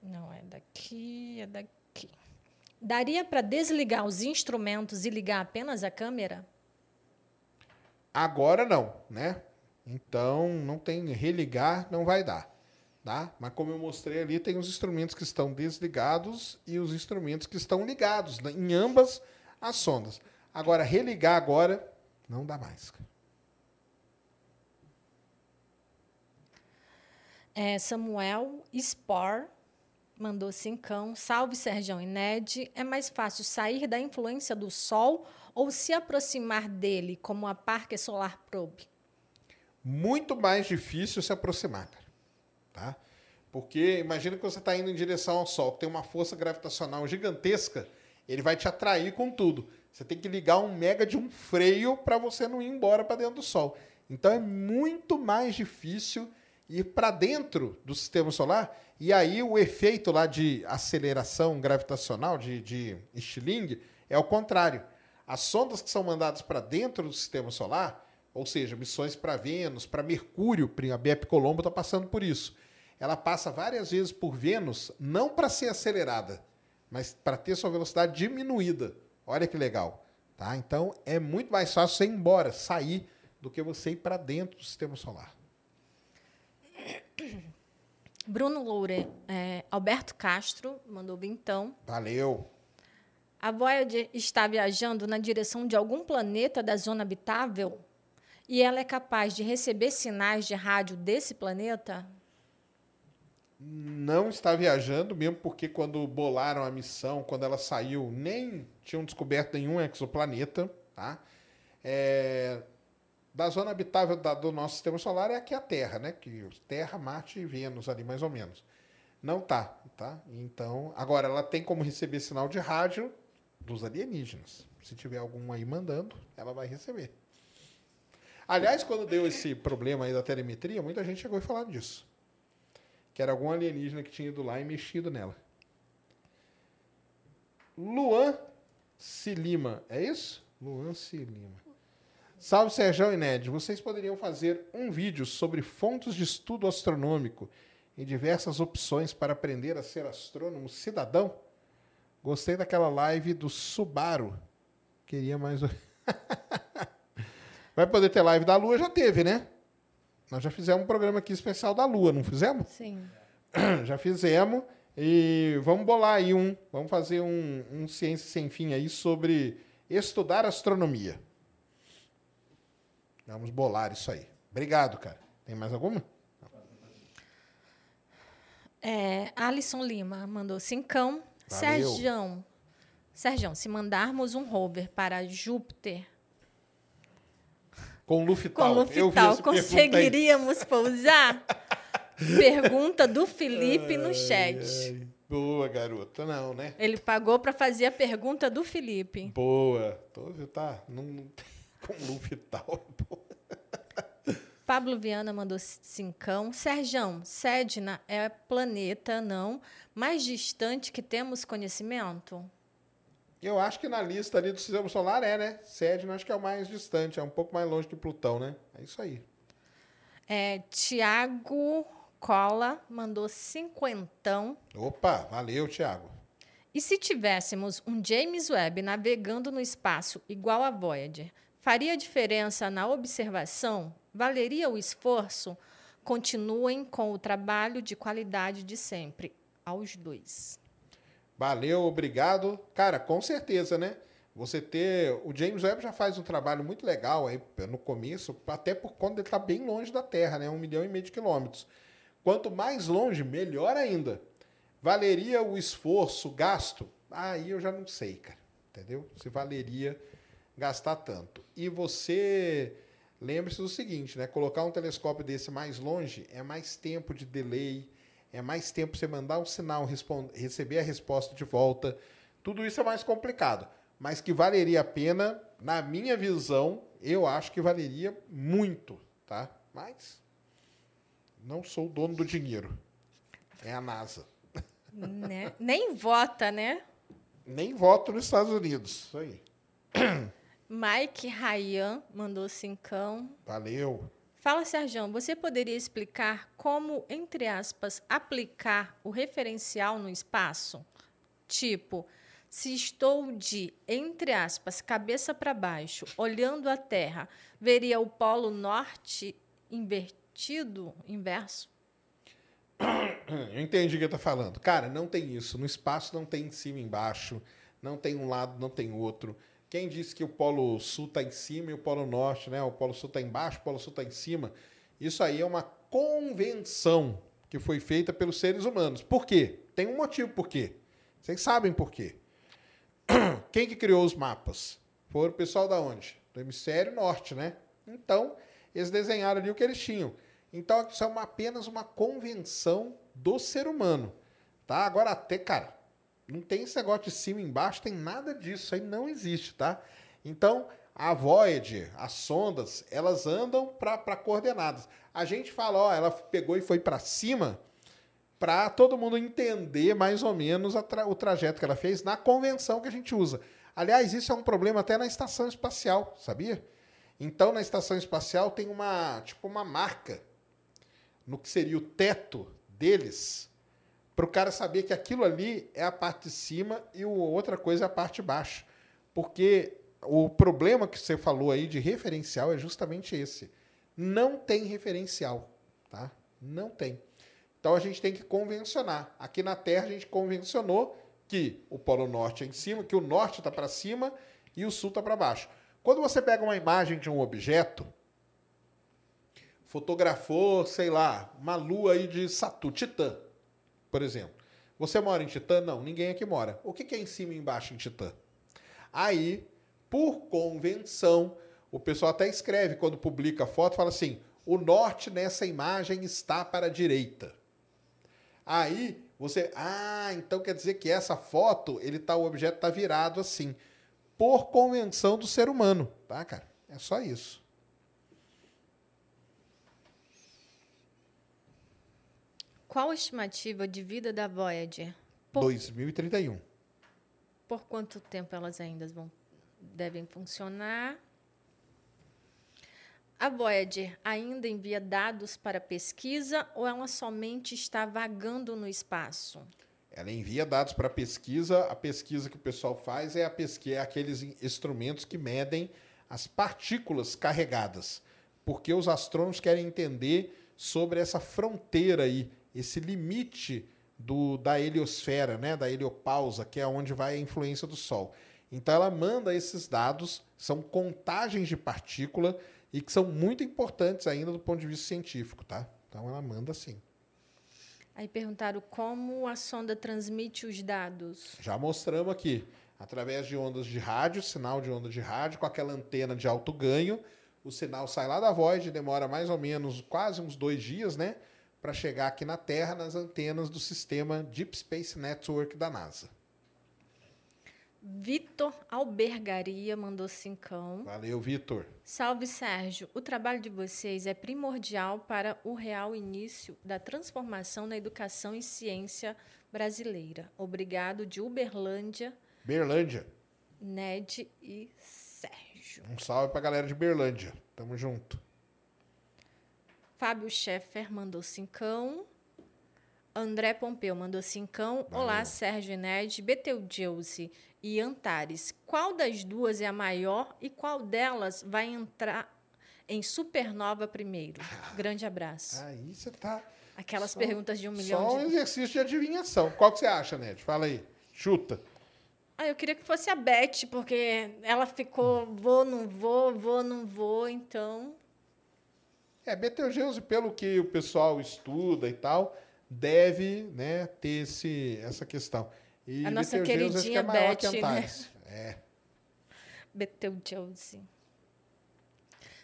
Não, é daqui, é daqui. Daria para desligar os instrumentos e ligar apenas a câmera? Agora não, né? Então não tem religar, não vai dar, tá? Mas como eu mostrei ali, tem os instrumentos que estão desligados e os instrumentos que estão ligados né? em ambas as sondas. Agora religar agora não dá mais. É, Samuel Spor mandou cincão. Salve, Serjão e Ned. É mais fácil sair da influência do Sol ou se aproximar dele, como a Parker Solar Probe? Muito mais difícil se aproximar, cara. Tá? Porque imagina que você está indo em direção ao Sol, que tem uma força gravitacional gigantesca, ele vai te atrair com tudo. Você tem que ligar um mega de um freio para você não ir embora para dentro do Sol. Então é muito mais difícil ir para dentro do sistema solar. E aí o efeito lá de aceleração gravitacional, de, de estilingue, é o contrário. As sondas que são mandadas para dentro do sistema solar, ou seja, missões para Vênus, para Mercúrio, a BEP Colombo está passando por isso. Ela passa várias vezes por Vênus, não para ser acelerada, mas para ter sua velocidade diminuída. Olha que legal. Tá? Então é muito mais fácil você ir embora, sair, do que você ir para dentro do sistema solar. Bruno Loure, é, Alberto Castro mandou então. Valeu. A Voyager está viajando na direção de algum planeta da zona habitável e ela é capaz de receber sinais de rádio desse planeta? Não está viajando, mesmo porque quando bolaram a missão, quando ela saiu, nem tinham descoberto nenhum exoplaneta. Tá? É, da zona habitável da, do nosso sistema solar é aqui a Terra, né? Que Terra, Marte e Vênus ali mais ou menos. Não tá, tá? Então, agora ela tem como receber sinal de rádio dos alienígenas. Se tiver algum aí mandando, ela vai receber. Aliás, quando deu esse problema aí da telemetria, muita gente chegou e falou disso. Que era algum alienígena que tinha ido lá e mexido nela. Luan Silima, é isso? Luan Silima. Salve Sérgio e Ned, vocês poderiam fazer um vídeo sobre fontes de estudo astronômico e diversas opções para aprender a ser astrônomo cidadão? Gostei daquela live do Subaru. Queria mais. Vai poder ter live da Lua? Já teve, né? Nós já fizemos um programa aqui especial da Lua, não fizemos? Sim. Já fizemos. E vamos bolar aí um. Vamos fazer um, um Ciência Sem Fim aí sobre estudar astronomia. Vamos bolar isso aí. Obrigado, cara. Tem mais alguma? É, Alisson Lima mandou cincão. Sérgio, Sérgio, se mandarmos um rover para Júpiter com Lufital, com Lufital conseguiríamos pousar? Pergunta do Felipe no chat. Ai, boa, garota. Não, né? Ele pagou para fazer a pergunta do Felipe. Boa. Tô, tá, não, não tem Pablo Viana mandou cincão. Serjão, Sedna é planeta, não, mais distante que temos conhecimento? Eu acho que na lista ali do sistema solar é, né? Sedna acho que é o mais distante, é um pouco mais longe que Plutão, né? É isso aí. É, Tiago Cola mandou cinquentão. Opa, valeu, Tiago. E se tivéssemos um James Webb navegando no espaço igual a Voyager, faria diferença na observação? Valeria o esforço? Continuem com o trabalho de qualidade de sempre. Aos dois. Valeu, obrigado. Cara, com certeza, né? Você ter. O James Webb já faz um trabalho muito legal aí no começo, até por conta ele está bem longe da Terra, né? Um milhão e meio de quilômetros. Quanto mais longe, melhor ainda. Valeria o esforço, o gasto? Aí eu já não sei, cara. Entendeu? Se valeria gastar tanto. E você Lembre-se do seguinte, né? Colocar um telescópio desse mais longe é mais tempo de delay, é mais tempo você mandar um sinal, receber a resposta de volta. Tudo isso é mais complicado. Mas que valeria a pena, na minha visão, eu acho que valeria muito, tá? Mas não sou o dono do dinheiro. É a NASA. Né? Nem vota, né? Nem voto nos Estados Unidos. Isso aí. Mike Ryan mandou cincão. Valeu. Fala, Sérgio, você poderia explicar como, entre aspas, aplicar o referencial no espaço? Tipo, se estou de, entre aspas, cabeça para baixo, olhando a Terra, veria o polo norte invertido, inverso? Eu entendi o que está falando. Cara, não tem isso. No espaço não tem em cima e embaixo, não tem um lado, não tem outro. Quem disse que o Polo Sul está em cima e o Polo Norte, né? O Polo Sul está embaixo, o Polo Sul está em cima. Isso aí é uma convenção que foi feita pelos seres humanos. Por quê? Tem um motivo por quê. Vocês sabem por quê. Quem que criou os mapas? Foi o pessoal da onde? Do hemisfério norte, né? Então, eles desenharam ali o que eles tinham. Então, isso é uma, apenas uma convenção do ser humano. Tá? Agora, até, cara, não tem esse negócio de cima e embaixo, tem nada disso, aí não existe, tá? Então, A Voyager, as sondas, elas andam para coordenadas. A gente fala, ó, ela pegou e foi para cima para todo mundo entender mais ou menos tra o trajeto que ela fez na convenção que a gente usa. Aliás, isso é um problema até na estação espacial, sabia? Então, na estação espacial tem uma, tipo, uma marca no que seria o teto deles, para o cara saber que aquilo ali é a parte de cima e outra coisa é a parte de baixo. Porque o problema que você falou aí de referencial é justamente esse. Não tem referencial, tá? Não tem. Então a gente tem que convencionar. Aqui na Terra a gente convencionou que o polo norte é em cima, que o norte está para cima e o sul está para baixo. Quando você pega uma imagem de um objeto, fotografou, sei lá, uma lua aí de Saturno, Titã, por exemplo. Você mora em Titã? Não, ninguém aqui mora. O que é em cima e embaixo em Titã? Aí por convenção, o pessoal até escreve quando publica a foto, fala assim: o norte nessa imagem está para a direita. Aí você, ah, então quer dizer que essa foto, ele tá, o objeto está virado assim, por convenção do ser humano, tá, cara? É só isso. Qual a estimativa de vida da Voyager? Por... 2031. Por quanto tempo elas ainda vão devem funcionar. A Voyager ainda envia dados para pesquisa ou ela somente está vagando no espaço? Ela envia dados para pesquisa. A pesquisa que o pessoal faz é a pesquisa, é aqueles instrumentos que medem as partículas carregadas, porque os astrônomos querem entender sobre essa fronteira aí, esse limite do, da heliosfera, né, da heliopausa, que é onde vai a influência do Sol. Então ela manda esses dados, são contagens de partícula e que são muito importantes ainda do ponto de vista científico, tá? Então ela manda sim. Aí perguntaram como a sonda transmite os dados. Já mostramos aqui, através de ondas de rádio, sinal de onda de rádio, com aquela antena de alto ganho. O sinal sai lá da Void, demora mais ou menos quase uns dois dias, né? Para chegar aqui na Terra nas antenas do sistema Deep Space Network da NASA. Vitor Albergaria mandou cincão. Valeu, Vitor. Salve, Sérgio. O trabalho de vocês é primordial para o real início da transformação na educação e ciência brasileira. Obrigado, de Uberlândia. Berlândia. Ned e Sérgio. Um salve para a galera de Berlândia. Tamo junto. Fábio Scheffer mandou cincão. André Pompeu mandou cincão. Valeu. Olá, Sérgio Ned. Betelgeuse e Antares. Qual das duas é a maior e qual delas vai entrar em supernova primeiro? Grande abraço. Aí você tá. Aquelas só, perguntas de um milhão só de. um exercício de adivinhação. Qual que você acha, Ned? Fala aí. Chuta. Ah, eu queria que fosse a Beth, porque ela ficou vou, não vou, vou, não vou, então. É, Betelgeuse, pelo que o pessoal estuda e tal, deve né, ter esse, essa questão. E a nossa queridinha é Beth, né? É. Betelgeuse.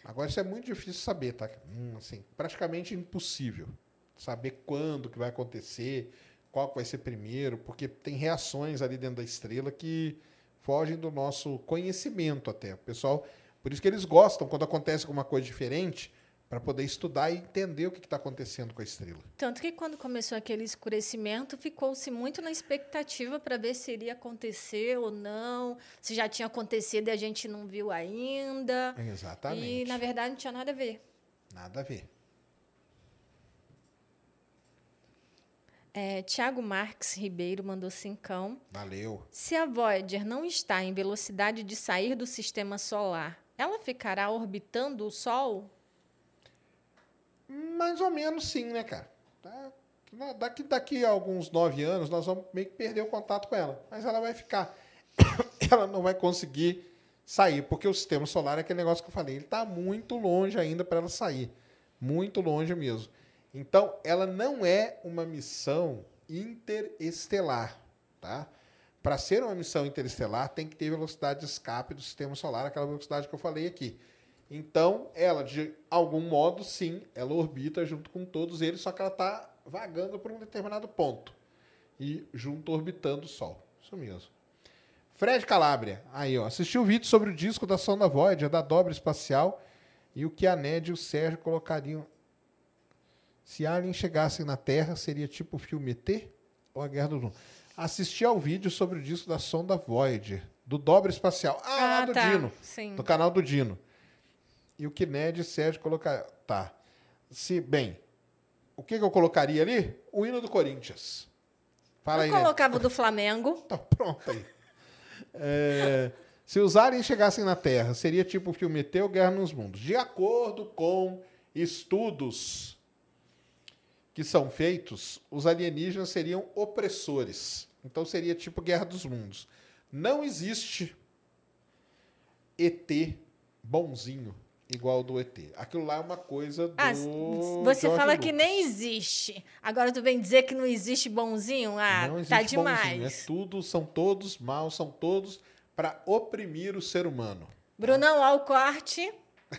Agora isso é muito difícil saber, tá? Hum, assim, praticamente impossível saber quando que vai acontecer, qual que vai ser primeiro, porque tem reações ali dentro da estrela que fogem do nosso conhecimento até. O pessoal, por isso que eles gostam quando acontece alguma coisa diferente, para poder estudar e entender o que está acontecendo com a estrela. Tanto que quando começou aquele escurecimento, ficou-se muito na expectativa para ver se iria acontecer ou não, se já tinha acontecido e a gente não viu ainda. Exatamente. E, na verdade, não tinha nada a ver. Nada a ver. É, Tiago Marques Ribeiro mandou cincão. Valeu. Se a Voyager não está em velocidade de sair do sistema solar, ela ficará orbitando o Sol? Mais ou menos sim, né, cara? Tá, daqui, daqui a alguns nove anos, nós vamos meio que perder o contato com ela. Mas ela vai ficar. ela não vai conseguir sair, porque o sistema solar é aquele negócio que eu falei, ele está muito longe ainda para ela sair. Muito longe mesmo. Então, ela não é uma missão interestelar, tá? Para ser uma missão interestelar, tem que ter velocidade de escape do sistema solar, aquela velocidade que eu falei aqui. Então, ela, de algum modo, sim, ela orbita junto com todos eles, só que ela está vagando por um determinado ponto. E junto orbitando o Sol. Isso mesmo. Fred Calabria. Aí, ó. Assistiu o vídeo sobre o disco da sonda Voyager, da dobra espacial, e o que a Ned e o Sérgio colocariam. Se Alien chegassem na Terra, seria tipo o filme ET ou a Guerra dos Mundos? Assisti ao vídeo sobre o disco da sonda Voyager, do dobra espacial. Ah, Ah, do tá. Dino. Sim. Do canal do Dino. E o que Ned e Sérgio colocaram. Tá. Se, bem, o que, que eu colocaria ali? O hino do Corinthians. Fala aí, Eu colocava o do Flamengo. Tá pronto aí. É, se os aliens chegassem na Terra, seria tipo o filme ET ou Guerra nos Mundos. De acordo com estudos que são feitos, os alienígenas seriam opressores. Então seria tipo Guerra dos Mundos. Não existe ET bonzinho igual ao do ET. Aquilo lá é uma coisa do Ah, você George fala Lucas. que nem existe. Agora tu vem dizer que não existe bonzinho? Ah, não existe tá bonzinho. demais. É tudo, são todos maus, são todos para oprimir o ser humano. Brunão Alcorte,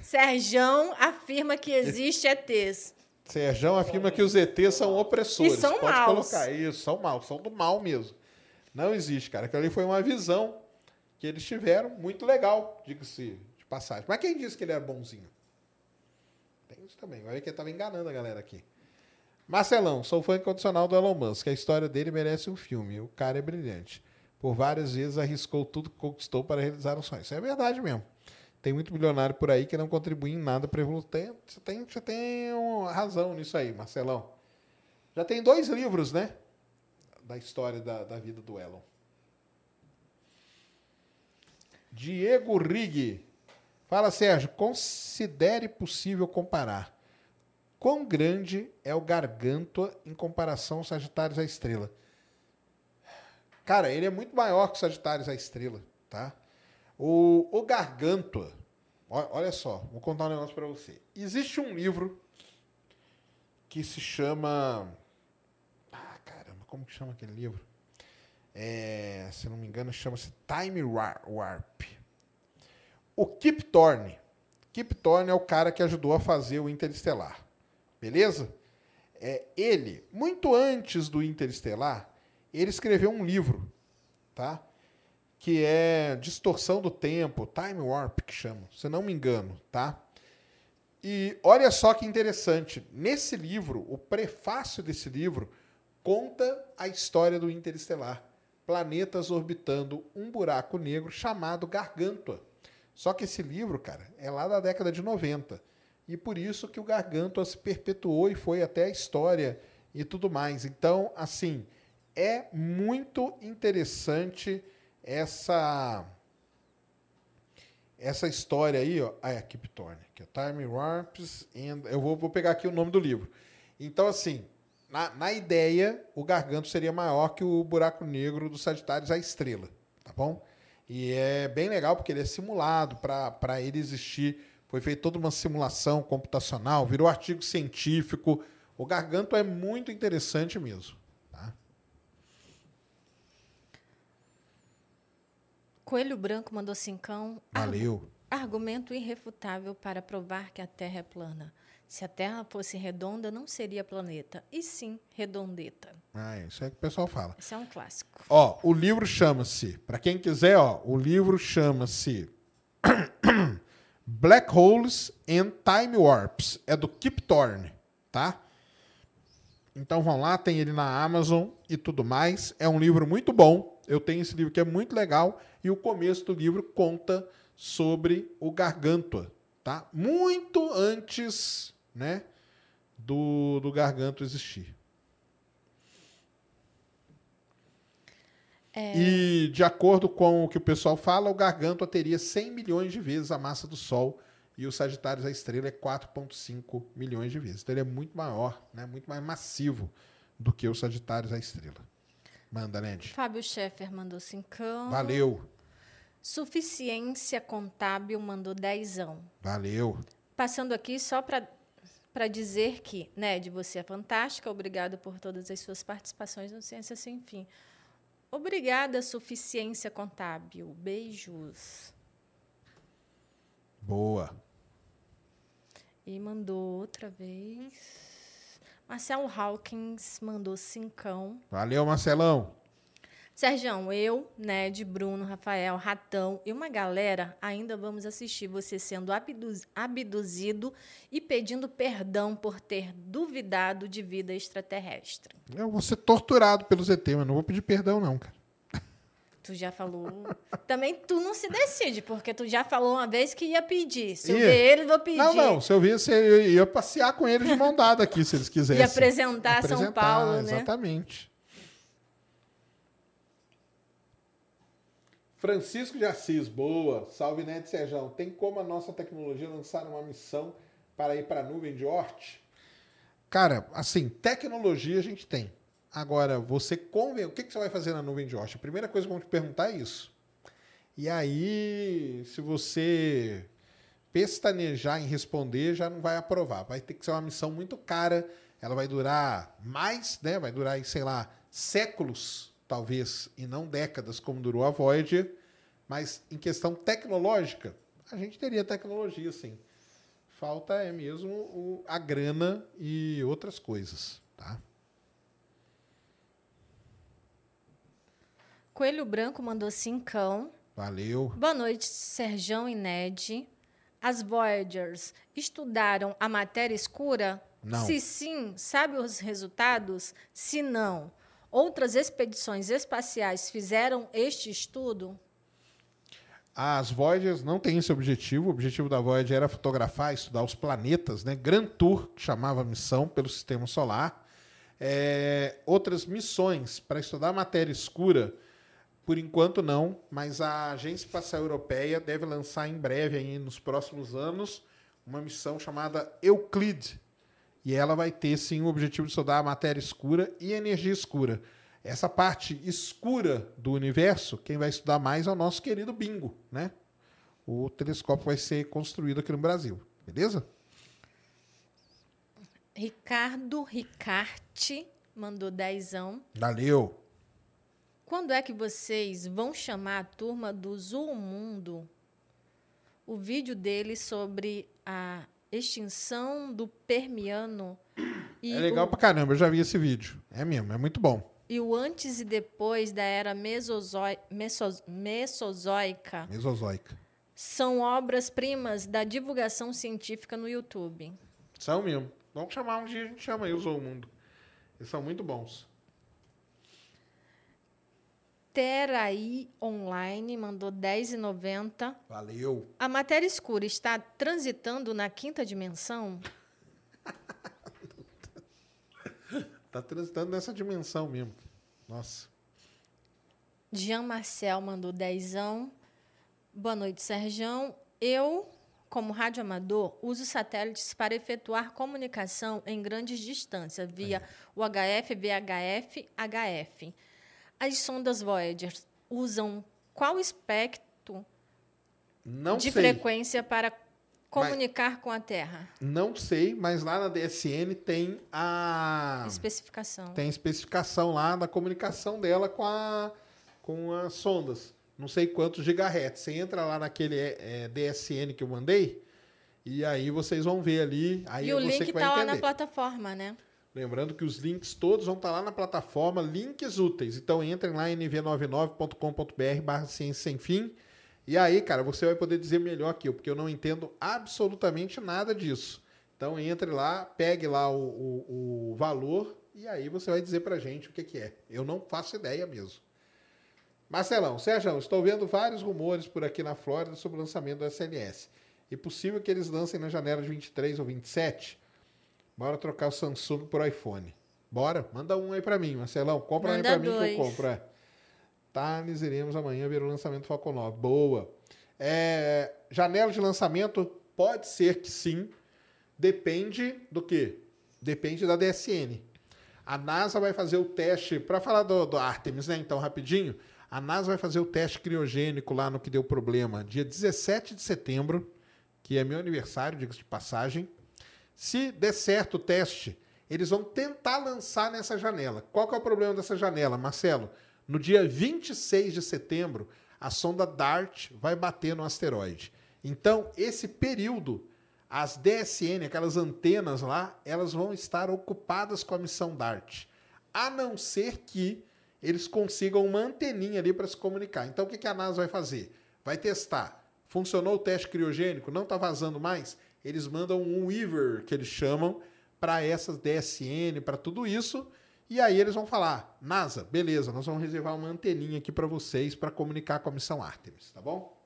Serjão afirma que existe ETs. Serjão afirma que os ETs são opressores. E são Pode maus. colocar isso, são maus, são do mal mesmo. Não existe, cara. Aquilo ali foi uma visão que eles tiveram, muito legal, diga-se de passagem. Mas quem disse que ele era bonzinho? Tem isso também. Olha que ele estava enganando a galera aqui. Marcelão, sou fã incondicional do Elon Musk. A história dele merece um filme. O cara é brilhante. Por várias vezes arriscou tudo que conquistou para realizar um sonho. Isso é verdade mesmo. Tem muito bilionário por aí que não contribui em nada para evoluir. Você tem, você tem razão nisso aí, Marcelão. Já tem dois livros, né? Da história da, da vida do Elon. Diego Rig. Fala, Sérgio. Considere possível comparar. Quão grande é o Gargantua em comparação ao Sagitários à Estrela? Cara, ele é muito maior que o Sagitários à Estrela, tá? O, o Gargantua, olha só, vou contar um negócio pra você. Existe um livro que se chama. Ah, caramba, como que chama aquele livro? É, se não me engano, chama-se Time War- Warp. O Kip Thorne. Kip Thorne é o cara que ajudou a fazer o Interestelar. Beleza? É, ele, muito antes do Interestelar, ele escreveu um livro, tá? Que é Distorção do Tempo, Time Warp, que chama, se não me engano, tá? E olha só que interessante. Nesse livro, o prefácio desse livro conta a história do Interestelar. Planetas orbitando um buraco negro chamado Gargantua. Só que esse livro, cara, é lá da década de 90. E por isso que o Gargantua se perpetuou e foi até a história e tudo mais. Então, assim, é muito interessante essa essa história aí, ó. Ah, é Kip Thorne, que é Time Warps and... Eu vou, vou pegar aqui o nome do livro. Então, assim, na, na ideia, o Garganto seria maior que o buraco negro do Sagitários, a estrela, tá bom? E é bem legal porque ele é simulado para ele existir. Foi feita toda uma simulação computacional, virou artigo científico. O Garganto é muito interessante mesmo. Tá? Coelho Branco mandou cincão. Argu- Valeu. Argumento irrefutável para provar que a Terra é plana. Se a Terra fosse redonda, não seria planeta, e sim redondeta. Ah, isso é que o pessoal fala. Isso é um clássico. Ó, o livro chama-se, para quem quiser, ó, o livro chama-se Black Holes and Time Warps. É do Kip Thorne, tá? Então vão lá, tem ele na Amazon e tudo mais. É um livro muito bom. Eu tenho esse livro que é muito legal e o começo do livro conta sobre o Gargantua, tá? Muito antes, né, do, do Gargantua existir. E, de acordo com o que o pessoal fala, o Gargantua teria 100 milhões de vezes a massa do Sol e o Sagitários, a estrela, é 4,5 milhões de vezes. Então, ele é muito maior, né? muito mais massivo do que o Sagitários, a estrela. Manda, Ned. Fábio Scheffer mandou cincão. Valeu, Suficiência Contábil mandou dezão. valeu. Passando aqui só para dizer que, Ned, você é fantástica. Obrigado por todas as suas participações no Ciência Sem Fim. Obrigada, Suficiência Contábil. Beijos. Boa. E mandou outra vez. Marcelo Hawkins mandou cincão. Valeu, Marcelão. Sérgio, eu, Ned, Bruno, Rafael, Ratão e uma galera ainda vamos assistir você sendo abduz- abduzido e pedindo perdão por ter duvidado de vida extraterrestre. Eu vou ser torturado pelos ET, mas não vou pedir perdão, não, cara. Tu já falou. Também tu não se decide, porque tu já falou uma vez que ia pedir. Se eu Ia. ver ele, vou pedir. Não, não. Se eu visse, eu ia passear com eles de mão dada aqui, se eles quisessem. E apresentar São Apresentar, Paulo, né? Exatamente. Francisco de Assis, boa. Salve, Ned Sejão. Tem como a nossa tecnologia lançar uma missão para ir para a nuvem de Oort? Cara, assim, tecnologia a gente tem. Agora, você conven... o que, que você vai fazer na nuvem de Oort? A primeira coisa que vão te perguntar é isso. E aí, se você pestanejar em responder, já não vai aprovar. Vai ter que ser uma missão muito cara. Ela vai durar mais, né? Vai durar, sei lá, séculos, talvez, e não décadas, como durou a Voyager. Mas em questão tecnológica, a gente teria tecnologia, sim. Falta é mesmo o- a grana e outras coisas, tá? Coelho Branco mandou cincão. Valeu. Boa noite, Serjão e Ned. As Voyagers estudaram a matéria escura? Não. Se sim, sabe os resultados? Se não, outras expedições espaciais fizeram este estudo? As Voyagers não têm esse objetivo. O objetivo da Voyager era fotografar, estudar os planetas, né? Grand Tour, que chamava a missão pelo sistema solar. É, outras missões para estudar matéria escura, por enquanto não, mas a Agência Espacial Europeia deve lançar em breve, aí, nos próximos anos, uma missão chamada Euclid. E ela vai ter, sim, o objetivo de estudar a matéria escura e a energia escura. Essa parte escura do universo, quem vai estudar mais é o nosso querido Bingo, né? O telescópio vai ser construído aqui no Brasil, beleza? Ricardo Ricarte mandou dezão. Valeu! Quando é que vocês vão chamar a turma do Zoomundo? O vídeo dele sobre a extinção do Permiano é legal o, pra caramba, eu já vi esse vídeo. É mesmo, é muito bom. e o antes e depois da era mesozoi- meso- mesozoica Mesozoica. são obras-primas da divulgação científica no YouTube. São mesmo. Vamos chamar um dia, a gente chama aí o Mundo. Eles são muito bons. Teraí Online mandou 10,90. Valeu! A matéria escura está transitando na quinta dimensão? Tá transitando nessa dimensão mesmo. Nossa. Jean Marcel mandou dezão. Boa noite, Serjão. Eu, como radioamador, uso satélites para efetuar comunicação em grandes distâncias via UHF, VHF, HF. As sondas Voyager usam qual espectro Não de sei. frequência para comunicar com a Terra? Não sei, mas lá na DSN tem a Especificação. tem especificação lá da comunicação dela com a com as sondas. Não sei quantos gigahertz. Você entra lá naquele é, DSN que eu mandei e aí vocês vão ver ali. Aí e é o link está lá na plataforma, né? Lembrando que os links todos vão estar lá na plataforma, links úteis. Então entrem lá em nv99.com.br barra ciência sem fim. E aí, cara, você vai poder dizer melhor eu, porque eu não entendo absolutamente nada disso. Então entre lá, pegue lá o, o, o valor e aí você vai dizer pra gente o que, que é. Eu não faço ideia mesmo. Marcelão, Sérgio, estou vendo vários rumores por aqui na Flórida sobre o lançamento do SLS. É possível que eles lancem na janela de 23 ou 27? Bora trocar o Samsung por iPhone. Bora? Manda um aí pra mim, Marcelão. Compra um aí Manda pra mim que eu compro. É. Thales, iremos amanhã ver o lançamento do Falcon 9. Boa. É, janela de lançamento, pode ser que sim. Depende do quê? Depende da DSN. A NASA vai fazer o teste, para falar do, do Artemis, né? Então, rapidinho. A NASA vai fazer o teste criogênico lá no que deu problema, dia 17 de setembro, que é meu aniversário, diga-se de passagem. Se der certo o teste, eles vão tentar lançar nessa janela. Qual que é o problema dessa janela, Marcelo? No dia 26 de setembro, a sonda DART vai bater no asteroide. Então, esse período, as DSN, aquelas antenas lá, elas vão estar ocupadas com a missão DART. A não ser que eles consigam uma anteninha ali para se comunicar. Então, o que, a NASA vai fazer? Vai testar. Funcionou o teste criogênico? Não está vazando mais? Eles mandam um Weaver, que eles chamam, para essas DSN, para tudo isso. E aí eles vão falar: NASA, beleza, nós vamos reservar uma anteninha aqui para vocês para comunicar com a missão Artemis, tá bom?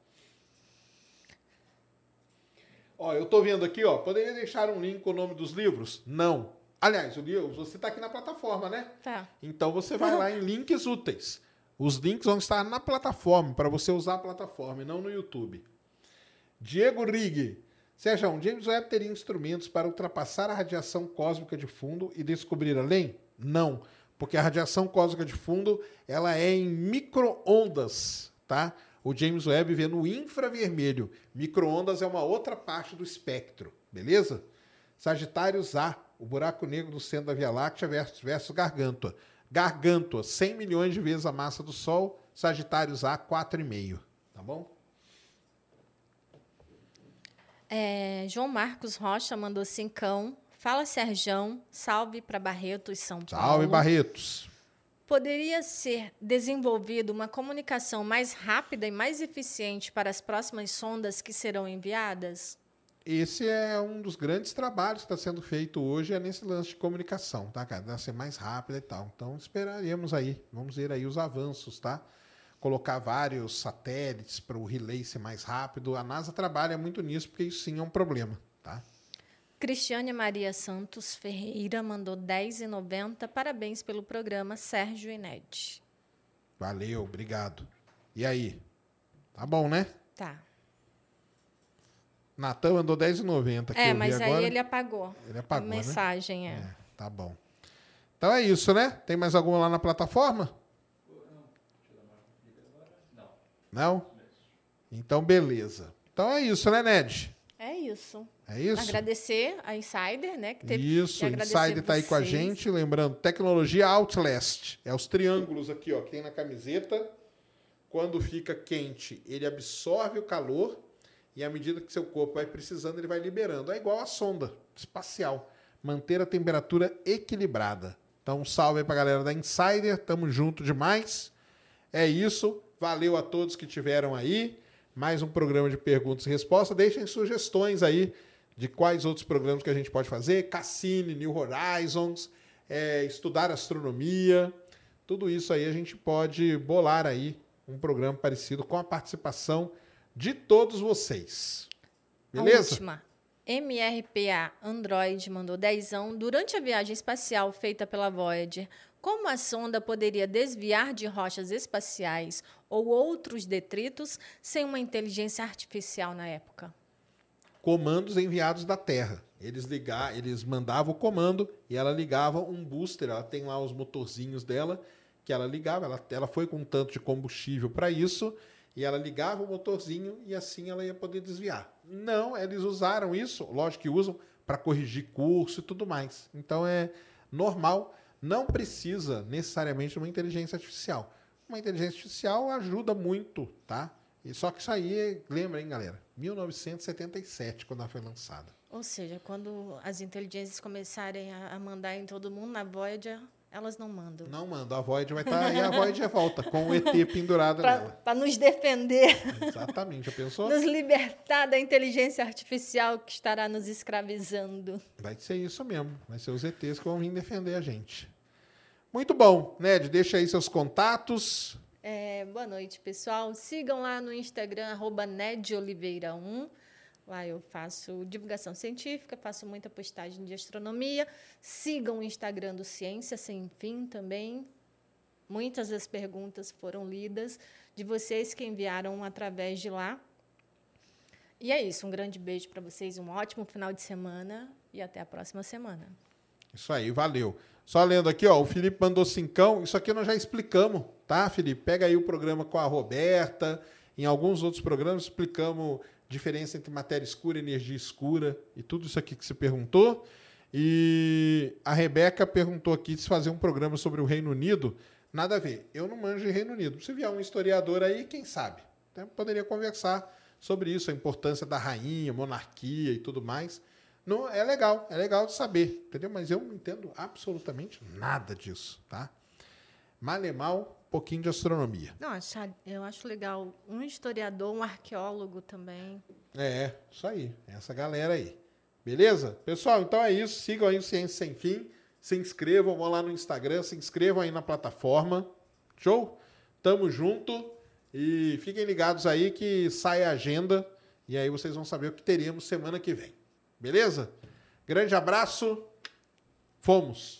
Ó, eu tô vendo aqui, ó. Poderia deixar um link com o nome dos livros? Não. Aliás, o livro, você está aqui na plataforma, né? Tá. Então você vai lá em links úteis. Os links vão estar na plataforma, para você usar a plataforma e não no YouTube. Diego Rig. Sérgio, James Webb teria instrumentos para ultrapassar a radiação cósmica de fundo e descobrir além? Não, porque a radiação cósmica de fundo ela é em microondas, tá? O James Webb vê no infravermelho. Microondas é uma outra parte do espectro, beleza? Sagitários A, o buraco negro do centro da Via Láctea versus, versus Gargantua. Gargantua, 100 milhões de vezes a massa do Sol. Sagitários A, 4,5. Tá bom? É, João Marcos Rocha mandou cincão. Fala, Serjão. Salve para Barretos, São Paulo. Salve, Barretos. Poderia ser desenvolvida uma comunicação mais rápida e mais eficiente para as próximas sondas que serão enviadas? Esse é um dos grandes trabalhos que está sendo feito hoje, é nesse lance de comunicação, tá, cara? Ser mais rápida e tal. Então, esperaremos aí. Vamos ver aí os avanços, tá? Colocar vários satélites para o relay ser mais rápido. A NASA trabalha muito nisso, porque isso sim é um problema, tá? Cristiane Maria Santos Ferreira mandou 10,90. Parabéns pelo programa, Sérgio e Ned. Valeu, obrigado. E aí? Tá bom, né? Tá. Natan mandou 10,90 aqui. É, mas aí agora. ele apagou. Ele apagou, a né? mensagem, é. É, tá bom. Então é isso, né? Tem mais alguma lá na plataforma? Não? Então, beleza. Então é isso, né, Ned? É isso. É isso? Agradecer a Insider, né? Que teve Isso, Insider tá aí com a gente. Lembrando, tecnologia Outlast. É os triângulos aqui, ó, que tem na camiseta. Quando fica quente, ele absorve o calor e à medida que seu corpo vai precisando, ele vai liberando. É igual a sonda espacial. Manter a temperatura equilibrada. Então, um salve aí pra galera da Insider. Tamo junto demais. É isso. Valeu a todos que tiveram aí. Mais um programa de perguntas e respostas. Deixem sugestões aí de quais outros programas que a gente pode fazer. Cassini, New Horizons, é, estudar astronomia. Tudo isso aí a gente pode bolar aí um programa parecido com a participação de todos vocês. A Beleza? última. MRPA Android mandou dezão. Durante a viagem espacial feita pela Voyager, como a sonda poderia desviar de rochas espaciais ou outros detritos sem uma inteligência artificial na época? comandos enviados da Terra. Eles ligar, eles mandavam o comando e ela ligava um booster. Ela tem lá os motorzinhos dela que ela ligava. Ela, ela foi com um tanto de combustível para isso e ela ligava o motorzinho e assim ela ia poder desviar. Não, eles usaram isso, lógico que usam para corrigir curso e tudo mais. Então é normal. Não precisa necessariamente de uma inteligência artificial. Uma inteligência artificial ajuda muito, tá? E só que isso aí, lembra, hein, galera? 1977, quando ela foi lançada. Ou seja, quando as inteligências começarem a mandar em todo mundo na Voyager, elas não mandam. Não manda, a Void vai estar e a Void volta com o ET pendurado nela. Para nos defender, Exatamente, já pensou? nos libertar da inteligência artificial que estará nos escravizando. Vai ser isso mesmo. Vai ser os ETs que vão vir defender a gente. Muito bom. Ned, deixa aí seus contatos. É, boa noite, pessoal. Sigam lá no Instagram, arroba nedoliveira1. Lá eu faço divulgação científica, faço muita postagem de astronomia. Sigam o Instagram do Ciência Sem Fim também. Muitas das perguntas foram lidas de vocês que enviaram através de lá. E é isso. Um grande beijo para vocês, um ótimo final de semana e até a próxima semana. Isso aí, valeu. Só lendo aqui, ó, o Felipe mandou cincão. Isso aqui nós já explicamos, tá, Felipe? Pega aí o programa com a Roberta. Em alguns outros programas explicamos diferença entre matéria escura energia escura e tudo isso aqui que você perguntou. E a Rebeca perguntou aqui se fazer um programa sobre o Reino Unido. Nada a ver. Eu não manjo de Reino Unido. Se vier um historiador aí, quem sabe? Então, poderia conversar sobre isso, a importância da rainha, monarquia e tudo mais. Não, é legal, é legal de saber, entendeu? Mas eu não entendo absolutamente nada disso, tá? Malemal, pouquinho de astronomia. Não, acha- eu acho legal um historiador, um arqueólogo também. É, isso aí. Essa galera aí. Beleza? Pessoal, então é isso. Sigam aí o Ciência Sem Fim. Se inscrevam, vão lá no Instagram, se inscrevam aí na plataforma. Show? Tamo junto. E fiquem ligados aí que sai a agenda. E aí vocês vão saber o que teremos semana que vem. Beleza? Grande abraço. Fomos.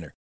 winner.